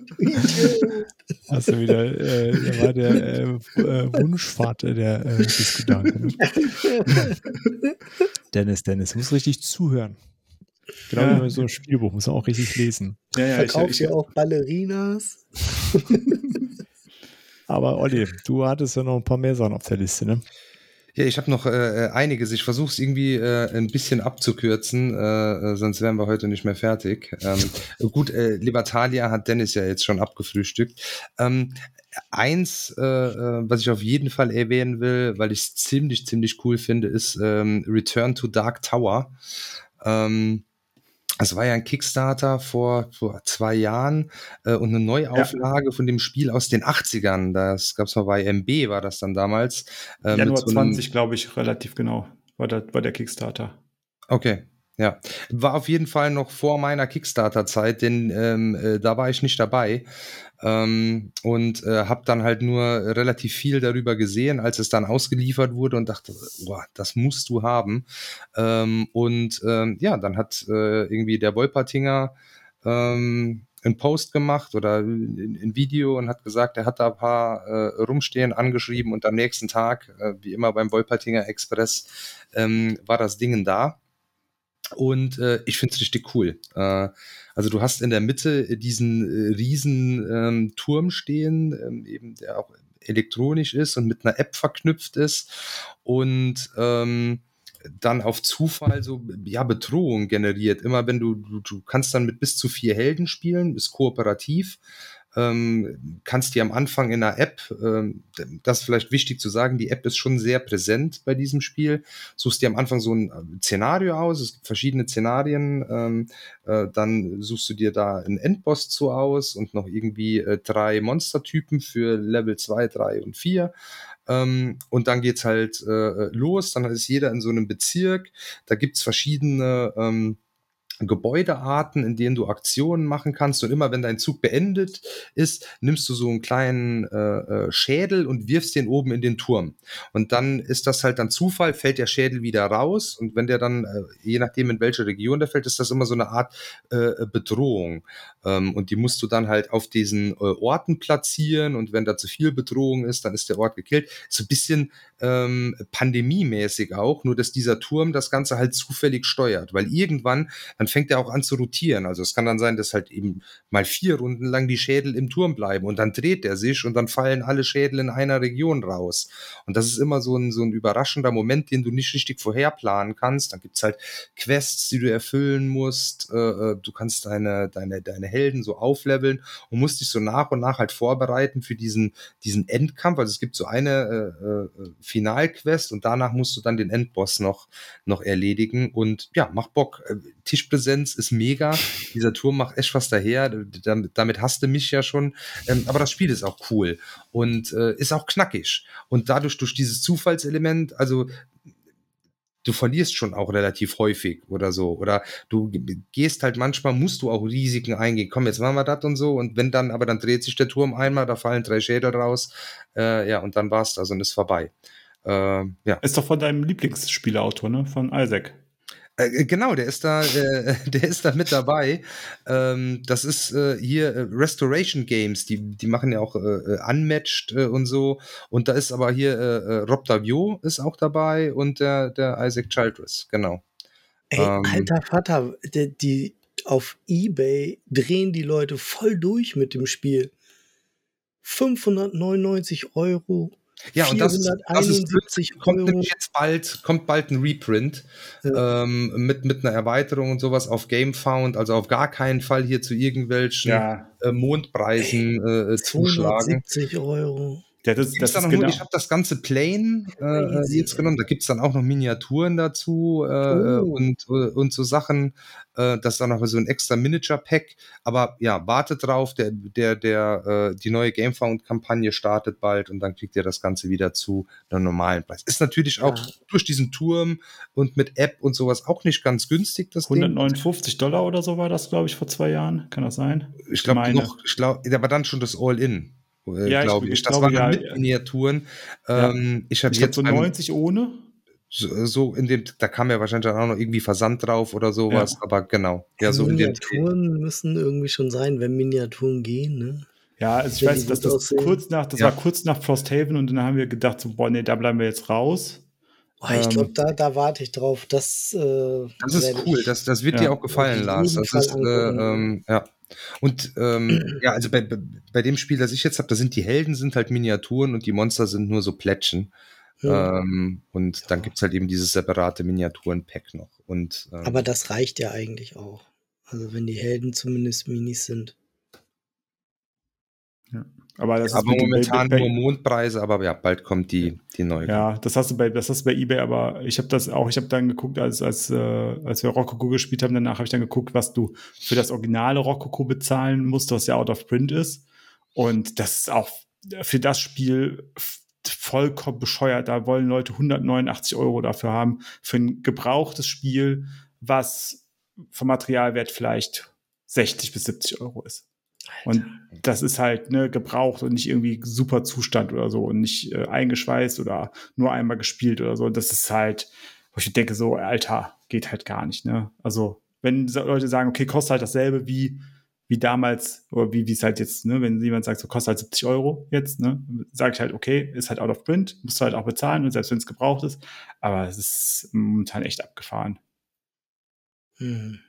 Speaker 2: Hast du wieder, äh, da war der äh, äh, Wunschvater der äh, Diskutanten. Ne? [laughs] Dennis, Dennis, muss richtig zuhören. Genau ja. wie so ein Spielbuch, muss man auch richtig lesen.
Speaker 4: Ja, ja, Verkauft ihr auch Ballerinas?
Speaker 2: Aber Olli, du hattest ja noch ein paar mehr Sachen auf der Liste, ne?
Speaker 5: Ja, ich habe noch äh, einiges. Ich versuche es irgendwie äh, ein bisschen abzukürzen, äh, äh, sonst wären wir heute nicht mehr fertig. Ähm, [laughs] gut, äh, Libertalia hat Dennis ja jetzt schon abgefrühstückt. Ähm, eins, äh, äh was ich auf jeden Fall erwähnen will, weil ich es ziemlich, ziemlich cool finde, ist ähm, Return to Dark Tower. Ähm, es war ja ein Kickstarter vor, vor zwei Jahren äh, und eine Neuauflage ja. von dem Spiel aus den 80ern. Das gab es mal bei MB, war das dann damals.
Speaker 3: Äh, Januar so 20, glaube ich, relativ genau, war der, war der Kickstarter.
Speaker 5: Okay, ja, war auf jeden Fall noch vor meiner Kickstarter-Zeit, denn ähm, äh, da war ich nicht dabei ähm, und äh, habe dann halt nur relativ viel darüber gesehen, als es dann ausgeliefert wurde und dachte, boah, das musst du haben. Ähm, und ähm, ja, dann hat äh, irgendwie der Wolpertinger ähm, einen Post gemacht oder ein, ein, Video und hat gesagt, er hat da ein paar äh, rumstehen, angeschrieben und am nächsten Tag, äh, wie immer beim Wolpertinger Express, ähm, war das Ding da. Und äh, ich finde es richtig cool. Äh, also du hast in der Mitte diesen äh, riesen ähm, Turm stehen, ähm, eben der auch elektronisch ist und mit einer App verknüpft ist und ähm, dann auf Zufall so ja Bedrohung generiert. Immer wenn du, du, du kannst dann mit bis zu vier Helden spielen, ist kooperativ ähm, kannst dir am Anfang in der App, ähm, das ist vielleicht wichtig zu sagen, die App ist schon sehr präsent bei diesem Spiel. Suchst dir am Anfang so ein äh, Szenario aus, es gibt verschiedene Szenarien, ähm, äh, dann suchst du dir da einen Endboss zu aus und noch irgendwie äh, drei Monstertypen für Level 2, 3 und 4. Ähm, und dann geht's halt äh, los, dann ist jeder in so einem Bezirk, da gibt's verschiedene ähm, Gebäudearten, in denen du Aktionen machen kannst. Und immer wenn dein Zug beendet ist, nimmst du so einen kleinen äh, äh, Schädel und wirfst den oben in den Turm. Und dann ist das halt dann Zufall, fällt der Schädel wieder raus. Und wenn der dann, äh, je nachdem in welche Region der fällt, ist das immer so eine Art äh, Bedrohung. Ähm, und die musst du dann halt auf diesen äh, Orten platzieren. Und wenn da zu viel Bedrohung ist, dann ist der Ort gekillt. So ein bisschen ähm, pandemiemäßig auch, nur dass dieser Turm das Ganze halt zufällig steuert. Weil irgendwann, dann fängt er auch an zu rotieren. Also es kann dann sein, dass halt eben mal vier Runden lang die Schädel im Turm bleiben und dann dreht er sich und dann fallen alle Schädel in einer Region raus. Und das ist immer so ein, so ein überraschender Moment, den du nicht richtig vorherplanen kannst. Dann gibt's halt Quests, die du erfüllen musst. Äh, äh, du kannst deine, deine, deine Helden so aufleveln und musst dich so nach und nach halt vorbereiten für diesen, diesen Endkampf. Also es gibt so eine äh, äh Finalquest und danach musst du dann den Endboss noch, noch erledigen und ja, macht Bock. Äh, Tischpräsenz Präsenz ist mega. Dieser Turm macht echt was daher. Damit, damit hast du mich ja schon. Ähm, aber das Spiel ist auch cool und äh, ist auch knackig. Und dadurch, durch dieses Zufallselement, also du verlierst schon auch relativ häufig oder so. Oder du gehst halt manchmal, musst du auch Risiken eingehen. Komm, jetzt machen wir das und so. Und wenn dann, aber dann dreht sich der Turm einmal, da fallen drei Schädel raus. Äh, ja, und dann war's das und ist vorbei. Äh, ja.
Speaker 3: Ist doch von deinem Lieblingsspieleautor, ne? Von Isaac.
Speaker 5: Äh, äh, genau, der ist da, äh, [laughs] der ist da mit dabei. Ähm, das ist äh, hier äh, Restoration Games, die, die machen ja auch Unmatched und so. Und da ist aber hier Rob Davio ist auch dabei und der, der Isaac Childress, genau.
Speaker 4: Ey, ähm, alter Vater, die, die auf Ebay drehen die Leute voll durch mit dem Spiel. 599 Euro
Speaker 5: ja, und das, das ist, kommt nämlich jetzt bald, kommt bald ein Reprint ja. ähm, mit, mit einer Erweiterung und sowas auf GameFound, also auf gar keinen Fall hier zu irgendwelchen ja. äh, Mondpreisen äh, zuschlagen.
Speaker 4: 270 Euro.
Speaker 5: Ja, das, das dann genau. ich habe das ganze Plane äh, jetzt genommen. Da gibt's dann auch noch Miniaturen dazu äh, oh. und, und so Sachen. Äh, das ist dann noch so ein extra Miniature-Pack. Aber ja, wartet drauf. Der, der, der, äh, die neue Gamefound-Kampagne startet bald und dann kriegt ihr das Ganze wieder zu einem normalen Preis. Ist natürlich auch ja. durch diesen Turm und mit App und sowas auch nicht ganz günstig. Das
Speaker 3: 159 Ding. Dollar oder so war das, glaube ich, vor zwei Jahren. Kann das sein?
Speaker 5: Ich glaube noch, ich glaube, der war dann schon das All-In äh, ja, glaube ich. ich. Das glaube, waren ja, mit Miniaturen. Ähm, ich habe jetzt
Speaker 3: so 90 ohne.
Speaker 5: So, so, in dem, da kam ja wahrscheinlich auch noch irgendwie Versand drauf oder sowas, ja. aber genau.
Speaker 4: Ja, so Miniaturen müssen irgendwie schon sein, wenn Miniaturen gehen, ne?
Speaker 3: Ja, also ich weiß, dass das aussehen. kurz nach, das ja. war kurz nach Frosthaven und dann haben wir gedacht, so, boah, nee, da bleiben wir jetzt raus.
Speaker 4: Boah, ich glaube, ähm, da, da warte ich drauf. Das,
Speaker 5: äh, das ist cool, das, das wird dir auch gefallen, Lars. Das ist, äh, ähm, ja. Und ähm, ja, also bei, bei dem Spiel, das ich jetzt habe, da sind die Helden sind halt Miniaturen und die Monster sind nur so Plättchen. Ja. Ähm, und dann gibt's halt eben dieses separate Miniaturen-Pack noch. Und,
Speaker 4: ähm, Aber das reicht ja eigentlich auch. Also wenn die Helden zumindest Minis sind.
Speaker 5: Ja. Aber, das aber momentan bei, bei, nur Mondpreise, aber ja, bald kommt die, die neue.
Speaker 3: Ja, das hast du bei, das hast du bei eBay, aber ich habe das auch, ich habe dann geguckt, als, als, äh, als wir Rococo gespielt haben, danach habe ich dann geguckt, was du für das originale Rococo bezahlen musst, was ja out of print ist. Und das ist auch für das Spiel vollkommen bescheuert. Da wollen Leute 189 Euro dafür haben, für ein gebrauchtes Spiel, was vom Materialwert vielleicht 60 bis 70 Euro ist. Und das ist halt ne, gebraucht und nicht irgendwie super Zustand oder so und nicht äh, eingeschweißt oder nur einmal gespielt oder so. Und das ist halt, wo ich denke, so, Alter, geht halt gar nicht. Ne? Also, wenn Leute sagen, okay, kostet halt dasselbe wie, wie damals, oder wie wie es halt jetzt, ne, wenn jemand sagt, so kostet halt 70 Euro jetzt, ne, sage ich halt, okay, ist halt out of print, musst du halt auch bezahlen, und selbst wenn es gebraucht ist. Aber es ist momentan echt abgefahren.
Speaker 4: Hm.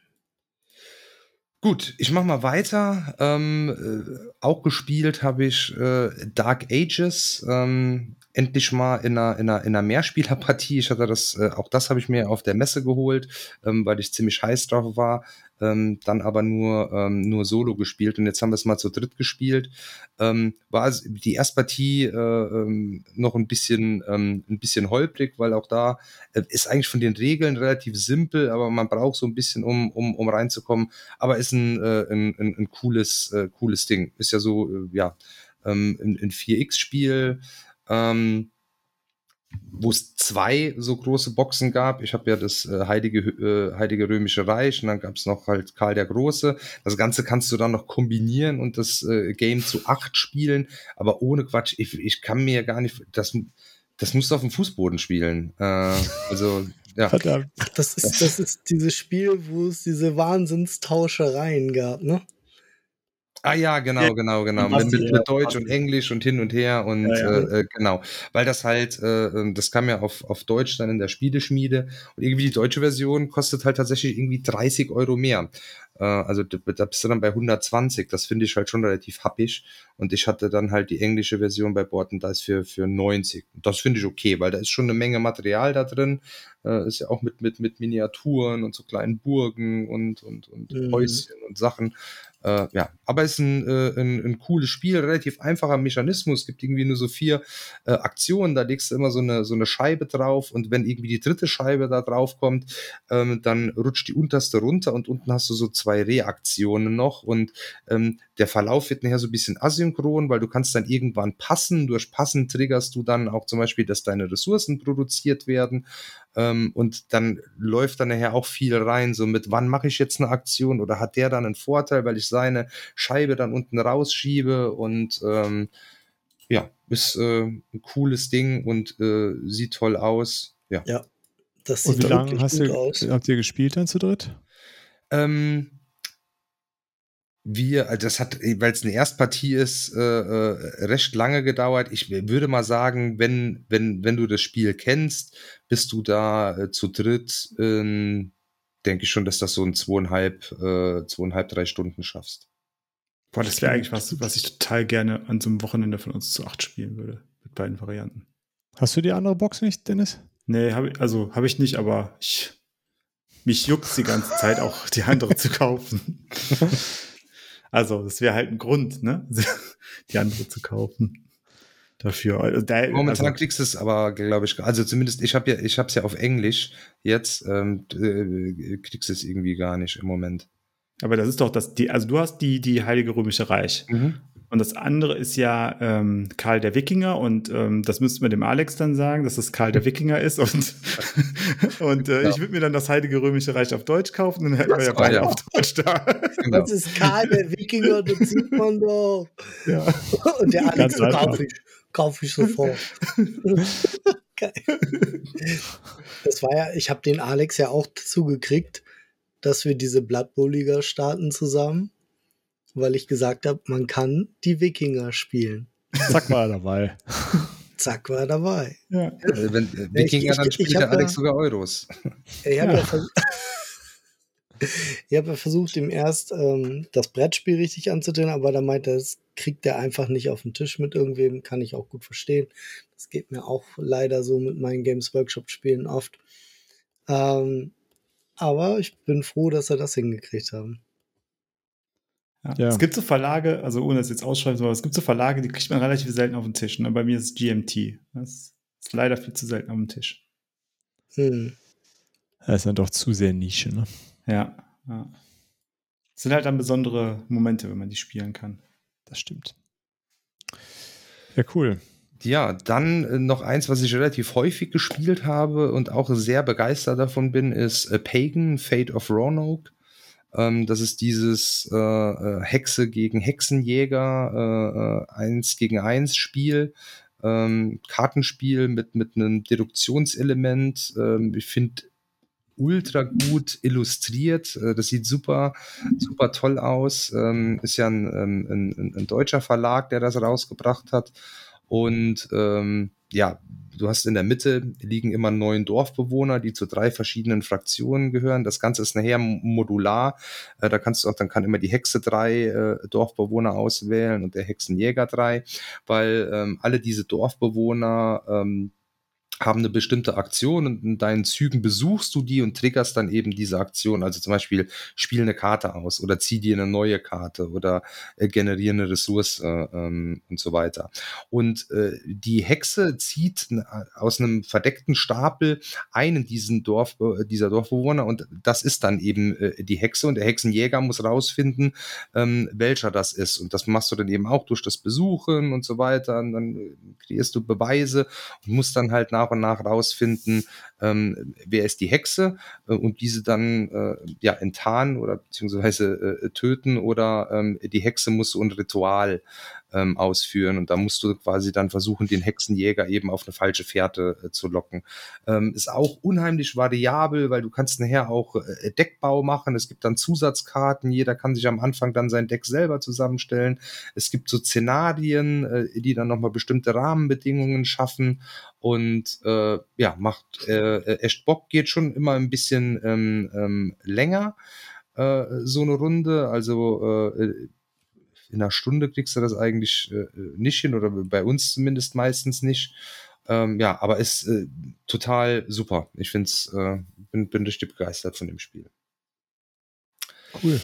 Speaker 5: Gut, ich mach mal weiter. Ähm, äh, auch gespielt habe ich äh, Dark Ages. Ähm, endlich mal in einer, in einer, in einer Mehrspielerpartie. Ich hatte das, äh, auch das habe ich mir auf der Messe geholt, ähm, weil ich ziemlich heiß drauf war. Ähm, dann aber nur, ähm, nur Solo gespielt und jetzt haben wir es mal zu dritt gespielt. Ähm, war die erste Partie äh, ähm, noch ein bisschen, ähm, ein bisschen holprig, weil auch da äh, ist eigentlich von den Regeln relativ simpel, aber man braucht so ein bisschen, um, um, um reinzukommen. Aber ist ein, äh, ein, ein, ein cooles, äh, cooles Ding. Ist ja so, äh, ja, ähm, ein, ein 4X-Spiel ähm, wo es zwei so große Boxen gab. Ich habe ja das äh, Heilige, äh, Heilige Römische Reich und dann gab es noch halt Karl der Große. Das Ganze kannst du dann noch kombinieren und das äh, Game zu acht spielen, aber ohne Quatsch. Ich, ich kann mir gar nicht, das, das musst du auf dem Fußboden spielen. Äh, also [laughs] ja.
Speaker 4: Verdammt. Ach, das ist, das ist dieses Spiel, wo es diese Wahnsinnstauschereien gab, ne?
Speaker 5: Ah ja, genau, genau, genau. Mit, mit, mit Deutsch und Englisch und hin und her und ja, ja. Äh, äh, genau. Weil das halt, äh, ähm, das kam ja auf, auf Deutsch dann in der Spieleschmiede und irgendwie die deutsche Version kostet halt tatsächlich irgendwie 30 Euro mehr. Äh, also da bist du dann bei 120. Das finde ich halt schon relativ happig. Und ich hatte dann halt die englische Version bei Bord und da ist für, für 90. Das finde ich okay, weil da ist schon eine Menge Material da drin. Äh, ist ja auch mit, mit, mit Miniaturen und so kleinen Burgen und, und, und mhm. Häuschen und Sachen. Äh, ja, aber es ist ein, äh, ein, ein cooles Spiel, relativ einfacher Mechanismus. Es gibt irgendwie nur so vier äh, Aktionen, da legst du immer so eine, so eine Scheibe drauf und wenn irgendwie die dritte Scheibe da drauf kommt, ähm, dann rutscht die unterste runter und unten hast du so zwei Reaktionen noch und ähm, der Verlauf wird nachher so ein bisschen asynchron, weil du kannst dann irgendwann passen. Durch Passen triggerst du dann auch zum Beispiel, dass deine Ressourcen produziert werden ähm, und dann läuft dann nachher auch viel rein, so mit wann mache ich jetzt eine Aktion oder hat der dann einen Vorteil, weil ich seine Scheibe dann unten rausschiebe und ähm, ja, ist äh, ein cooles Ding und äh, sieht toll aus. Ja.
Speaker 4: ja
Speaker 2: das sieht und wie lange hast du, aus. habt ihr gespielt dann zu dritt?
Speaker 5: Ähm, wir, also das hat, weil es eine Erstpartie ist, äh, äh, recht lange gedauert. Ich würde mal sagen, wenn, wenn, wenn du das Spiel kennst, bist du da äh, zu dritt, äh, denke ich schon, dass das so ein zweieinhalb, äh, zweieinhalb, drei Stunden schaffst.
Speaker 3: Boah, das wäre eigentlich was, was ich total gerne an so einem Wochenende von uns zu acht spielen würde, mit beiden Varianten.
Speaker 2: Hast du die andere Box nicht, Dennis?
Speaker 3: Nee, hab ich, also habe ich nicht, aber ich, mich juckt die ganze Zeit auch, die andere zu kaufen. [laughs] Also, das wäre halt ein Grund, ne? [laughs] Die andere zu kaufen. Dafür. Also,
Speaker 5: da, Momentan also, kriegst du es aber, glaube ich, also zumindest, ich habe ja, ich habe es ja auf Englisch jetzt, ähm, äh, kriegst du es irgendwie gar nicht im Moment.
Speaker 3: Aber das ist doch das, die, also du hast die, die Heilige Römische Reich. Mhm. Und das andere ist ja ähm, Karl der Wikinger und ähm, das müssten wir dem Alex dann sagen, dass das Karl der Wikinger ist und, [laughs] und äh, ja. ich würde mir dann das Heilige Römische Reich auf Deutsch kaufen, dann hätten wir ja beide ja. auf Deutsch da.
Speaker 4: Genau. Das ist Karl der Wikinger, das sieht man doch. Ja. Und der Alex so kaufe ich, kauf ich sofort. [laughs] Geil. Das war ja, ich habe den Alex ja auch dazu gekriegt, dass wir diese Blood Bowl Liga starten zusammen weil ich gesagt habe, man kann die Wikinger spielen.
Speaker 2: Zack war er dabei.
Speaker 4: Zack war er dabei.
Speaker 5: Ja. Also wenn äh, Wikinger, ich, dann spielt der Alex ja, sogar Euros.
Speaker 4: Ich habe ja. ja, hab ja [laughs] versucht, ihm erst ähm, das Brettspiel richtig anzutun, aber da meinte er, das kriegt er einfach nicht auf den Tisch mit irgendwem, kann ich auch gut verstehen. Das geht mir auch leider so mit meinen Games Workshop Spielen oft. Ähm, aber ich bin froh, dass er das hingekriegt haben.
Speaker 3: Ja. ja. Es gibt so Verlage, also ohne das jetzt ausschreiben zu wollen, es gibt so Verlage, die kriegt man relativ selten auf den Tisch. Ne? Bei mir ist es GMT. Das ist leider viel zu selten auf dem Tisch.
Speaker 2: Hm. Das ist dann doch zu sehr Nische, ne?
Speaker 3: Ja. ja. Es sind halt dann besondere Momente, wenn man die spielen kann.
Speaker 2: Das stimmt. Ja, cool.
Speaker 5: Ja, dann äh, noch eins, was ich relativ häufig gespielt habe und auch sehr begeistert davon bin, ist äh, Pagan, Fate of Roanoke. Ähm, das ist dieses äh, äh, Hexe gegen Hexenjäger, äh, äh, eins gegen eins Spiel. Ähm, Kartenspiel mit, mit einem Deduktionselement. Ähm, ich finde ultra gut illustriert. Äh, das sieht super, super toll aus. Ähm, ist ja ähm, ein, ein, ein, deutscher Verlag, der das rausgebracht hat. Und ähm, ja, du hast in der Mitte liegen immer neun Dorfbewohner, die zu drei verschiedenen Fraktionen gehören. Das Ganze ist nachher modular. Äh, da kannst du auch, dann kann immer die Hexe drei äh, Dorfbewohner auswählen und der Hexenjäger drei, weil ähm, alle diese Dorfbewohner ähm, haben eine bestimmte Aktion und in deinen Zügen besuchst du die und triggerst dann eben diese Aktion. Also zum Beispiel spiel eine Karte aus oder zieh dir eine neue Karte oder äh, generiere eine Ressource äh, ähm, und so weiter. Und äh, die Hexe zieht aus einem verdeckten Stapel einen diesen Dorf, äh, dieser Dorfbewohner und das ist dann eben äh, die Hexe und der Hexenjäger muss rausfinden, ähm, welcher das ist. Und das machst du dann eben auch durch das Besuchen und so weiter. Und dann äh, kreierst du Beweise und musst dann halt nach und nach rausfinden, ähm, wer ist die Hexe äh, und diese dann äh, ja enttarnen oder beziehungsweise äh, töten oder ähm, die Hexe muss so ein Ritual ähm, ausführen und da musst du quasi dann versuchen, den Hexenjäger eben auf eine falsche Fährte äh, zu locken. Ähm, ist auch unheimlich variabel, weil du kannst nachher auch äh, Deckbau machen. Es gibt dann Zusatzkarten. Jeder kann sich am Anfang dann sein Deck selber zusammenstellen. Es gibt so Szenarien, äh, die dann nochmal bestimmte Rahmenbedingungen schaffen und äh, ja, macht äh, echt Bock, geht schon immer ein bisschen ähm, ähm, länger äh, so eine Runde. Also äh, in einer Stunde kriegst du das eigentlich äh, nicht hin oder bei uns zumindest meistens nicht. Ähm, ja, aber ist äh, total super. Ich find's, äh, bin, bin richtig begeistert von dem Spiel.
Speaker 2: Cool.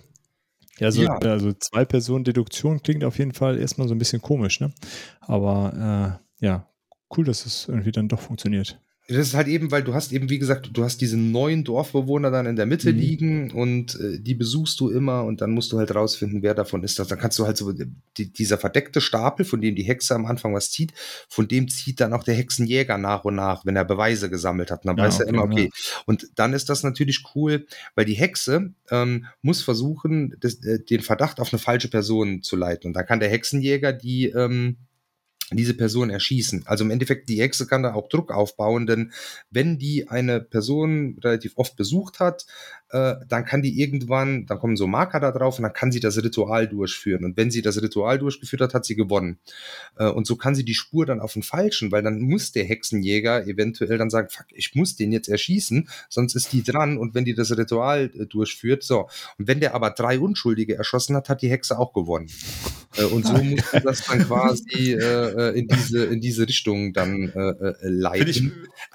Speaker 2: Ja, so, ja. also zwei Personen Deduktion klingt auf jeden Fall erstmal so ein bisschen komisch, ne? Aber äh, ja, cool, dass es irgendwie dann doch funktioniert.
Speaker 5: Das ist halt eben, weil du hast eben, wie gesagt, du hast diese neuen Dorfbewohner dann in der Mitte mhm. liegen und äh, die besuchst du immer und dann musst du halt rausfinden, wer davon ist das. Dann kannst du halt so, die, dieser verdeckte Stapel, von dem die Hexe am Anfang was zieht, von dem zieht dann auch der Hexenjäger nach und nach, wenn er Beweise gesammelt hat. Und dann ja, weiß er immer, okay. Ja. Und dann ist das natürlich cool, weil die Hexe ähm, muss versuchen, das, äh, den Verdacht auf eine falsche Person zu leiten. Und dann kann der Hexenjäger die, ähm, diese Person erschießen. Also im Endeffekt, die Hexe kann da auch Druck aufbauen, denn wenn die eine Person relativ oft besucht hat, äh, dann kann die irgendwann, dann kommen so Marker da drauf und dann kann sie das Ritual durchführen. Und wenn sie das Ritual durchgeführt hat, hat sie gewonnen. Äh, und so kann sie die Spur dann auf den Falschen, weil dann muss der Hexenjäger eventuell dann sagen, fuck, ich muss den jetzt erschießen, sonst ist die dran und wenn die das Ritual äh, durchführt, so. Und wenn der aber drei Unschuldige erschossen hat, hat die Hexe auch gewonnen. Und so [laughs] muss das dann quasi in diese in diese Richtung dann leiten. Ich,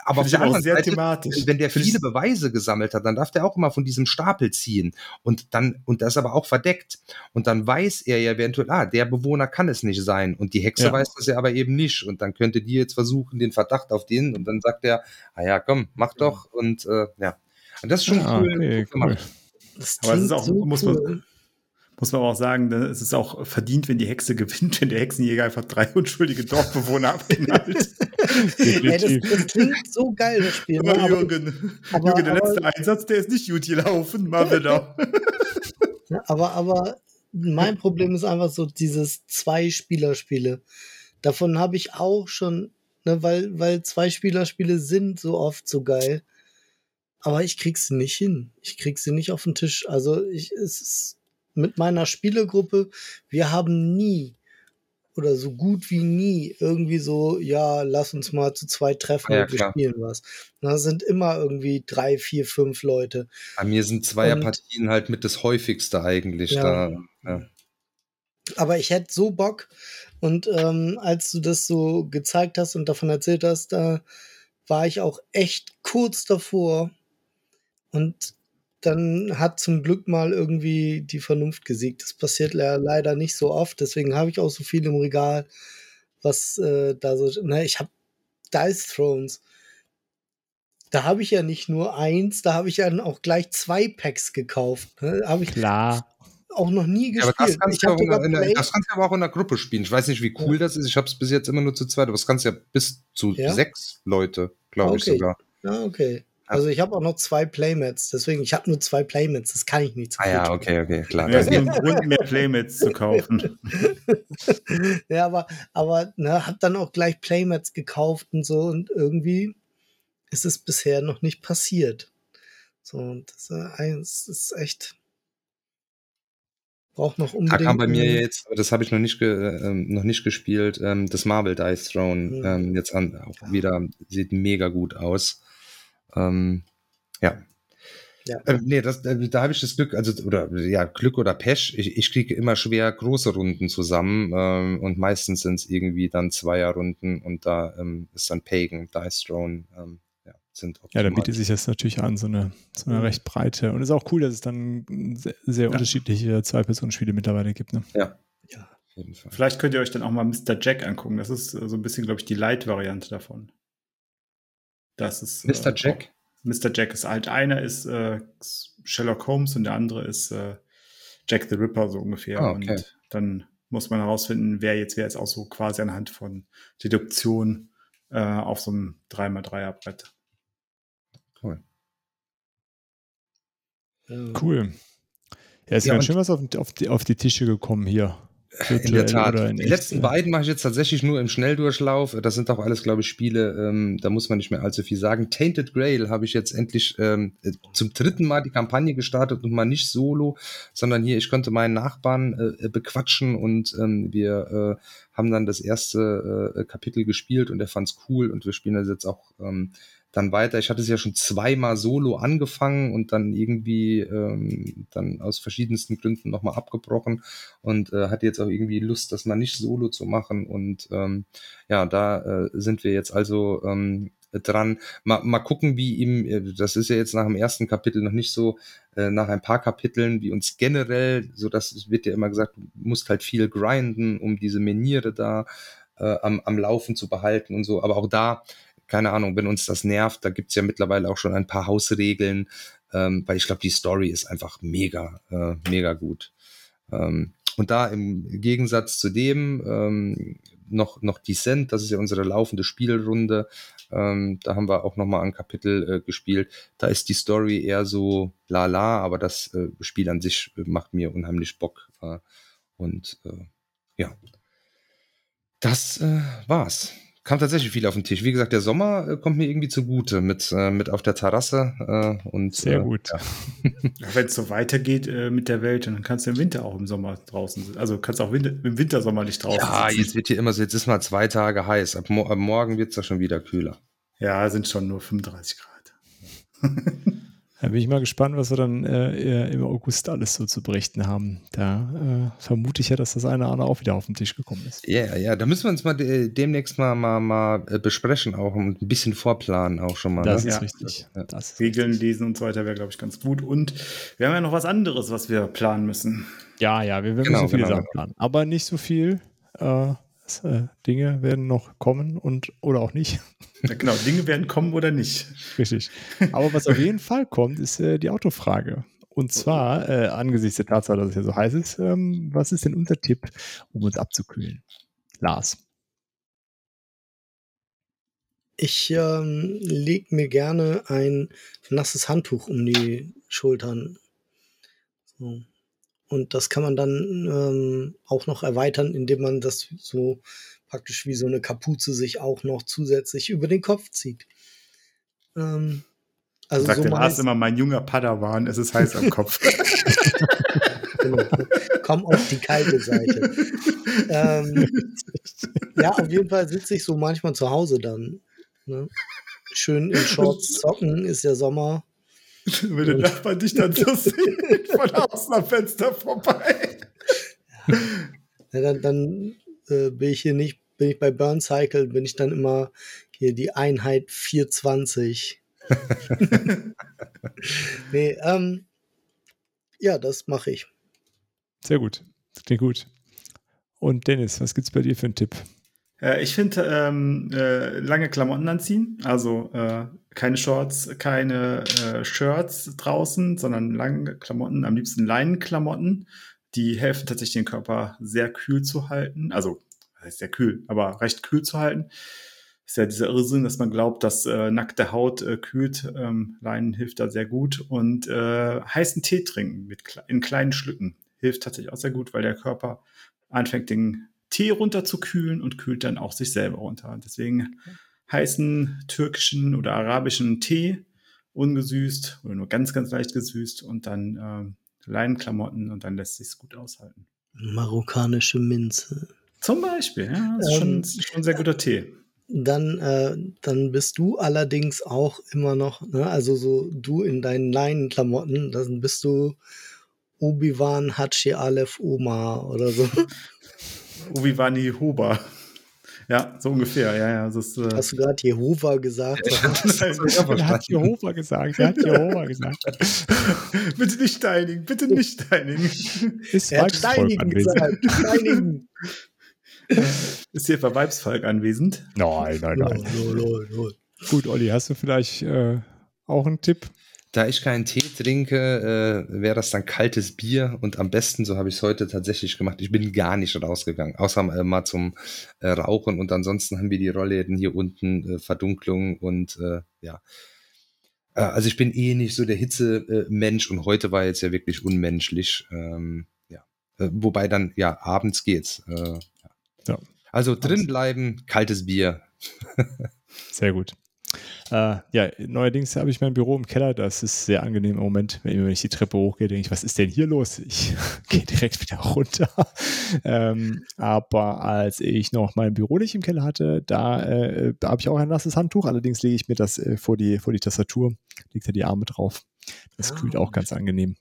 Speaker 5: Aber auf der anderen Seite, thematisch. wenn der viele Beweise gesammelt hat, dann darf der auch immer von diesem Stapel ziehen. Und dann und das aber auch verdeckt. Und dann weiß er ja eventuell, ah, der Bewohner kann es nicht sein. Und die Hexe ja. weiß das ja aber eben nicht. Und dann könnte die jetzt versuchen den Verdacht auf den und dann sagt er, ah ja, komm, mach doch. Und äh, ja. Und das ist schon ah, cool, okay, cool.
Speaker 3: Das aber es ist auch, so muss man, cool muss man aber auch sagen, es ist auch verdient, wenn die Hexe gewinnt, wenn der Hexenjäger einfach drei [laughs] unschuldige Dorfbewohner abknallt.
Speaker 4: Ey, das, das, klingt so geil, das Spiel.
Speaker 3: Ne? Aber, Jürgen, aber, Jürgen, der aber, letzte Einsatz, der ist nicht gut gelaufen, mal wieder. [laughs]
Speaker 4: aber, aber mein Problem ist einfach so dieses Zwei-Spieler-Spiele. Davon habe ich auch schon, ne, weil, weil Zwei-Spieler-Spiele sind so oft so geil. Aber ich krieg sie nicht hin. Ich krieg sie nicht auf den Tisch. Also ich, es ist, mit meiner Spielegruppe, wir haben nie oder so gut wie nie irgendwie so, ja, lass uns mal zu zweit treffen ja, und wir spielen was. Da sind immer irgendwie drei, vier, fünf Leute.
Speaker 5: Bei mir sind Zweierpartien halt mit das häufigste eigentlich ja. da. Ja.
Speaker 4: Aber ich hätte so Bock und ähm, als du das so gezeigt hast und davon erzählt hast, da war ich auch echt kurz davor und dann hat zum Glück mal irgendwie die Vernunft gesiegt. Das passiert leider nicht so oft, deswegen habe ich auch so viel im Regal, was äh, da so. Ne, ich habe Dice Thrones. Da habe ich ja nicht nur eins, da habe ich ja auch gleich zwei Packs gekauft. Ne? Habe ich
Speaker 2: Klar.
Speaker 4: auch noch nie gespielt.
Speaker 5: Ja, aber das, kannst du in der, das kannst du aber auch in der Gruppe spielen. Ich weiß nicht, wie cool ja. das ist. Ich habe es bis jetzt immer nur zu zweit, aber das kannst du ja bis zu ja? sechs Leute, glaube okay. ich sogar.
Speaker 4: Ja, okay. Also ich habe auch noch zwei Playmats, deswegen, ich habe nur zwei Playmats, das kann ich nicht.
Speaker 5: Ah ja, okay, okay, klar.
Speaker 3: Ja, gibt Grund, mehr Playmats zu kaufen. [laughs]
Speaker 4: ja, aber, aber ne, habe dann auch gleich Playmats gekauft und so und irgendwie ist es bisher noch nicht passiert. So, das, äh, das ist echt. Braucht noch
Speaker 5: Da
Speaker 4: unbedingt.
Speaker 5: kam bei mir jetzt, aber das habe ich noch nicht, ge, ähm, noch nicht gespielt, ähm, das Marvel Dice Throne
Speaker 4: Mhm.
Speaker 5: ähm, jetzt an, auch
Speaker 4: Ja.
Speaker 5: wieder, sieht mega gut aus. Ähm, ja.
Speaker 4: Ja.
Speaker 5: Ähm, nee, das, äh, da habe ich das Glück, also oder ja, Glück oder Pech. Ich, ich kriege immer schwer große Runden zusammen ähm, und meistens sind es irgendwie dann Zweierrunden und da ähm, ist dann Pagan, Dice Throne, ähm, ja, sind
Speaker 2: Ja, da bietet sich das natürlich an, so eine, so eine
Speaker 4: Mhm.
Speaker 2: recht breite. Und es ist auch cool, dass es dann sehr, sehr unterschiedliche Zwei-Personen-Spiele mittlerweile gibt. Ne?
Speaker 5: Ja,
Speaker 4: Ja.
Speaker 5: auf jeden Fall.
Speaker 3: Vielleicht könnt ihr euch dann auch mal Mr. Jack angucken. Das ist äh, so ein bisschen, glaube ich, die Light-Variante davon. Das ist.
Speaker 5: Mr.
Speaker 3: äh,
Speaker 5: Jack?
Speaker 3: Mr. Jack ist halt. Einer ist äh, Sherlock Holmes und der andere ist äh, Jack the Ripper, so ungefähr.
Speaker 5: Ah, okay.
Speaker 3: Und dann muss man herausfinden, wer jetzt wer ist, auch so quasi anhand von Deduktion äh, auf so einem 3x3er-Brett.
Speaker 5: Cool.
Speaker 2: Cool. Ja, ist
Speaker 5: Ja,
Speaker 2: ganz schön was auf, auf, die, auf die Tische gekommen hier.
Speaker 5: In der Tat.
Speaker 2: in
Speaker 5: Die
Speaker 2: echt,
Speaker 5: letzten
Speaker 2: äh.
Speaker 5: beiden mache ich jetzt tatsächlich nur im Schnelldurchlauf. Das sind auch alles, glaube ich, Spiele, ähm, da muss man nicht mehr allzu viel sagen. Tainted Grail habe ich jetzt endlich ähm, äh, zum dritten Mal die Kampagne gestartet und mal nicht solo, sondern hier, ich konnte meinen Nachbarn äh, bequatschen und ähm, wir äh, haben dann das erste äh, Kapitel gespielt und er fand's cool und wir spielen das jetzt auch ähm, dann weiter. Ich hatte es ja schon zweimal solo angefangen und dann irgendwie ähm, dann aus verschiedensten Gründen nochmal abgebrochen und äh, hatte jetzt auch irgendwie Lust, das mal nicht solo zu machen. Und ähm, ja, da äh, sind wir jetzt also ähm, dran. Mal, mal gucken, wie ihm, äh, das ist ja jetzt nach dem ersten Kapitel noch nicht so, äh, nach ein paar Kapiteln, wie uns generell, so dass es wird ja immer gesagt, du musst halt viel grinden, um diese Meniere da äh, am, am Laufen zu behalten und so. Aber auch da, keine Ahnung, wenn uns das nervt, da gibt's ja mittlerweile auch schon ein paar Hausregeln, ähm, weil ich glaube, die Story ist einfach mega, äh, mega gut. Ähm, und da im Gegensatz zu dem ähm, noch, noch Descent, das ist ja unsere laufende Spielrunde. Ähm, da haben wir auch nochmal ein Kapitel äh, gespielt. Da ist die Story eher so lala, aber das äh, Spiel an sich äh, macht mir unheimlich Bock. Äh, und äh, ja, das war's. Kam tatsächlich viel auf den Tisch. Wie gesagt, der Sommer äh, kommt mir irgendwie zugute mit, äh, mit auf der Terrasse. Äh, und,
Speaker 2: Sehr
Speaker 5: äh,
Speaker 2: gut.
Speaker 5: Ja. [laughs]
Speaker 3: Wenn es so weitergeht äh, mit der Welt, dann kannst du im Winter auch im Sommer draußen sitzen. Also kannst auch Winter, im Wintersommer nicht draußen
Speaker 5: Ja,
Speaker 3: sitzen.
Speaker 5: jetzt wird hier immer so, jetzt ist mal zwei Tage heiß. Ab, mo ab morgen wird's doch schon wieder kühler.
Speaker 3: Ja, sind schon nur 35 Grad. [laughs]
Speaker 2: Da bin ich mal gespannt, was wir dann äh, im August alles so zu berichten haben. Da äh, vermute ich ja, dass das eine oder andere auch wieder auf den Tisch gekommen ist.
Speaker 5: Ja, yeah, ja, da müssen wir uns mal de demnächst mal, mal, mal äh, besprechen auch und ein bisschen vorplanen auch schon mal.
Speaker 2: Das
Speaker 5: ne?
Speaker 2: ist
Speaker 3: Ja.
Speaker 2: richtig.
Speaker 5: Ja.
Speaker 2: Das ist
Speaker 3: Regeln
Speaker 2: richtig.
Speaker 3: lesen und so weiter wäre, glaube ich, ganz gut. Und wir haben ja noch was anderes, was wir planen müssen.
Speaker 2: Ja, ja, wir werden
Speaker 5: Genau,
Speaker 2: so viele
Speaker 5: genau,
Speaker 2: Sachen planen. Aber nicht so viel. Äh, es, äh, Dinge werden noch kommen und oder auch nicht. [laughs]
Speaker 3: Ja, genau, Dinge werden kommen oder nicht.
Speaker 2: Richtig. Aber was auf jeden Fall kommt, ist äh, die Autofrage. Und zwar, äh, angesichts der Tatsache, dass es ja so heiß ist, ähm, was ist denn unser Tipp, um uns abzukühlen? Lars.
Speaker 4: Ich ähm, lege mir gerne ein nasses Handtuch um die Schultern. So. Und das kann man dann ähm, auch noch erweitern, indem man das so praktisch wie so eine Kapuze sich auch noch zusätzlich über den Kopf zieht. Ähm, also
Speaker 3: Sagt
Speaker 4: so
Speaker 3: der
Speaker 4: meist-
Speaker 3: immer, mein junger Padawan, es ist heiß am Kopf. [laughs]
Speaker 4: genau. Komm auf die kalte Seite. ähm, ja, auf jeden Fall sitze ich so manchmal zu Hause dann. Ne? Schön in Shorts zocken, ist ja Sommer. [laughs]
Speaker 3: Wenn der Nachbar dich dann so [laughs] sieht, von außen am Fenster vorbei.
Speaker 4: Ja, dann dann äh, bin ich hier nicht, bin ich bei Burn Cycle, bin ich dann immer hier die Einheit 420. [laughs] nee, ähm, ja, das mache ich.
Speaker 2: Sehr gut. Das klingt gut. Und Dennis, was gibt's bei dir für einen Tipp?
Speaker 3: Äh, ich finde, ähm, äh, lange Klamotten anziehen, also äh, keine Shorts, keine äh, Shirts draußen, sondern lange Klamotten, am liebsten Leinenklamotten. Die helfen tatsächlich den Körper sehr kühl zu halten. Also, das heißt sehr kühl, aber recht kühl zu halten. Ist ja dieser Irrsinn, dass man glaubt, dass äh, nackte Haut äh, kühlt. Ähm, Leinen hilft da sehr gut. Und äh, heißen Tee trinken mit, in kleinen Schlücken hilft tatsächlich auch sehr gut, weil der Körper anfängt, den Tee runterzukühlen und kühlt dann auch sich selber runter. Deswegen heißen türkischen oder arabischen Tee ungesüßt oder nur ganz, ganz leicht gesüßt und dann äh, Leinenklamotten und dann lässt sich's gut aushalten.
Speaker 4: Marokkanische Minze.
Speaker 3: Zum Beispiel, ja, das ist, schon,
Speaker 4: Ähm,
Speaker 3: schon ein sehr guter Tee.
Speaker 4: Dann, äh, dann bist du allerdings auch immer noch, ne, also so du in deinen Leinenklamotten, dann bist du Obi-Wan Hachi Aleph Omar oder so. [laughs]
Speaker 3: Obi-Wani Hoba. Ja, so ungefähr, ja, ja. Das ist, äh,
Speaker 4: Hast du gerade Jehova gesagt? [laughs]
Speaker 2: Er hat Jehova gesagt. Er hat Jehova [laughs] gesagt.
Speaker 3: bitte nicht steinigen, bitte nicht steinigen.
Speaker 2: Ist
Speaker 4: Er hat Steinigen
Speaker 2: anwesend.
Speaker 4: gesagt. Steinigen. [laughs]
Speaker 3: Ist hier etwa Weibsvolk anwesend?
Speaker 2: Nein, nein, nein.
Speaker 4: Lol, lol, lol.
Speaker 2: Gut, Olli, hast du vielleicht äh, auch einen Tipp?
Speaker 5: Da ich keinen Tee trinke, äh, wäre das dann kaltes Bier und am besten, so habe ich es heute tatsächlich gemacht, ich bin gar nicht rausgegangen, außer äh, mal zum äh, Rauchen und ansonsten haben wir die Rollläden hier unten, äh, Verdunklung und äh, ja. Äh, also ich bin eh nicht so der Hitze-Mensch und heute war jetzt ja wirklich unmenschlich. Ähm, ja. Wobei dann, ja, abends geht's. Ja.
Speaker 2: Ja.
Speaker 5: Also drin bleiben, kaltes Bier. [laughs]
Speaker 2: Sehr gut. Äh, ja, neuerdings habe ich mein Büro im Keller. Das ist sehr angenehm im Moment. Wenn, wenn ich die Treppe hochgehe, denke ich, was ist denn hier los? Ich [laughs] gehe direkt wieder runter. [laughs] ähm, aber als ich noch mein Büro nicht im Keller hatte, da, äh, da habe ich auch ein nasses Handtuch. Allerdings lege ich mir das äh, vor, die, vor die Tastatur, lege da die Arme drauf. Das
Speaker 4: Ah.
Speaker 2: kühlt auch ganz angenehm.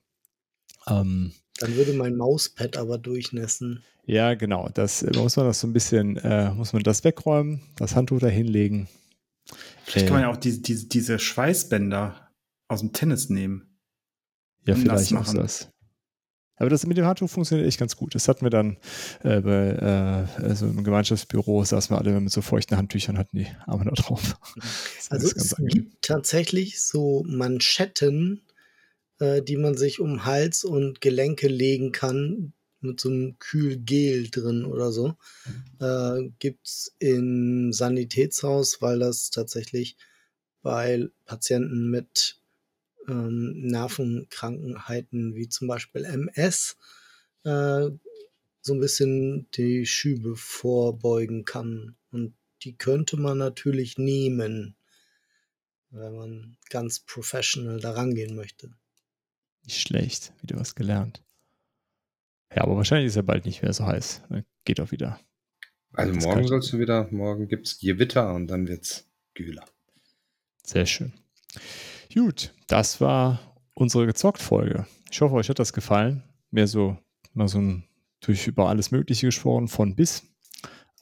Speaker 2: Ähm,
Speaker 4: Dann würde mein Mauspad aber durchnässen.
Speaker 2: ja, genau. Das äh, muss man das so ein bisschen, äh, muss man das wegräumen, das Handtuch da hinlegen.
Speaker 3: Vielleicht kann
Speaker 2: Äh,
Speaker 3: man ja auch diese, diese, diese Schweißbänder aus dem Tennis nehmen.
Speaker 2: Ja, vielleicht auch
Speaker 3: machen.
Speaker 2: das. Aber das mit dem Handtuch funktioniert echt ganz gut. Das hatten wir dann äh, bei äh, also im Gemeinschaftsbüro, saßen wir alle mit so feuchten Handtüchern, hatten die Arme da drauf. Das
Speaker 4: Also es
Speaker 2: angenehm.
Speaker 4: gibt tatsächlich so Manschetten, äh, die man sich um Hals und Gelenke legen kann, mit so einem Kühlgel drin oder so. Äh, gibt's im Sanitätshaus, weil das tatsächlich bei Patienten mit ähm, Nervenkrankheiten wie zum Beispiel MS äh, so ein bisschen die Schübe vorbeugen kann. Und die könnte man natürlich nehmen, wenn man ganz professional daran gehen möchte.
Speaker 2: Nicht schlecht, wieder was gelernt. Ja, aber wahrscheinlich ist er bald nicht mehr so heiß. Geht auch wieder.
Speaker 5: Also
Speaker 2: Das
Speaker 5: morgen sollst du wieder, morgen gibt's Gewitter und dann wird's kühler.
Speaker 2: Sehr schön. Gut, das war unsere Gezockt-Folge. Ich hoffe, euch hat das gefallen. Mehr so, mal so ein, durch über alles Mögliche gesprochen, von bis.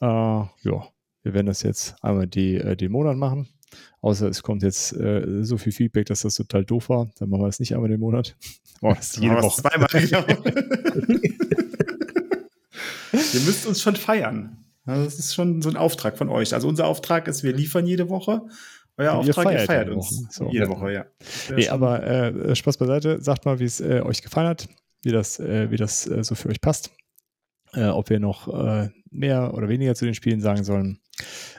Speaker 2: Äh, ja, wir werden das jetzt einmal die, äh, den Monat machen. Außer es kommt jetzt äh, so viel Feedback, dass das total doof war. Dann machen wir das nicht einmal den Monat. [laughs] Oh, das ist jede
Speaker 3: Aber
Speaker 2: Woche.
Speaker 3: Zweimal, [laughs] genau. [laughs] Ihr müsst uns schon feiern. Also das ist schon so ein Auftrag von euch. Also unser Auftrag ist, wir liefern jede Woche. Euer
Speaker 2: Und ihr
Speaker 3: Auftrag, ihr
Speaker 2: feiert
Speaker 3: feiert
Speaker 2: jede
Speaker 3: uns.
Speaker 2: So.
Speaker 3: Jede Woche, ja.
Speaker 2: Nee, aber äh, Spaß beiseite. Sagt mal, wie es äh, euch gefallen hat, wie das, äh, wie das äh, so für euch passt. Äh, ob wir noch mehr oder weniger zu den Spielen sagen sollen.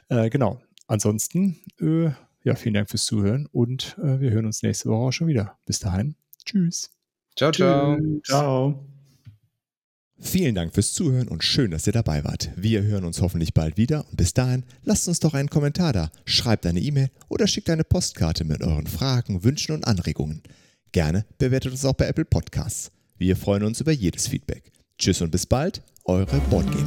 Speaker 2: Genau. Ansonsten, äh, ja, vielen Dank fürs Zuhören und äh, wir hören uns nächste Woche auch schon wieder. Bis dahin. Tschüss.
Speaker 5: Ciao, ciao.
Speaker 3: Ciao.
Speaker 6: Vielen Dank fürs Zuhören und schön, dass ihr dabei wart. Wir hören uns hoffentlich bald wieder und bis dahin lasst uns doch einen Kommentar da, schreibt eine E-Mail oder schickt eine Postkarte mit euren Fragen, Wünschen und Anregungen. Gerne bewertet uns auch bei Apple Podcasts. Wir freuen uns über jedes Feedback. Tschüss und bis bald, eure Boardgame.